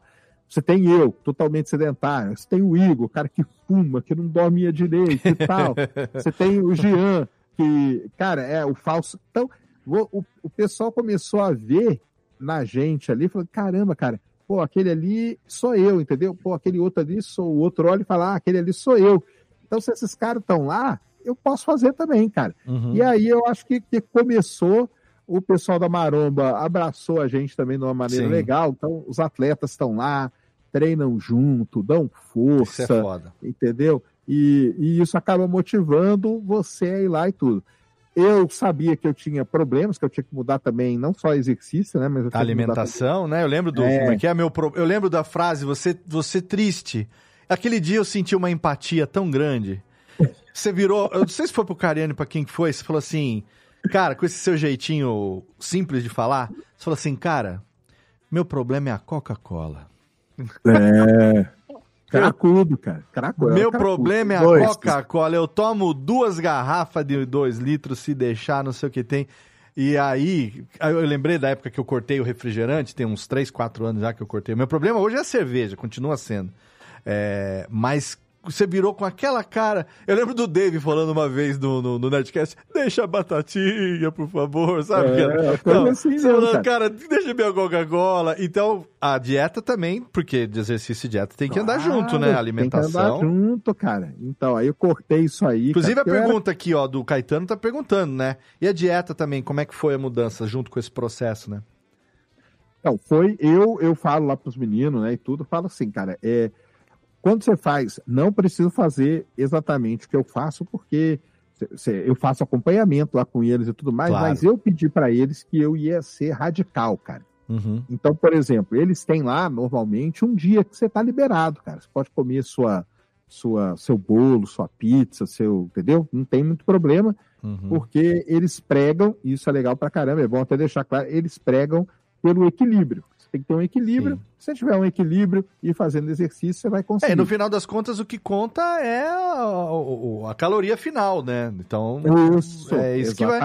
Você tem eu, totalmente sedentário. Você tem o Igor, o cara que fuma, que não dormia direito e tal. Você tem o Jean, que, cara, é o falso. Então, o, o, o pessoal começou a ver na gente ali, falando: caramba, cara, pô, aquele ali sou eu, entendeu? Pô, aquele outro ali sou o outro, olha e fala: ah, aquele ali sou eu. Então, se esses caras estão lá, eu posso fazer também, cara. Uhum. E aí eu acho que, que começou, o pessoal da Maromba abraçou a gente também de uma maneira Sim. legal. Então, os atletas estão lá, treinam junto, dão força, Isso é foda. entendeu? E, e isso acaba motivando você a ir lá e tudo. Eu sabia que eu tinha problemas, que eu tinha que mudar também, não só exercício, né? Mas eu A alimentação, né? Eu lembro do. É. Como é que é meu pro... Eu lembro da frase, você, você triste. Aquele dia eu senti uma empatia tão grande. Você virou. Eu não sei se foi pro Cariani, pra quem que foi, você falou assim. Cara, com esse seu jeitinho simples de falar, você falou assim, cara, meu problema é a Coca-Cola. É. Cracudo, cara. Cracudo. Meu cracudo. problema é a. Coca-Cola. Eu tomo duas garrafas de dois litros se deixar, não sei o que tem. E aí, eu lembrei da época que eu cortei o refrigerante, tem uns 3, 4 anos já que eu cortei. Meu problema hoje é a cerveja, continua sendo. É, mas você virou com aquela cara. Eu lembro do Dave falando uma vez no, no, no Nerdcast: deixa a batatinha, por favor, sabe? É, coisa assim você mesmo, falando, cara. cara, deixa minha Coca-Cola. Então, a dieta também, porque de exercício e dieta tem que andar junto, né? A Tem que andar alimentação. junto, cara. Então, aí eu cortei isso aí. Inclusive, cara, a eu era- pergunta aqui, ó, do Caetano tá perguntando, né? E a dieta também, como é que foi a mudança junto com esse processo, né? Então, foi, eu, eu falo lá pros meninos, né, e tudo, falo assim, cara, é, quando você faz, não preciso fazer exatamente o que eu faço, porque eu faço acompanhamento lá com eles e tudo mais, Claro. mas eu pedi para eles que eu ia ser radical, cara. Uhum. Então, por exemplo, eles têm lá, normalmente, um dia que você tá liberado, cara. Você pode comer sua, sua, seu bolo, sua pizza, seu, entendeu? Não tem muito problema, Uhum. porque eles pregam, e isso é legal pra caramba, é bom até deixar claro, eles pregam pelo equilíbrio. Você tem que ter um equilíbrio. Se você tiver um equilíbrio e fazendo exercício, você vai conseguir. É, no final das contas, o que conta é a, a caloria final, né? Então, Isso, é isso que vai.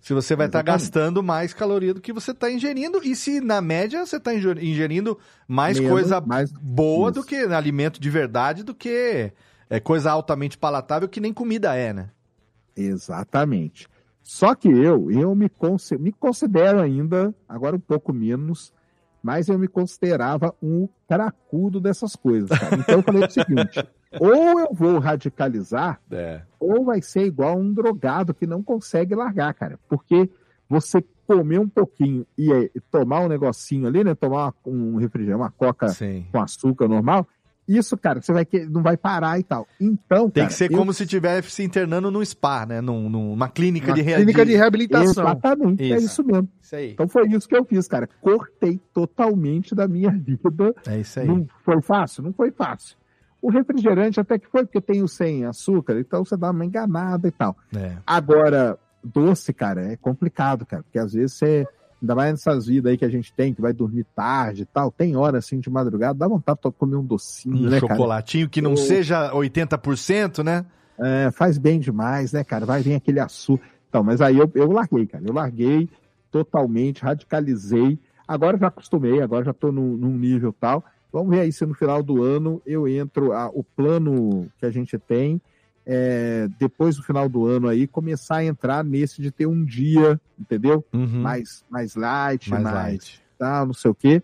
Se você vai estar Exatamente. gastando mais caloria do que você está ingerindo, e se na média você está ingerindo mais Menos, coisa mais- boa do isso. que alimento de verdade, do que é, coisa altamente palatável que nem comida é, né? Exatamente. Só que eu, eu me, conse- me considero ainda, agora um pouco menos, mas eu me considerava um cracudo dessas coisas, cara. Então eu falei o seguinte: ou eu vou radicalizar, É. ou vai ser igual um drogado que não consegue largar, cara. Porque você comer um pouquinho e, tomar um negocinho ali, né? Tomar um refrigerante, uma coca Sim. com açúcar normal, isso, cara, você vai que não vai parar e tal. Então, Tem cara, que ser eu como se estivesse se internando num spa, né? Num, numa clínica Uma de clínica de reabilitação. Exatamente, é Isso. isso mesmo. Isso aí. Então foi isso que eu fiz, cara. Cortei totalmente da minha vida. É isso aí. Não foi fácil? Não foi fácil. O refrigerante até que foi, porque tem o sem açúcar, então você dá uma enganada e tal. É. Agora, doce, cara, é complicado, cara, porque às vezes você, ainda mais nessas vidas aí que a gente tem, que vai dormir tarde e tal, tem hora assim de madrugada, dá vontade de comer um docinho, Um né, cara? chocolatinho que não Ô. seja 80%, né? É, faz bem demais, né, cara? Vai vir aquele açúcar. Então, mas aí eu, eu larguei, cara. Eu larguei totalmente, radicalizei. Agora eu já acostumei, agora já tô num, num nível tal. Vamos ver aí se no final do ano eu entro. a- o plano que a gente tem é, depois do final do ano aí, começar a entrar nesse de ter um dia, entendeu? Uhum. Mais, mais light, Mais mais, light. tal, não sei o quê.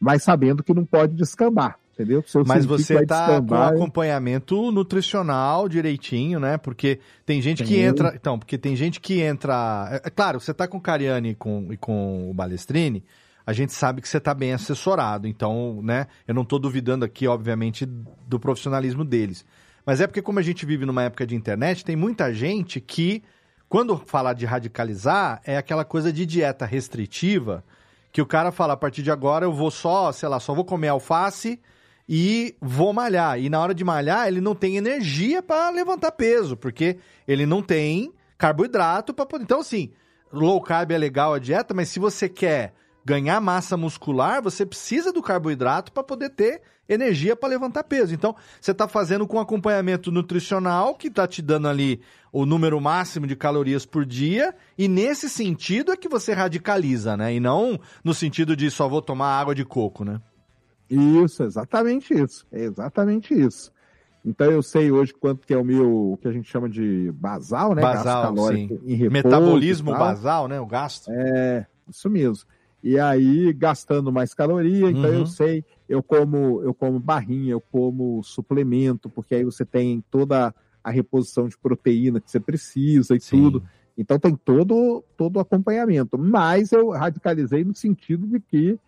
Mas sabendo que não pode descambar, entendeu? Mas você tá com acompanhamento nutricional direitinho, né? Porque tem gente que entra. Então, porque tem gente que entra. É, é claro, você tá com o Cariani e com, e com o Balestrini, a gente sabe que você tá bem assessorado. Então, né? Eu não tô duvidando aqui, obviamente, do profissionalismo deles. Mas é porque, como a gente vive numa época de internet, tem muita gente que, quando fala de radicalizar, é aquela coisa de dieta restritiva, que o cara fala, a partir de agora eu vou só, sei lá, só vou comer alface e vou malhar. E na hora de malhar, ele não tem energia para levantar peso, porque ele não tem carboidrato para poder. Então, assim, low carb é legal a dieta, mas se você quer ganhar massa muscular, você precisa do carboidrato para poder ter energia para levantar peso. Então, você está fazendo com acompanhamento nutricional, que está te dando ali o número máximo de calorias por dia, e nesse sentido é que você radicaliza, né? E não no sentido de só vou tomar água de coco, né? Isso, exatamente isso. É exatamente isso. Então eu sei hoje quanto que é o meu, o que a gente chama de basal, né? Basal, Gasto calórico sim. repouso Metabolismo basal, né? O gasto. É, isso mesmo. E aí, gastando mais caloria, então Uhum. eu sei, eu como, eu como barrinha, eu como suplemento, porque aí você tem toda a reposição de proteína que você precisa e tudo. Então tem todo, todo o acompanhamento. Mas eu radicalizei no sentido de que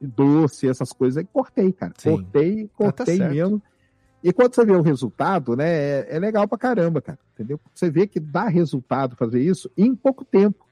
doce, essas coisas, aí cortei, cara. Sim. Cortei, cortei certo. mesmo. E quando você vê o resultado, né, é, é legal pra caramba, cara. Entendeu? Você vê que dá resultado fazer isso em pouco tempo.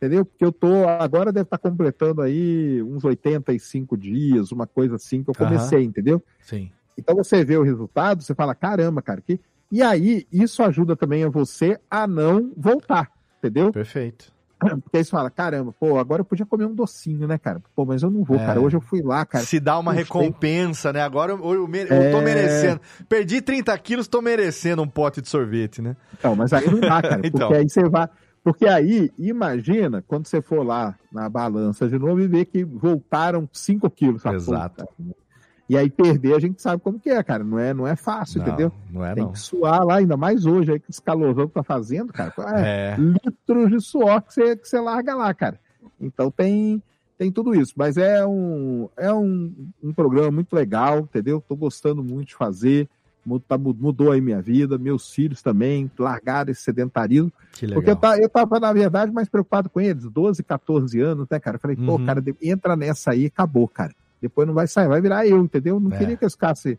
Entendeu? Porque eu tô, agora deve estar completando aí uns 85 dias, uma coisa assim que eu comecei, Aham. entendeu? Sim. Então você vê o resultado, você fala, caramba, cara, que. E aí, isso ajuda também a você a não voltar, entendeu? Perfeito. Porque aí você fala, caramba, pô, agora eu podia comer um docinho, né, cara? Pô, mas eu não vou, É. cara. Hoje eu fui lá, cara. Se dá uma Puxa, recompensa, né? Agora eu, eu, mere- eu tô É. merecendo. Perdi 30 quilos, tô merecendo um pote de sorvete, né? Então, mas aí não dá, cara. Então. Porque aí você vai. Porque aí, imagina quando você for lá na balança de novo e ver que voltaram 5 quilos. Exato. "Puta". E aí perder, a gente sabe como que é, cara. Não é, não é fácil, Não, entendeu? não é Tem não. que suar lá, ainda mais hoje, aí que esse calorzão que tá fazendo, cara. É. Litros de suor que você, que você larga lá, cara. Então tem, tem tudo isso. Mas é um, é um, um programa muito legal, entendeu? Tô gostando muito de fazer. Tá- Mudou aí minha vida, meus filhos também, largaram esse sedentarismo. Que Porque eu, legal. ta- eu tava, na verdade, mais preocupado com eles, 12, 14 anos, né, cara? Eu falei, pô, Uhum. cara, de- entra nessa aí, acabou, cara. Depois não vai sair, vai virar eu, entendeu? Não É. queria que eles ficassem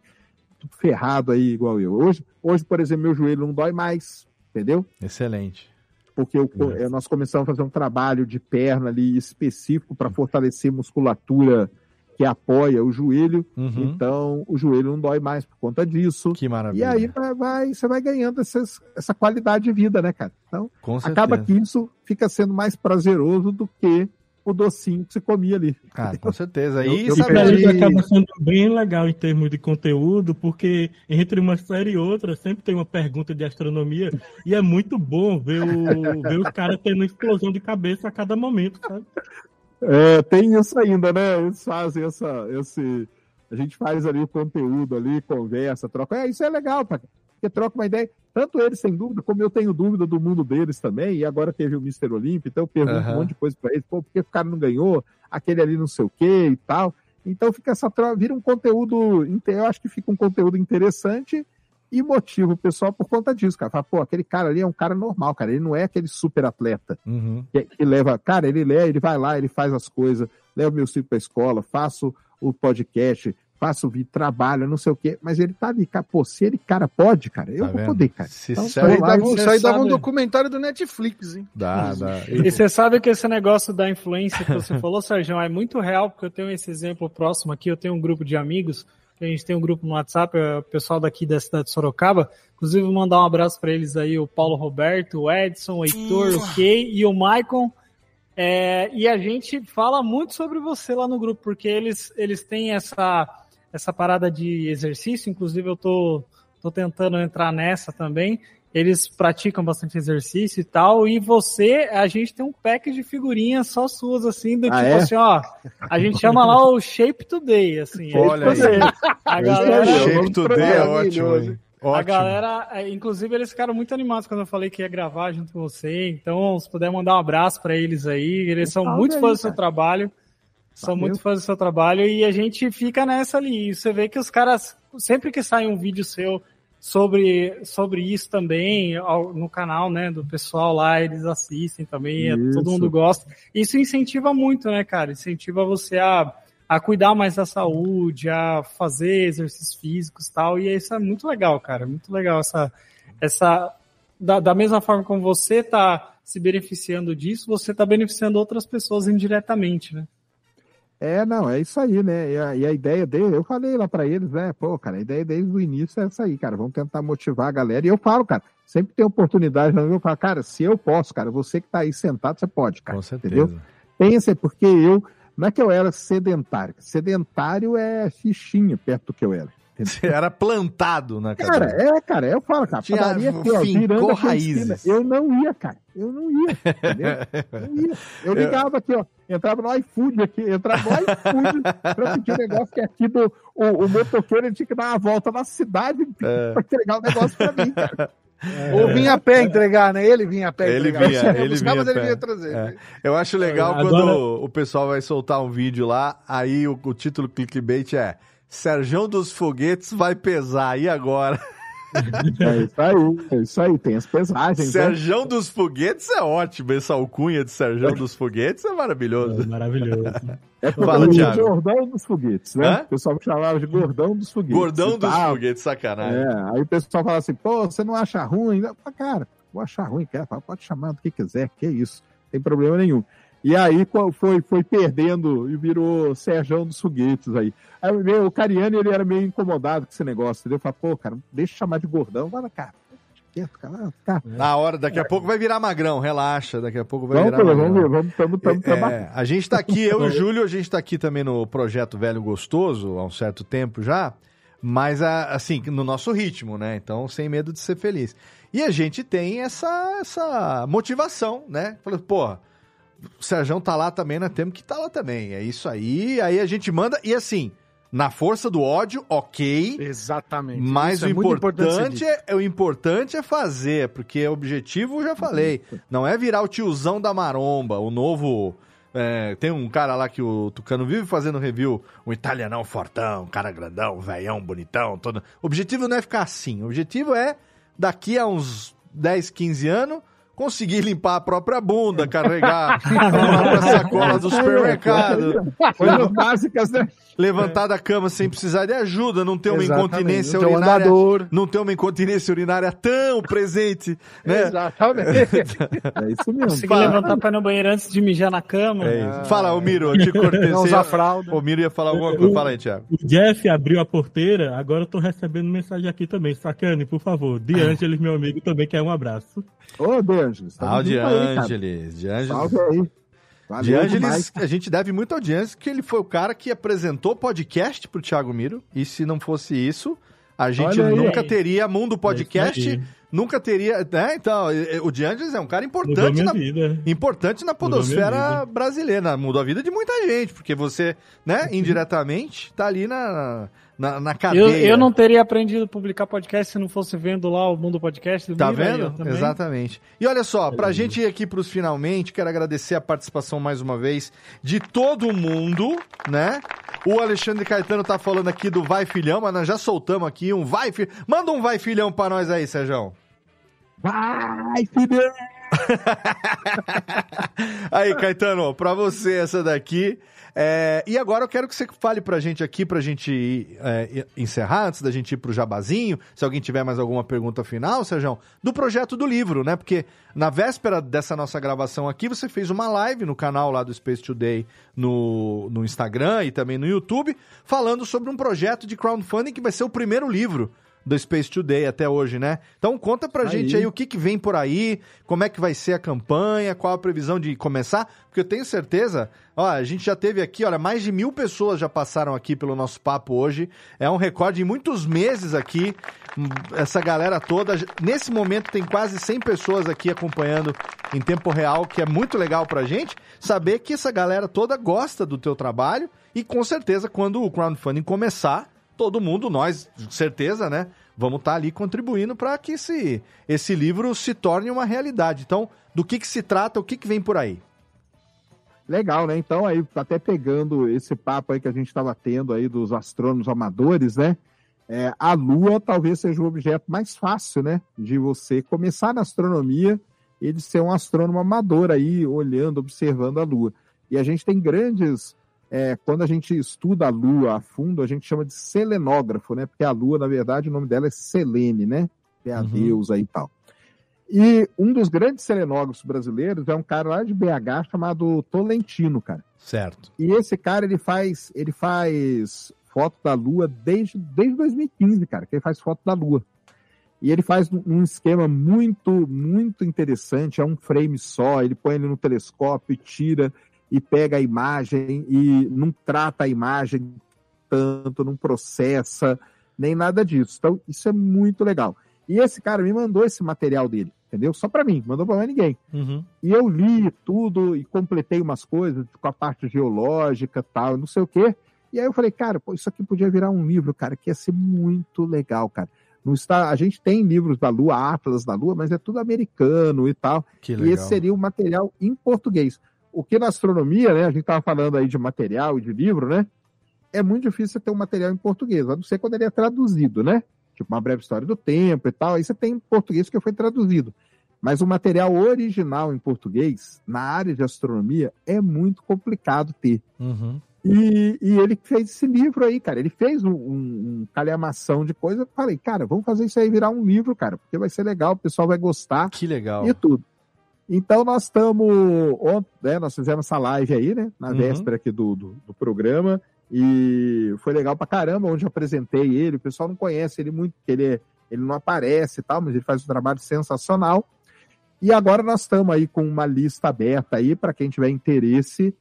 ferrado aí, igual eu. Hoje, hoje, por exemplo, meu joelho não dói mais, entendeu? Excelente. Porque eu- eh, nós começamos a fazer um trabalho de perna ali específico para fortalecer musculatura que apoia o joelho. Uhum. Então, o joelho não dói mais por conta disso. Que E maravilha. aí vai, vai- você vai ganhando essas- essa qualidade de vida, né, cara? Então, Com acaba que isso fica sendo mais prazeroso do que o docinho que você comia ali. Ah, com certeza. E eu E sabe eles acaba sendo bem legal em termos de conteúdo, porque entre uma série e outra sempre tem uma pergunta de astronomia e é muito bom ver o, ver o cara tendo explosão de cabeça a cada momento, sabe? É, tem isso ainda, né? Eles fazem essa, esse. A gente faz ali o conteúdo ali, conversa, troca. É, isso é legal, porque troca uma ideia. Tanto eles sem dúvida, como eu tenho dúvida do mundo deles também. E agora teve o Mr. Olímpio, então eu pergunto Aham. um monte de coisa pra eles. Pô, por que o cara não ganhou? Aquele ali não sei o quê e tal. Então fica essa troca, vira um conteúdo. Eu acho que fica um conteúdo interessante e motiva o pessoal por conta disso, cara. Fala, pô, aquele cara ali é um cara normal, cara. Ele não é aquele super atleta Uhum. que, que leva, cara, ele lê, ele vai lá, ele faz as coisas, leva meu filho pra escola, faço o podcast, faço o vídeo, trabalho, não sei o quê, mas ele tá ali, cara, pô, se ele, cara, pode, cara, eu Tá vou vendo? poder, cara. Se Então, Isso aí vou lá dava, isso aí dava um documentário do Netflix, hein? Dá, dá. E você sabe que esse negócio da influência que você falou, Sérgio, é muito real, porque eu tenho esse exemplo próximo aqui, eu tenho um grupo de amigos, a gente tem um grupo no WhatsApp, é o pessoal daqui da cidade de Sorocaba, inclusive vou mandar um abraço para eles aí, o Paulo Roberto, o Edson, o Heitor, o Kay e o Maicon, é, e a gente fala muito sobre você lá no grupo, porque eles, eles têm essa, essa parada de exercício, inclusive eu tô, tô tentando entrar nessa também. Eles praticam bastante exercício e tal, e você, a gente tem um pack de figurinhas só suas, assim, do Ah, tipo é? assim, ó, a gente chama lá o Shape Today, assim. Olha aí. A É galera, Shape Today é ótimo, hein? a Ótimo. galera, é, inclusive eles ficaram muito animados quando eu falei que ia gravar junto com você, então se puder mandar um abraço pra eles aí, eles são muito aí, fãs do seu trabalho, são Valeu. muito fãs do seu trabalho e a gente fica nessa ali, e você vê que os caras, sempre que sai um vídeo seu sobre, sobre isso também, ao- no canal, né, do pessoal lá, eles assistem também, é, todo mundo gosta, isso incentiva muito, né, cara, incentiva você a a cuidar mais da saúde, a fazer exercícios físicos e tal, e isso é muito legal, cara, muito legal essa, essa da, da mesma forma como você está se beneficiando disso, você está beneficiando outras pessoas indiretamente, né? É, não, é isso aí, né? E a, e a ideia dele, eu falei lá pra eles, né? Pô, cara, a ideia desde o início é essa aí, cara. Vamos tentar motivar a galera. E eu falo, cara, sempre tem oportunidade, eu falo, cara, se eu posso, cara, você que tá aí sentado, você pode, cara. Com certeza. Entendeu? Pensa, porque eu, não é que eu era sedentário. Sedentário é fichinha perto do que eu era. Você era plantado na Cara, cadeira. é, cara, eu falo, cara, Tinha- padaria aqui, ó, fincou virando raízes. esquina. Eu não ia, cara. Eu não ia, entendeu? Não ia. Eu ligava aqui, ó, entrava no iFood aqui, entrava no iFood pra pedir um negócio que aqui do, o, o motoqueiro ele tinha que dar uma volta na cidade É. pra entregar o negócio pra mim, cara. Ou vinha a pé entregar, né? Ele vinha a pé Ele entregar. vinha, ele buscar, vinha. mas ele pé. vinha trazer. É. Eu acho legal Agora- quando o pessoal vai soltar um vídeo lá, aí o, o título clickbait é Serjão dos Foguetes vai pesar, e agora? É isso aí, é isso aí, tem as pesagens, né? Serjão dos Foguetes é ótimo, essa alcunha de Serjão dos Foguetes é maravilhoso. maravilhoso. É Fala, o Thiago. Gordão dos Foguetes, né? Hã? O pessoal me chamava de Gordão dos Foguetes. Gordão dos tal. Foguetes, sacanagem. É, aí o pessoal fala assim, pô, você não acha ruim? Eu falo, Cara, vou achar ruim, cara. Pode chamar do que quiser, que isso, não tem problema nenhum. E aí foi, foi perdendo e virou Serjão dos Foguetes aí. Aí meu, o Cariani, ele era meio incomodado com esse negócio, entendeu? Fala, pô, cara, deixa eu chamar de gordão. Fala, cara, quieto, cara. cara. Na hora, daqui a pouco vai virar magrão, relaxa, daqui a pouco vai Vamos, virar magrão. vamos ver, vamos, tamo, tamo É, trabalhando. a gente tá aqui, eu e o Júlio, a gente tá aqui também no projeto Velho Gostoso há um certo tempo já, mas a- assim, no nosso ritmo, né? Então, sem medo de ser feliz. E a gente tem essa, essa motivação, né? Falando, porra, o Sérgio tá lá também, nós temos que tá lá também. É isso aí, aí a gente manda, e assim, na força do ódio, ok. Exatamente. Mas Isso o é importante dito. é, o importante é fazer, porque o objetivo eu já falei. Não é virar o tiozão da maromba, o novo. é, tem um cara lá que o Tucano vive fazendo review, um italianão fortão, um cara grandão, velhão, bonitão, todo. O objetivo não é ficar assim. O objetivo é, daqui a uns 10, 15 anos, conseguir limpar a própria bunda, carregar a sacola do supermercado. Coisas básicas, né? Levantar da cama sem precisar de ajuda, não ter uma Exatamente, incontinência não um urinária. andador. Não ter uma incontinência urinária tão presente, né? Exatamente. É isso mesmo. Consegui Fala. levantar pra ir no banheiro antes de mijar na cama. É isso. Fala, ô Miro, eu te cortei. Não usar ia- fralda. O Miro ia falar alguma coisa. Fala aí, Thiago. O Jeff abriu a porteira, agora eu tô recebendo mensagem aqui também. Sacane, por favor. De Ângeles, meu amigo, também quer um abraço. Ô, De Angelis. tamo Ah, o De aí. Angeles. De Angeles. Salve aí. Valeu De Angeles, demais. a gente deve muito audiência, que ele foi o cara que apresentou podcast pro Thiago Miro. E se não fosse isso, a gente aí. nunca teria Mundo Podcast, aí. nunca teria. Né? Então, o De Angeles é um cara importante na, vida. importante na podosfera brasileira. Mudou a vida de muita gente, porque você, né, indiretamente, tá ali na, na, na Eu, cadeia. eu não teria aprendido a publicar podcast se não fosse vendo lá o Mundo Podcast. do Tá vendo? Exatamente. E olha só, pra gente ir aqui pros finalmente, quero agradecer a participação mais uma vez de todo mundo, né? O Alexandre Caetano tá falando aqui do Vai Filhão, mas nós já soltamos aqui um Vai Filhão. Manda um Vai Filhão pra nós aí, Sérgio. Vai, filhão! Aí, Caetano, pra você essa daqui. É, e agora eu quero que você fale pra gente aqui, pra gente é, encerrar, antes da gente ir pro jabazinho, se alguém tiver mais alguma pergunta final, Sérgio, do projeto do livro, né? Porque na véspera dessa nossa gravação aqui, você fez uma live no canal lá do Space Today no, no Instagram e também no YouTube, falando sobre um projeto de crowdfunding que vai ser o primeiro livro do Space Today até hoje, né? Então conta pra Aí. gente aí o que, que vem por aí, como é que vai ser a campanha, qual a previsão de começar, porque eu tenho certeza, ó, a gente já teve aqui, olha, mais de mil pessoas já passaram aqui pelo nosso papo hoje, é um recorde em muitos meses aqui, hum, essa galera toda, nesse momento tem quase 100 pessoas aqui acompanhando em tempo real, que é muito legal pra gente, saber que essa galera toda gosta do teu trabalho, e com certeza quando o crowdfunding começar, todo mundo, nós, certeza, né? Vamos estar ali contribuindo para que esse, esse livro se torne uma realidade. Então, do que, que se trata, o que, que vem por aí? Legal, né? Então, aí, até pegando esse papo aí que a gente estava tendo aí dos astrônomos amadores, né? É, a Lua talvez seja o objeto mais fácil, né? De você começar na astronomia e de ser um astrônomo amador aí, olhando, observando a Lua. E a gente tem grandes. É, quando a gente estuda a Lua a fundo, a gente chama de selenógrafo, né? Porque a Lua, na verdade, o nome dela é Selene, né? É a Uhum. deusa e tal. E um dos grandes selenógrafos brasileiros é um cara lá de BH chamado Tolentino, cara. Certo. E esse cara, ele faz, ele faz foto da Lua desde, desde 2015, cara, que ele faz foto da Lua. E ele faz um- esquema muito, muito interessante, é um frame só, ele põe ele no telescópio, tira e pega a imagem e não trata a imagem tanto, não processa, nem nada disso. Então, isso é muito legal. E esse cara me mandou esse material dele, entendeu? Só para mim, mandou para mais ninguém. Uhum. E eu li tudo e completei umas coisas com a parte geológica tal, não sei o quê. E aí eu falei, cara, pô, isso aqui podia virar um livro, cara, que ia ser muito legal, cara. Não está, a gente tem livros da Lua, Atlas da Lua, mas é tudo americano e tal. Que E legal. esse seria um material em português. O que na astronomia, né? A gente estava falando aí de material e de livro, né? É muito difícil você ter um material em português, a não ser quando ele é traduzido, né? Tipo uma breve história do tempo e tal. Aí você tem em português que foi traduzido. Mas o material original em português, na área de astronomia, é muito complicado ter. Uhum. E, e ele fez esse livro aí, cara. Ele fez um, um, um calhamação de coisa. Eu Falei, cara, vamos fazer isso aí virar um livro, cara, porque vai ser legal, o pessoal vai gostar. Que legal. E tudo. Então nós estamos. ontem, Né, nós fizemos essa live aí, né? Na Uhum. véspera aqui do, do, do programa. E foi legal pra caramba, onde eu apresentei ele. O pessoal não conhece ele muito, porque ele, é- ele não aparece e tal, mas ele faz um trabalho sensacional. E agora nós estamos aí com uma lista aberta aí para quem tiver interesse.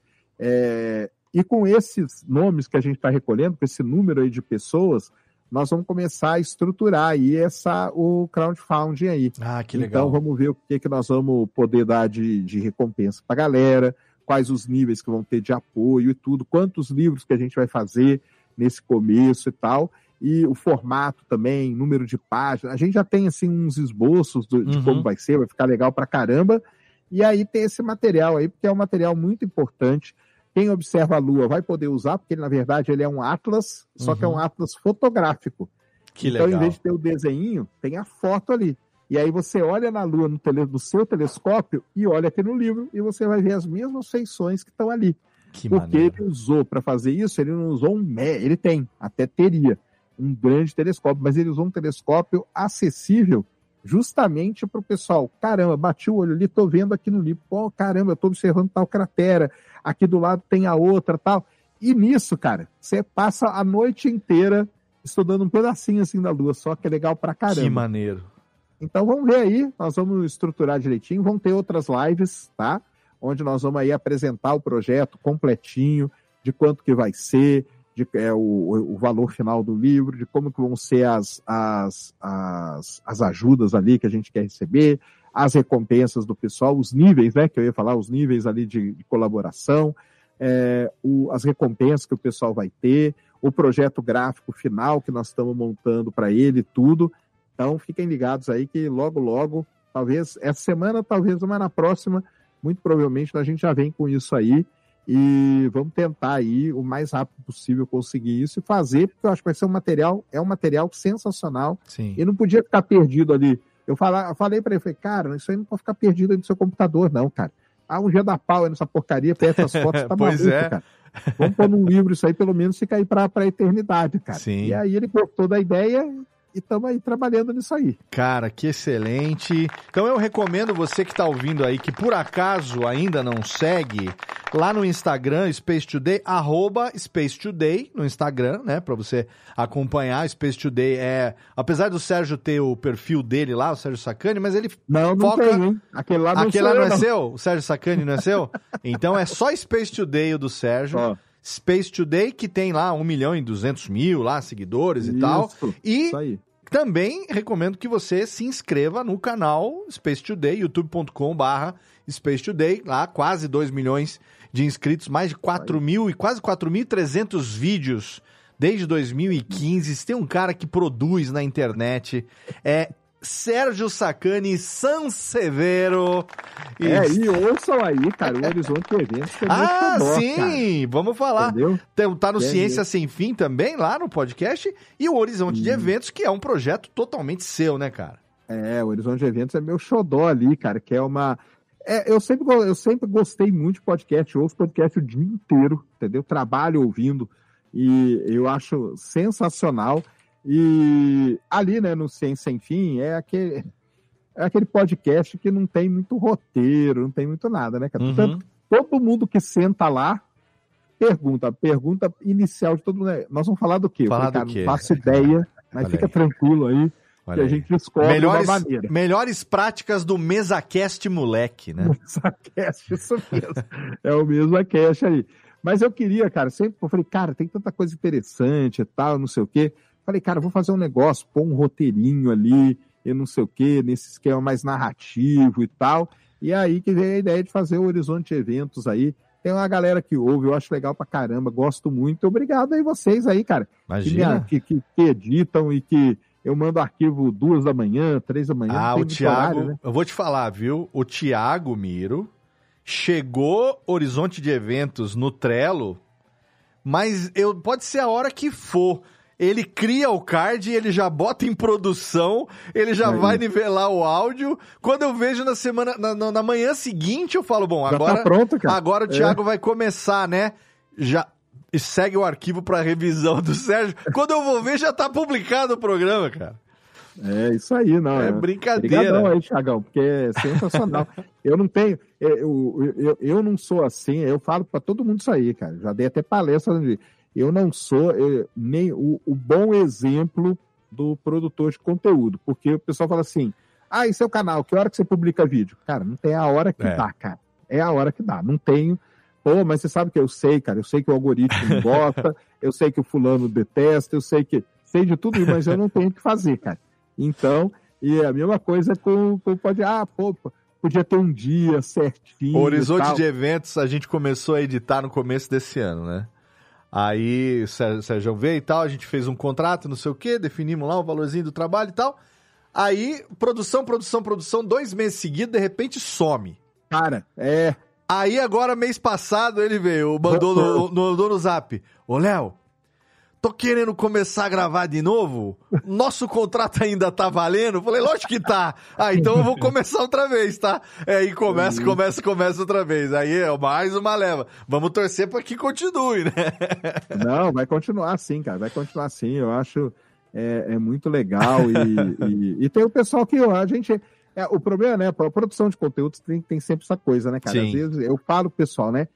é, e com esses nomes que a gente está recolhendo, com esse número aí de pessoas, nós vamos começar a estruturar aí essa, o crowdfunding aí. Ah, que legal. Então vamos ver o que, que nós vamos poder dar de, de recompensa para a galera, quais os níveis que vão ter de apoio e tudo, quantos livros que a gente vai fazer nesse começo e tal, e o formato também, número de páginas. A gente já tem assim uns esboços do- de Uhum. como vai ser, vai ficar legal pra caramba. E aí tem esse material aí, porque é um material muito importante. Quem observa a Lua vai poder usar, porque ele, na verdade ele é um atlas, só que é um Uhum. atlas fotográfico. Que então, legal. em vez de ter o desenho, tem a foto ali. E aí você olha na Lua no, tele, no seu telescópio e olha aqui no livro e você vai ver as mesmas feições que estão ali. Que Porque maneiro. ele usou para fazer isso, ele não usou um ele tem, até teria um grande telescópio, mas ele usou um telescópio acessível justamente para o pessoal. Caramba, bati o olho ali, tô vendo aqui no livro. Pô, caramba, eu tô observando tal cratera. Aqui do lado tem a outra, tal. E nisso, cara, você passa a noite inteira estudando um pedacinho assim da Lua, só que é legal pra caramba. Que maneiro. Então vamos ver aí, nós vamos estruturar direitinho, vão ter outras lives, tá? Onde nós vamos aí apresentar o projeto completinho, de quanto que vai ser, de é, o, o valor final do livro, de como que vão ser as, as, as, as ajudas ali que a gente quer receber, as recompensas do pessoal, os níveis, né? Que eu ia falar, os níveis ali de, de colaboração, é, o- as recompensas que o pessoal vai ter, o projeto gráfico final que nós estamos montando para ele, tudo. Então fiquem ligados aí que logo, logo, talvez essa semana, talvez uma na próxima, muito provavelmente a gente já vem com isso aí. E vamos tentar aí o mais rápido possível conseguir isso e fazer, porque eu acho que vai ser um material, é um material sensacional. Sim. E não podia ficar perdido ali. Eu, fala, eu falei para ele, falei, cara, isso aí não pode ficar perdido aí no seu computador, não, cara. Ah, um dia da pau aí nessa porcaria, pega essas fotos, tá Pois maluco, é. cara. Vamos pôr num livro isso aí, pelo menos fica aí pra, pra eternidade, cara. Sim. E aí ele gostou da ideia e estamos aí trabalhando nisso aí. Cara, que excelente. Então eu recomendo você que está ouvindo aí, que por acaso ainda não segue, lá no Instagram, Space Today, arroba Space Today no Instagram, né? Pra você acompanhar. Space Today é. Apesar do Sérgio ter o perfil dele lá, o Sérgio Sacani, mas ele Não, não foca. tem, hein? Aquele lá não Aquele sou lá eu, não é não. seu? O Sérgio Sacani não é seu? Então é só Space Today o do Sérgio. Space Today, que tem lá 1 milhão e 200 mil lá, seguidores e tal. E isso aí. também recomendo que você se inscreva no canal Space Today, youtube.com barra Space Today, lá quase 2 milhões de inscritos, mais de 4 mil e quase 4.300 vídeos desde 2015. Se tem um cara que produz na internet, é Sérgio Sacani Sansevero. É, e ouçam aí, cara, o Horizonte Eventos. meu Ah, sim! cara. Vamos falar. Entendeu? Tem- Tá no Ciência. Sem Fim também, lá no podcast. E o Horizonte de Eventos, que é um projeto totalmente seu, né, cara? É, o Horizonte Eventos é meu xodó ali, cara, que é uma. É, eu, sempre, eu sempre gostei muito de podcast, ouço podcast o dia inteiro, entendeu? Trabalho ouvindo, e eu acho sensacional. E ali, né, no Ciência Sem Fim, é aquele, é aquele podcast que não tem muito roteiro, não tem muito nada, né, cara? Uhum. Tanto- todo mundo que senta lá pergunta, pergunta inicial de todo mundo é: nós vamos falar do quê? Falar cara, do quê? não faço ideia, mas Olha fica aí. tranquilo aí. Olha que a gente descobre melhores, uma maneira. melhores práticas do MesaCast moleque, né? MesaCast, isso mesmo. é o cash aí. Mas eu queria, cara, sempre eu falei, cara, tem tanta coisa interessante e tal, não sei o quê. Falei, cara, vou fazer um negócio, pôr um roteirinho ali, e não sei o quê, nesse esquema mais narrativo e tal. E aí que veio a ideia de fazer o Horizonte Eventos aí. Tem uma galera que ouve, eu acho legal pra caramba, gosto muito. Obrigado aí vocês aí, cara. Imagina. Que, que, que editam e que eu mando arquivo duas da manhã, três da manhã. Ah, o Thiago, horário, né? eu vou te falar, viu? O Thiago Miro chegou Horizonte de Eventos no Trello, mas eu, pode ser a hora que for. Ele cria o card, ele já bota em produção, ele já Aí. vai nivelar o áudio. Quando eu vejo na semana, na, na- manhã seguinte, eu falo, bom, Já agora, tá pronto, cara. agora o É. Thiago vai começar, né? Já e segue o arquivo para revisão do Sérgio. Quando eu vou ver, já tá publicado o programa, cara. É isso aí, não. É brincadeira. Obrigadão aí, Thiagão, porque é sensacional. eu não tenho, eu, eu, eu, eu não sou assim, eu falo pra todo mundo isso aí, cara. Já dei até palestra. Eu não sou eu, nem o, o bom exemplo do produtor de conteúdo, porque o pessoal fala assim: ah, e seu canal, que hora que você publica vídeo? Cara, não tem a hora que É. dá, cara. É a hora que dá. Não tenho. Pô, mas você sabe que eu sei, cara. Eu sei que o algoritmo não gosta, eu sei que o fulano detesta, eu sei que. Sei de tudo, mas eu não tenho o que fazer, cara. Então, e a mesma coisa com, com pode. Ah, pô, podia ter um dia certinho. O Horizonte de Eventos a gente começou a editar no começo desse ano, né? Aí Sérgio veio e tal, a gente fez um contrato, não sei o quê, definimos lá o valorzinho do trabalho e tal. Aí, produção, produção, produção, dois meses seguidos, de repente some. Cara, é. Aí agora, mês passado, ele veio, mandou no, no, mandou no zap. Ô, Léo, tô querendo começar a gravar de novo? Nosso contrato ainda tá valendo? Eu Falei, lógico que tá. Ah, então eu vou começar outra vez, tá? É, e começa, começa, começa outra vez. Aí é mais uma leva. Vamos torcer pra que continue, né? Não, vai continuar assim, cara. Vai continuar assim. Eu acho é, é muito legal. E, e, e tem o pessoal que a gente. É, o problema, né? A produção de conteúdos tem, tem sempre essa coisa, né, cara? Sim. Às vezes eu falo pro pessoal, né?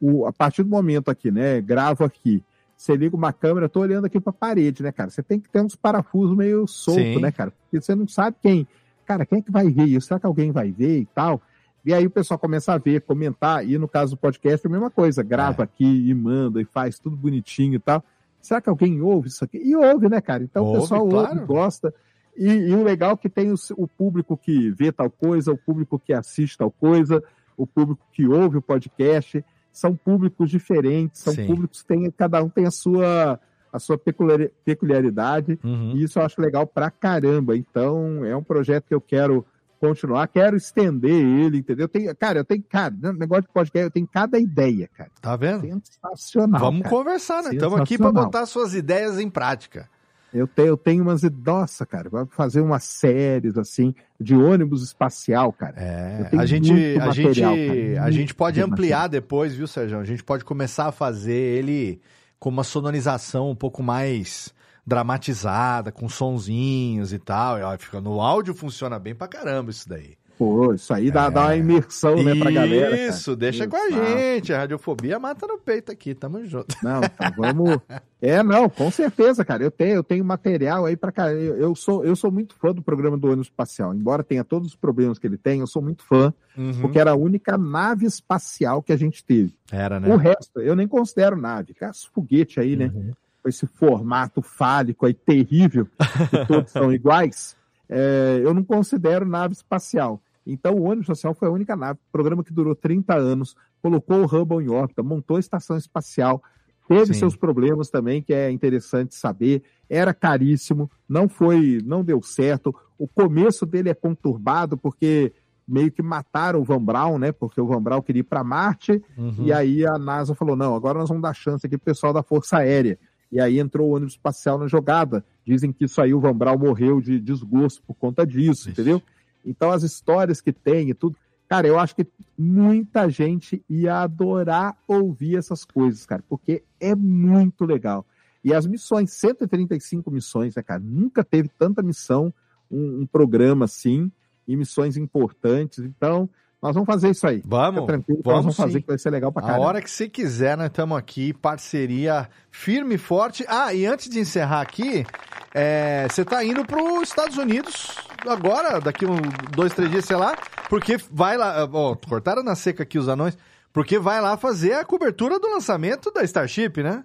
O, a partir do momento aqui, né? Gravo aqui. Você liga uma câmera, eu tô olhando aqui pra parede, né, cara? Você tem que ter uns parafusos meio soltos, Sim. né, cara? Porque você não sabe quem. Cara, quem é que vai ver isso? Será que alguém vai ver e tal? E aí o pessoal começa a ver, comentar, e no caso do podcast é a mesma coisa, grava aqui e manda e faz tudo bonitinho e tal. Será que alguém ouve isso aqui? E ouve, né, cara? Então o Ouve, pessoal claro. ouve, gosta. E, e o legal é que tem o, o público que vê tal coisa, o público que assiste tal coisa, o público que ouve o podcast. São públicos diferentes, são Sim. públicos que tem, cada um tem a sua, a sua peculiari- peculiaridade. Uhum. E isso eu acho legal pra caramba. Então, é um projeto que eu quero continuar, quero estender ele, entendeu? Tem, cara, eu tenho, cara, no negócio de podcast, eu tenho cada ideia, cara. Tá vendo? Sensacional. Vamos cara. conversar, né? Estamos aqui Sensacional. botar suas ideias em prática. Eu tenho, eu tenho umas. Nossa, cara, vai fazer umas séries assim, de ônibus espacial, cara. É, a gente, a gente, material, cara, a gente pode material. ampliar depois, viu, Sérgio? A gente pode começar a fazer ele com uma sonorização um pouco mais dramatizada, com sonzinhos e tal. E, ó, fica, no áudio funciona bem pra caramba isso daí. Pô, isso aí dá, dá uma imersão, né, pra galera. cara. Isso, deixa com a gente. A radiofobia mata no peito aqui, tamo junto. Não, tá, vamos. É, não, com certeza, cara. Eu tenho, eu tenho material aí pra cara. Eu, eu sou, eu sou muito fã do programa do ônibus espacial. Embora tenha todos os problemas que ele tem, eu sou muito fã, Uhum. porque era a única nave espacial que a gente teve. Era, né? O resto, eu nem considero nave. Cara, esse foguete aí, né? Uhum. Com esse formato fálico aí terrível, que todos são iguais, é, eu não considero nave espacial. Então, o ônibus espacial foi a única nave, programa que durou 30 anos, colocou o Hubble em órbita, montou a estação espacial, teve Sim. seus problemas também, que é interessante saber, era caríssimo, não foi, não deu certo. O começo dele é conturbado, porque meio que mataram o Van Braun, né? Porque o Van Braun queria ir para Marte, Uhum. e aí a NASA falou: não, agora nós vamos dar chance aqui pro pessoal da Força Aérea. E aí entrou o ônibus espacial na jogada. Dizem que isso aí o Van Braun morreu de desgosto por conta disso, entendeu? Então as histórias que tem e tudo. Cara, eu acho que muita gente ia adorar ouvir essas coisas, cara, porque é muito legal. E as missões, 135 missões, né, cara? Nunca teve tanta missão, um, um programa assim, e missões importantes. Então, nós vamos fazer isso aí. Vamos, Fica tranquilo, vamos vamos fazer sim. que vai ser legal pra A caramba. hora que você quiser, nós estamos aqui, parceria firme e forte. Ah, e antes de encerrar aqui, é, você tá indo para os Estados Unidos agora, daqui um, dois, três dias, sei lá, porque vai lá, ó, cortaram na seca aqui os anões, porque vai lá fazer a cobertura do lançamento da Starship, né?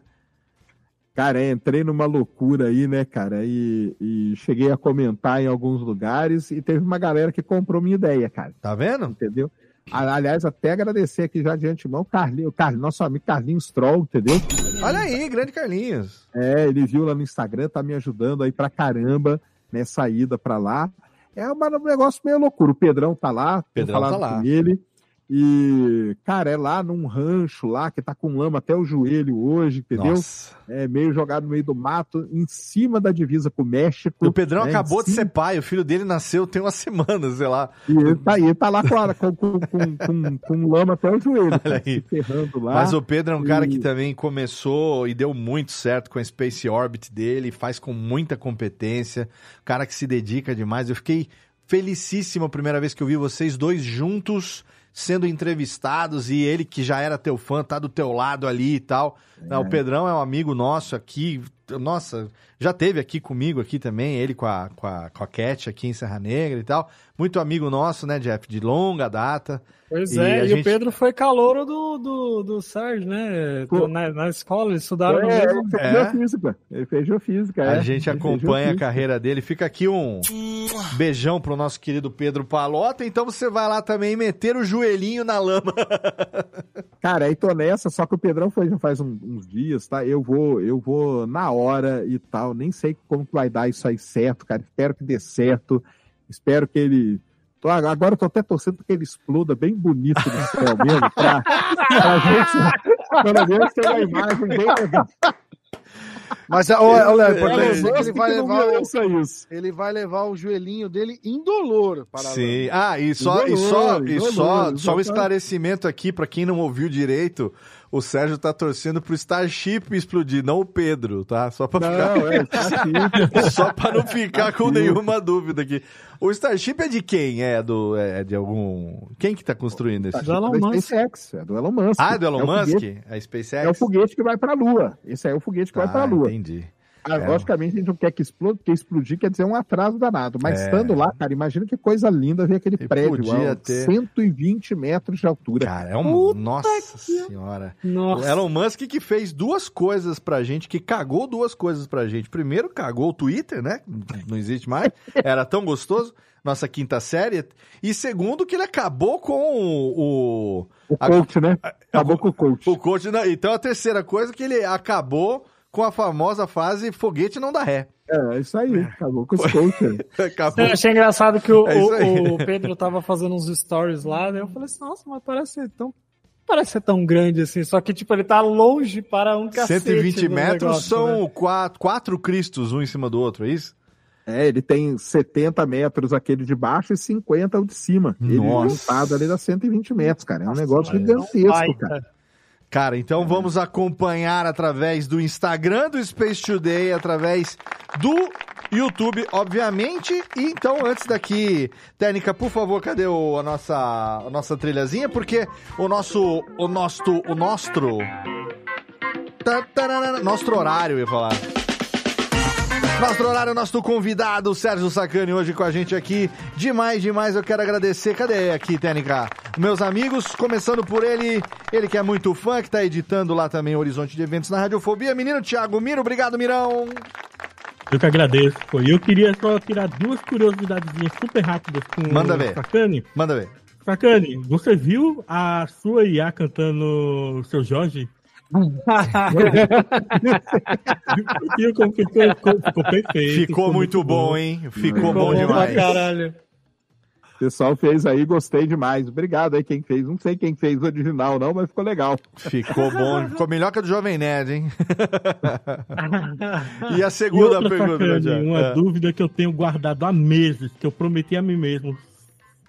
Cara, entrei numa loucura aí, né, cara? E, e cheguei a comentar em alguns lugares e teve uma galera que comprou minha ideia, cara. Tá vendo? Entendeu? Aliás, até agradecer aqui já de antemão o Carlinhos, nosso amigo Carlinhos Troll, entendeu? Olha aí, grande Carlinhos. É, ele viu lá no Instagram, tá me ajudando aí pra caramba nessa ida pra lá. É um negócio meio loucura. O Pedrão tá lá, Pedrão tá lá. com ele. E, cara, é lá num rancho lá, que tá com lama até o joelho hoje, entendeu? Nossa. É meio jogado no meio do mato, em cima da divisa com o México. O Pedrão né, acabou de ser pai, o filho dele nasceu tem uma semana, sei lá. E ele tá, ele tá lá com, com, com, com, com- lama até o joelho, cara, se ferrando lá. Mas o Pedro é um cara E- que também começou e deu muito certo com a Space Orbit dele, faz com muita competência, cara que se dedica demais. Eu fiquei felicíssimo a primeira vez que eu vi vocês dois juntos sendo entrevistados e ele que já era teu fã, tá do teu lado ali e tal. Não, o Pedrão é um amigo nosso aqui, nossa, já teve aqui comigo aqui também, ele com a, com a, com a Cat aqui em Serra Negra e tal. Muito amigo nosso, né, Jeff, de longa data. Pois E é, a e gente- o Pedro foi calouro do, do, do Sérgio, né? Pô. Na, na escola, eles estudaram no É, mesmo. ele fez É? geofísica. Ele fez geofísica. A é. gente Ele fez acompanha a carreira dele. Fica aqui um beijão pro nosso querido Pedro Palota. Então você vai lá também meter o joelhinho na lama. Cara, aí tô nessa, só que o Pedrão foi já faz um- uns dias, tá? Eu vou, eu vou na hora e tal. Nem sei como que vai dar isso aí certo, cara. Espero que dê certo. Espero que ele. tô- agora eu tô até torcendo que ele exploda bem bonito no céu mesmo, pra, pra gente, pelo menos ter uma imagem bem legal. Mas, ô, Léo, é É, importante é, ele vai levar o, isso. ele vai levar o joelhinho dele indolor para Sim. Ah, e só, e só, e Indolor, só, indolor, só um esclarecimento aqui pra quem não ouviu direito. O Sérgio tá torcendo pro Starship explodir, não o Pedro, tá? Só pra ficar. Não, é, Starship. Só pra não ficar com nenhuma dúvida aqui. O Starship é de quem? É do é de algum. Quem que tá construindo esse? É da SpaceX, é do Elon Musk. Ah, é do Elon É Musk? foguete- A SpaceX? É o foguete que vai pra Lua. Esse aí é o foguete que vai pra Ah, Lua. entendi. Ah, É. Logicamente a gente não quer que exploda, porque explodir quer dizer um atraso danado. Mas É. estando lá, cara, imagina que coisa linda ver aquele prédio. podia ó, ter- 120 metros de altura. Cara, é um. Nossa senhora. Nossa. O Elon Musk que fez duas coisas pra gente, que cagou duas coisas pra gente. Primeiro, cagou o Twitter, né? Não existe mais. Era tão gostoso. Nossa quinta série. E segundo, que ele acabou com o. O, O coach, né? Acabou com o coach. o coach. não, Então a terceira coisa que ele acabou com a famosa frase foguete não dá ré. É, isso aí. Acabou com os coaches. Acabou. Eu achei engraçado que o, É o- o Pedro tava fazendo uns stories lá, né? Eu falei assim, nossa, mas parece ser tão. Parece ser tão grande assim, só que, tipo, ele tá longe para um cacete. 120 do metros negócio, são né? quatro, quatro Cristos, um em cima do outro, é isso? É, ele tem 70 metros aquele de baixo e 50 o de cima. Ele Nossa. juntado ali dá 120 metros, cara. É um negócio Olha, gigantesco, cara. Cara, então vamos acompanhar através do Instagram do Space Today, através do YouTube, obviamente. E então, antes daqui, Técnica, por favor, cadê o- a, nossa, a nossa trilhazinha? Porque o nosso, o nosso, o nosso, nosso horário, eu ia falar. Nosso horário, nosso convidado, o Sérgio Sacani, hoje com a gente aqui. Demais, demais, eu quero agradecer. Cadê aqui, Técnica? Meus amigos, começando por ele, ele que é muito fã, que tá editando lá também o Horizonte de Eventos na Radiofobia. Menino Thiago Miro, obrigado, Mirão. Eu que agradeço. E eu queria só tirar duas curiosidadezinhas super rápidas com Manda o ver. Sacani. Manda ver. Sacani, você viu a sua IA cantando o seu Jorge? Ficou, ficou, ficou perfeito. Ficou muito bom, hein? Ficou bom pra demais. caralho. O pessoal fez aí, gostei demais. Obrigado aí quem fez. Não sei quem fez o original não, mas ficou legal. Ficou bom. Ficou melhor que a do Jovem Nerd, hein? e a E segunda outra, pergunta, uma É. dúvida que eu tenho guardado há meses, que eu prometi a mim mesmo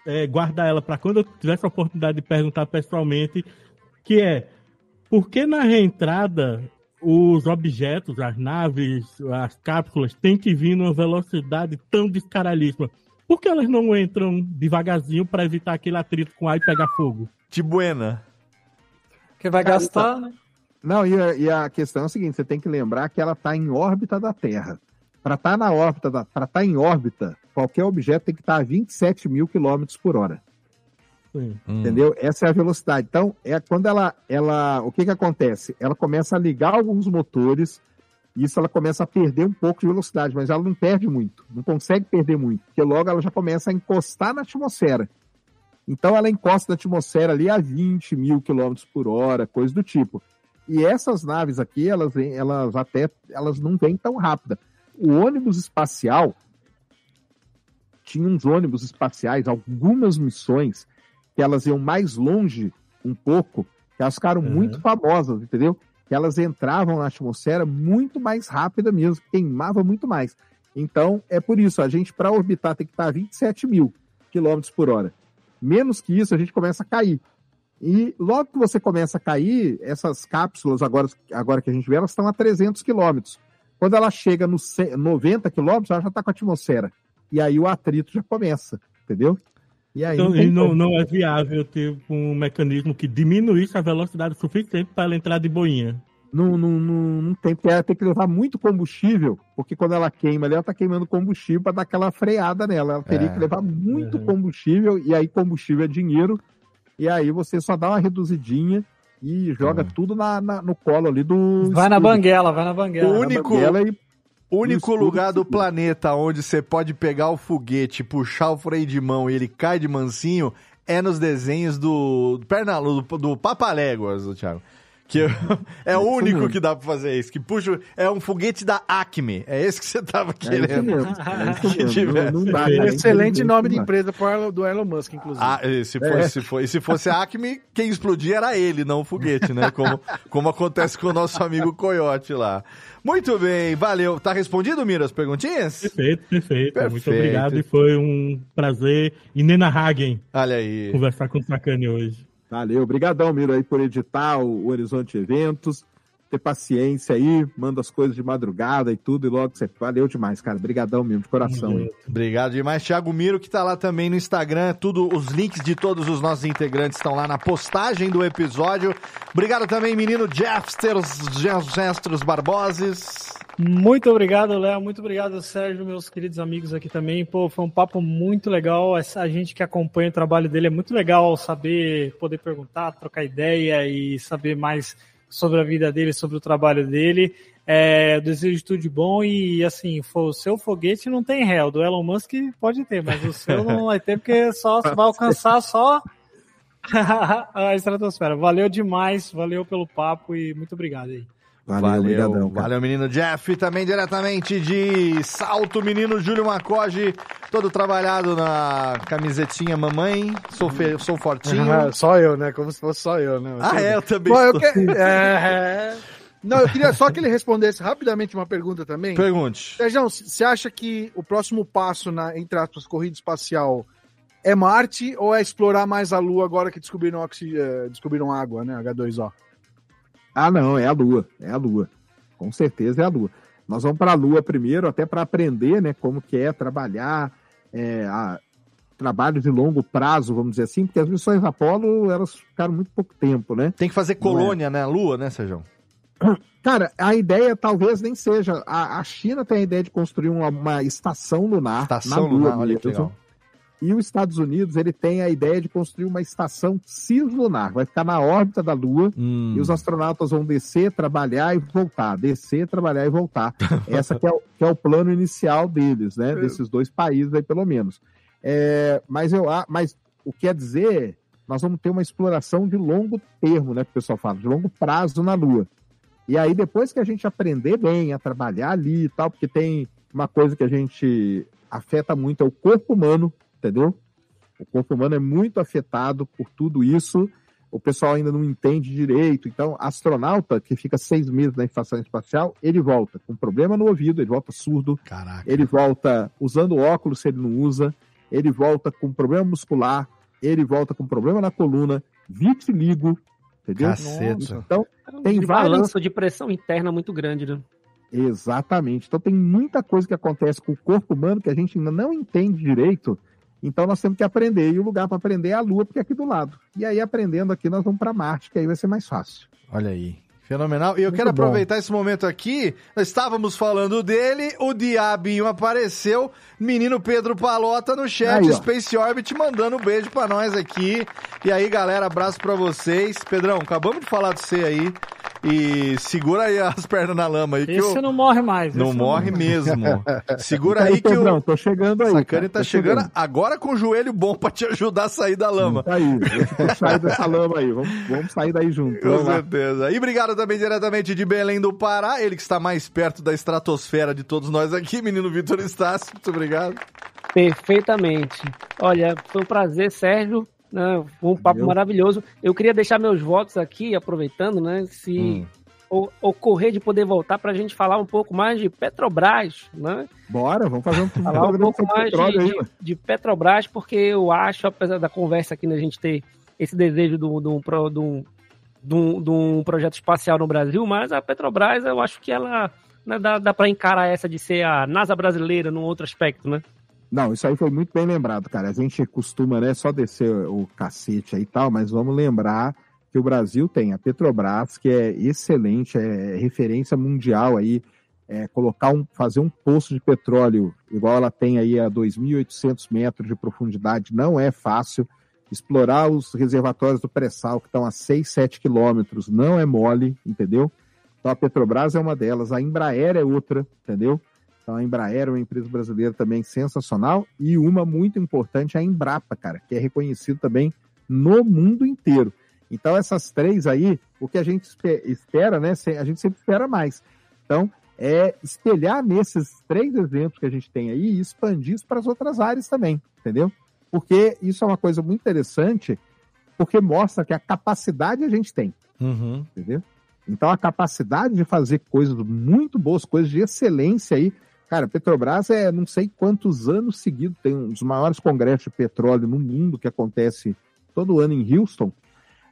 é, guardar ela para quando eu tivesse a oportunidade de perguntar pessoalmente, que é por que na reentrada os objetos, as naves, as cápsulas têm que vir numa velocidade tão descaralhíssima? Por que elas não entram devagarzinho para evitar aquele atrito com ar e pegar fogo? De buena. Porque vai Cara, gastar, né? Não, e a, e a questão é a seguinte: você tem que lembrar que ela está em órbita da Terra. Para estar na órbita, para estar em órbita, qualquer objeto tem que estar a 27 mil quilômetros por hora. Sim. Entendeu? Essa é a velocidade. Então, é quando ela, ela, o que que acontece? Ela começa a ligar alguns motores Isso ela começa a perder um pouco de velocidade, mas ela não perde muito, não consegue perder muito, porque logo ela já começa a encostar na atmosfera. Então ela encosta na atmosfera ali a 20 mil quilômetros por hora, coisa do tipo. E essas naves aqui, elas, elas até elas não vêm tão rápida. O ônibus espacial tinha uns ônibus espaciais, algumas missões que elas iam mais longe um pouco, que elas ficaram muito famosas, entendeu? Que elas entravam na atmosfera muito mais rápida mesmo, queimava muito mais. Então, é por isso, a gente, para orbitar, tem que estar a 27 mil quilômetros por hora. Menos que isso, a gente começa a cair. E logo que você começa a cair, essas cápsulas, agora, agora que a gente vê, elas estão a 300 quilômetros. Quando ela chega nos 100 90 quilômetros, ela já está com a atmosfera. E aí o atrito já começa, entendeu? E aí Então, não e não, é viável ter um mecanismo que diminuísse a velocidade suficiente para ela entrar de boinha. Não, não, não, não tem, porque ela tem que levar muito combustível, porque quando ela queima ali, ela está queimando combustível para dar aquela freada nela. Ela teria É. que levar muito combustível, e aí combustível é dinheiro, e aí você só dá uma reduzidinha e joga tudo na, na- no colo ali do. Vai na banguela, vai na banguela. O único, banguela e- único lugar do planeta onde você pode pegar o foguete, puxar o freio de mão e ele cai de mansinho é nos desenhos do Pernalu, do, do Papaléguas, Thiago. Que é o único mesmo. que dá pra fazer isso. Que puxa. É um foguete da Acme. É esse que você tava É querendo. é. Não- não dá, cara. Excelente nome de empresa do Elon Musk, inclusive. Ah, e se fosse, É. se fosse, e se fosse a Acme, quem explodia era ele, não o foguete, né? Como, como acontece com o nosso amigo Coyote lá. Muito bem, valeu. Tá respondido, Miro, as perguntinhas? Perfeito, perfeito. Muito Perfeito. obrigado e foi um prazer inenarrável Olha aí. conversar com o Sacane hoje. Valeu, obrigadão, Miro, aí por editar o, Horizonte Eventos, ter paciência aí, manda as coisas de madrugada e tudo, e logo você... Valeu demais, cara, obrigadão mesmo, de coração. Obrigado demais, Thiago Miro, que tá lá também no Instagram. Tudo, os links de todos os nossos integrantes estão lá na postagem do episódio. Obrigado também, menino Jeffsters, Jeffsters Barboses. Muito obrigado, Léo. Muito obrigado, Sérgio, meus queridos amigos aqui também. Pô, foi um papo muito legal. A gente que acompanha o trabalho dele é muito legal saber, poder perguntar, trocar ideia e saber mais sobre a vida dele, sobre o trabalho dele. É, desejo tudo de bom e, assim, o seu foguete não tem réu. Do Elon Musk pode ter, mas o seu não vai ter porque só vai alcançar só a estratosfera. Valeu demais, valeu pelo papo e muito obrigado aí. Valeu, obrigadão, cara. valeu, menino Jeff. Também diretamente de Salto, menino Júlio Macoge, todo trabalhado na camisetinha mamãe. Sou, fe... sou fortinho. Ah, só eu, né? Como se fosse só eu, né? Ah, é, eu também Bom, eu sou. que- é, é. Não, eu queria só que ele respondesse rapidamente uma pergunta também. Pergunte. Sérgio, você acha que o próximo passo na, entre aspas, corrida espacial é Marte ou é explorar mais a Lua agora que descobriram, oxi- eh, descobriram água, né? H2O. Ah, não, é a Lua, é a Lua. Com certeza é a Lua. Nós vamos para a Lua primeiro, até para aprender, né, como que é trabalhar, é, a, trabalho de longo prazo, vamos dizer assim, porque as missões Apolo, elas ficaram muito pouco tempo, né? Tem que fazer colônia, né? Lua, né, Sérgio? Cara, a ideia talvez nem seja. A, a China tem a ideia de construir uma, uma estação lunar. Estação na Lua lunar, olha que legal. E os Estados Unidos, ele tem a ideia de construir uma estação cislunar. Vai ficar na órbita da Lua Hum. e os astronautas vão descer, trabalhar e voltar. Descer, trabalhar e voltar. Essa que é, o, que é o plano inicial deles, né? Desses dois países aí, pelo menos. É, mas, eu, mas o que quer dizer, nós vamos ter uma exploração de longo termo, né? Que o pessoal fala, de longo prazo na Lua. E aí, depois que a gente aprender bem a trabalhar ali e tal, porque tem uma coisa que a gente afeta muito, é o corpo humano, entendeu? O corpo humano é muito afetado por tudo isso. O pessoal ainda não entende direito. Então, astronauta que fica seis meses na estação espacial, ele volta com problema no ouvido, ele volta surdo. Caraca. Ele volta usando óculos se ele não usa. Ele volta com problema muscular. Ele volta com problema na coluna, vitiligo, entendeu? Caceta. Então, tem de várias balanço de pressão interna muito grande, né? Exatamente. Então tem muita coisa que acontece com o corpo humano que a gente ainda não entende direito. Então nós temos que aprender. E o lugar para aprender é a Lua, porque é aqui do lado. E aí, aprendendo aqui, nós vamos para Marte, que aí vai ser mais fácil. Olha aí. Fenomenal. E eu Muito quero bom. aproveitar esse momento aqui. Nós estávamos falando dele, o diabinho apareceu. Menino Pedro Palota no chat, Aí. Space Orbit, mandando um beijo pra nós aqui. E aí, galera, abraço pra vocês. Pedrão, acabamos de falar de você aí. E segura aí as pernas na lama aí. Que Esse o- não morre mais. Não morre morre. mesmo. Segura Aí, aí que Pedrão, o tô chegando aí. Sacane tá tô chegando agora com o joelho bom pra te ajudar a sair da lama. Tá aí, sair dessa lama aí. Vamos, vamos sair daí junto. Com Vamos lá. certeza. E obrigado também diretamente de Belém do Pará, ele que está mais perto da estratosfera de todos nós aqui, menino Vitor Estácio. Muito obrigado. Perfeitamente. Olha, foi um prazer, Sérgio. Né? Foi um papo Valeu. maravilhoso. Eu queria deixar meus votos aqui, aproveitando, né? Se Hum. o- ocorrer de poder voltar para a gente falar um pouco mais de Petrobras, né? Bora, vamos fazer um Falar um pouco mais de, de- mano. de Petrobras, porque eu acho, apesar da conversa aqui, né, a gente ter esse desejo de um- de pro- de um- de um- de um projeto espacial no Brasil, mas a Petrobras, eu acho que ela né, dá, dá para encarar essa de ser a NASA brasileira num outro aspecto, né? Não, isso aí foi muito bem lembrado, cara. A gente costuma, né, só descer o cacete aí e tal, mas vamos lembrar que o Brasil tem a Petrobras, que é excelente, é referência mundial aí, é, colocar um, fazer um poço de petróleo igual ela tem aí a 2.800 metros de profundidade não é fácil. Explorar os reservatórios do pré-sal, que estão a 6, 7 quilômetros, não é mole, entendeu? Então a Petrobras é uma delas, a Embraer é outra, entendeu? Então a Embraer é uma empresa brasileira também sensacional e uma muito importante, a Embrapa, cara, que é reconhecido também no mundo inteiro. Então essas três aí, o que a gente espe- espera, né? A gente sempre espera mais. Então é espelhar nesses três exemplos que a gente tem aí e expandir isso para as outras áreas também, entendeu? Porque isso é uma coisa muito interessante, porque mostra que a capacidade a gente tem Uhum. entendeu? Então a capacidade de fazer coisas muito boas, coisas de excelência aí. Cara, Petrobras é não sei quantos anos seguidos, tem um dos maiores congressos de petróleo no mundo que acontece todo ano em Houston.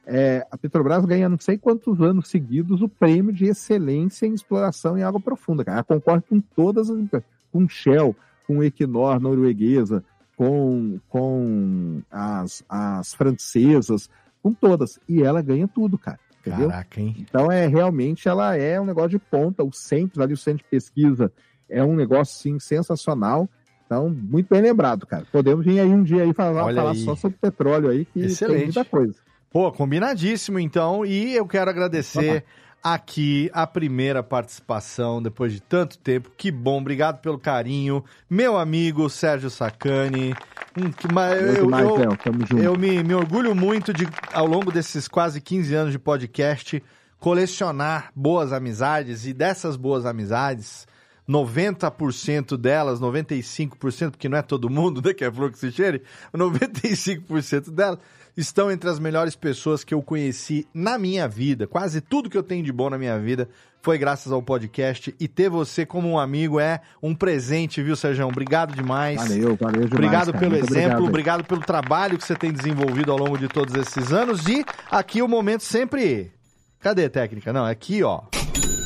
É, a Petrobras ganha não sei quantos anos seguidos o prêmio de excelência em exploração em água profunda. Cara. Ela concorre com todas as empresas, com Shell, com Equinor norueguesa, com, com as, as francesas, com todas. E ela ganha tudo, cara. Entendeu? Caraca, hein? Então é realmente ela é um negócio de ponta. O centro ali, o centro de pesquisa, é um negócio sim sensacional. Então, muito bem lembrado, cara. Podemos vir aí um dia aí falar, Olha falar aí. só sobre petróleo aí, que Excelente. tem muita coisa. Pô, combinadíssimo então. E eu quero agradecer aqui a primeira participação depois de tanto tempo. Que bom, obrigado pelo carinho. Meu amigo Sérgio Sacani. Hum, que, mas eu, demais, eu- Léo. Tamo junto. eu me, me orgulho muito de, ao longo desses quase 15 anos de podcast, colecionar boas amizades e dessas boas amizades. 90% delas, 95%, porque não é todo mundo, né, que é flor que se cheire, 95% delas estão entre as melhores pessoas que eu conheci na minha vida. Quase tudo que eu tenho de bom na minha vida foi graças ao podcast e ter você como um amigo é um presente, viu, Sérgio? Obrigado demais. Valeu, valeu demais. Obrigado cara. pelo Muito exemplo, obrigado. obrigado pelo trabalho que você tem desenvolvido ao longo de todos esses anos. E aqui o momento sempre. Cadê a técnica? Não, é aqui, ó.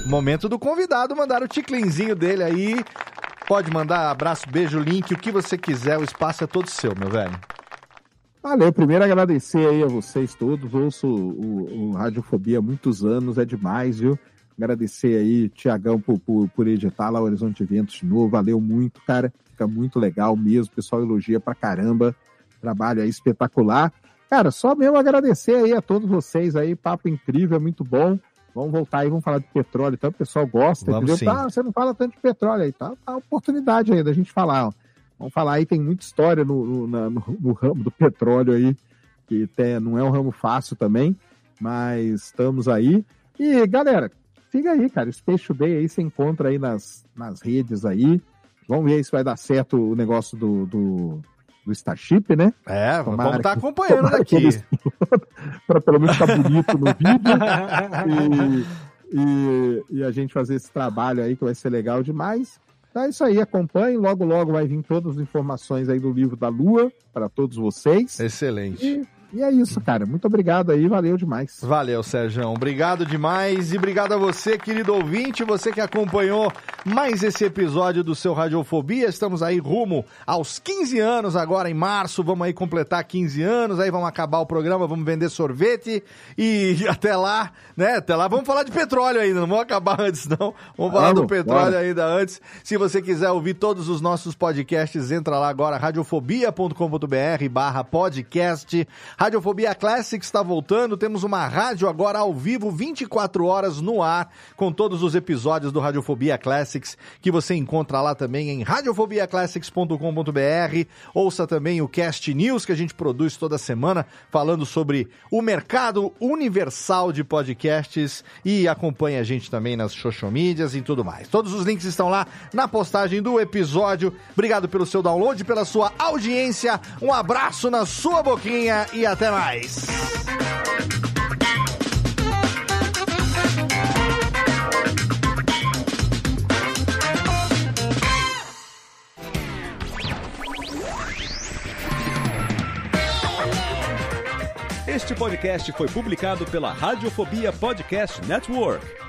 Momento do convidado mandar o ticlinzinho dele aí. Pode mandar abraço, beijo, link, o que você quiser, o espaço é todo seu, meu velho. Valeu, primeiro agradecer aí a vocês todos. Ouço o, o Radiofobia há muitos anos, é demais, viu? Agradecer aí, Tiagão, por, por, por editar lá o Horizonte Eventos de novo. Valeu muito, cara. Fica muito legal mesmo. O pessoal elogia pra caramba. Trabalho aí espetacular. Cara, só mesmo agradecer aí a todos vocês aí. Papo incrível, é muito bom. Vamos voltar aí, vamos falar de petróleo. Então, o pessoal gosta, Vamos entendeu? Tá, você não fala tanto de petróleo aí, tá? Tá a oportunidade aí da gente falar, ó. Vamos falar aí, tem muita história no, no, na- no- no ramo do petróleo aí, que tem, não é um ramo fácil também, mas estamos aí. E, galera, fica aí, cara. Space Today aí você encontra aí nas, nas redes aí. Vamos ver se vai dar certo o negócio do, do, do Starship, né? É, Tomara vamos estar que- acompanhando daqui. eles- Pra pelo menos ficar bonito no vídeo. E, e, e a gente fazer esse trabalho aí que vai ser legal demais. Então é isso aí, acompanhe. Logo, logo vai vir todas as informações aí do livro da Lua para todos vocês. Excelente. E, e é isso, cara. Muito obrigado aí, valeu demais. Valeu, Sérgio. Obrigado demais e obrigado a você, querido ouvinte, você que acompanhou mais esse episódio do seu Radiofobia. Estamos aí rumo aos 15 anos agora em março. Vamos aí completar 15 anos, aí vamos acabar o programa, vamos vender sorvete e até lá, né? Até lá vamos falar de petróleo ainda, não vamos acabar antes não. Vamos falar Vamos, do petróleo bora. ainda antes. Se você quiser ouvir todos os nossos podcasts, entra lá agora radiofobia.com.br barra podcast Radiofobia Classics está voltando, temos uma rádio agora ao vivo, 24 horas no ar, com todos os episódios do Radiofobia Classics, que você encontra lá também em radiofobiaclassics.com.br. Ouça também o Cast News que a gente produz toda semana, falando sobre o mercado universal de podcasts e acompanhe a gente também nas social medias e tudo mais. Todos os links estão lá na postagem do episódio. Obrigado pelo seu download, pela sua audiência. Um abraço na sua boquinha e até mais. Este podcast foi publicado pela Radiofobia Podcast Network.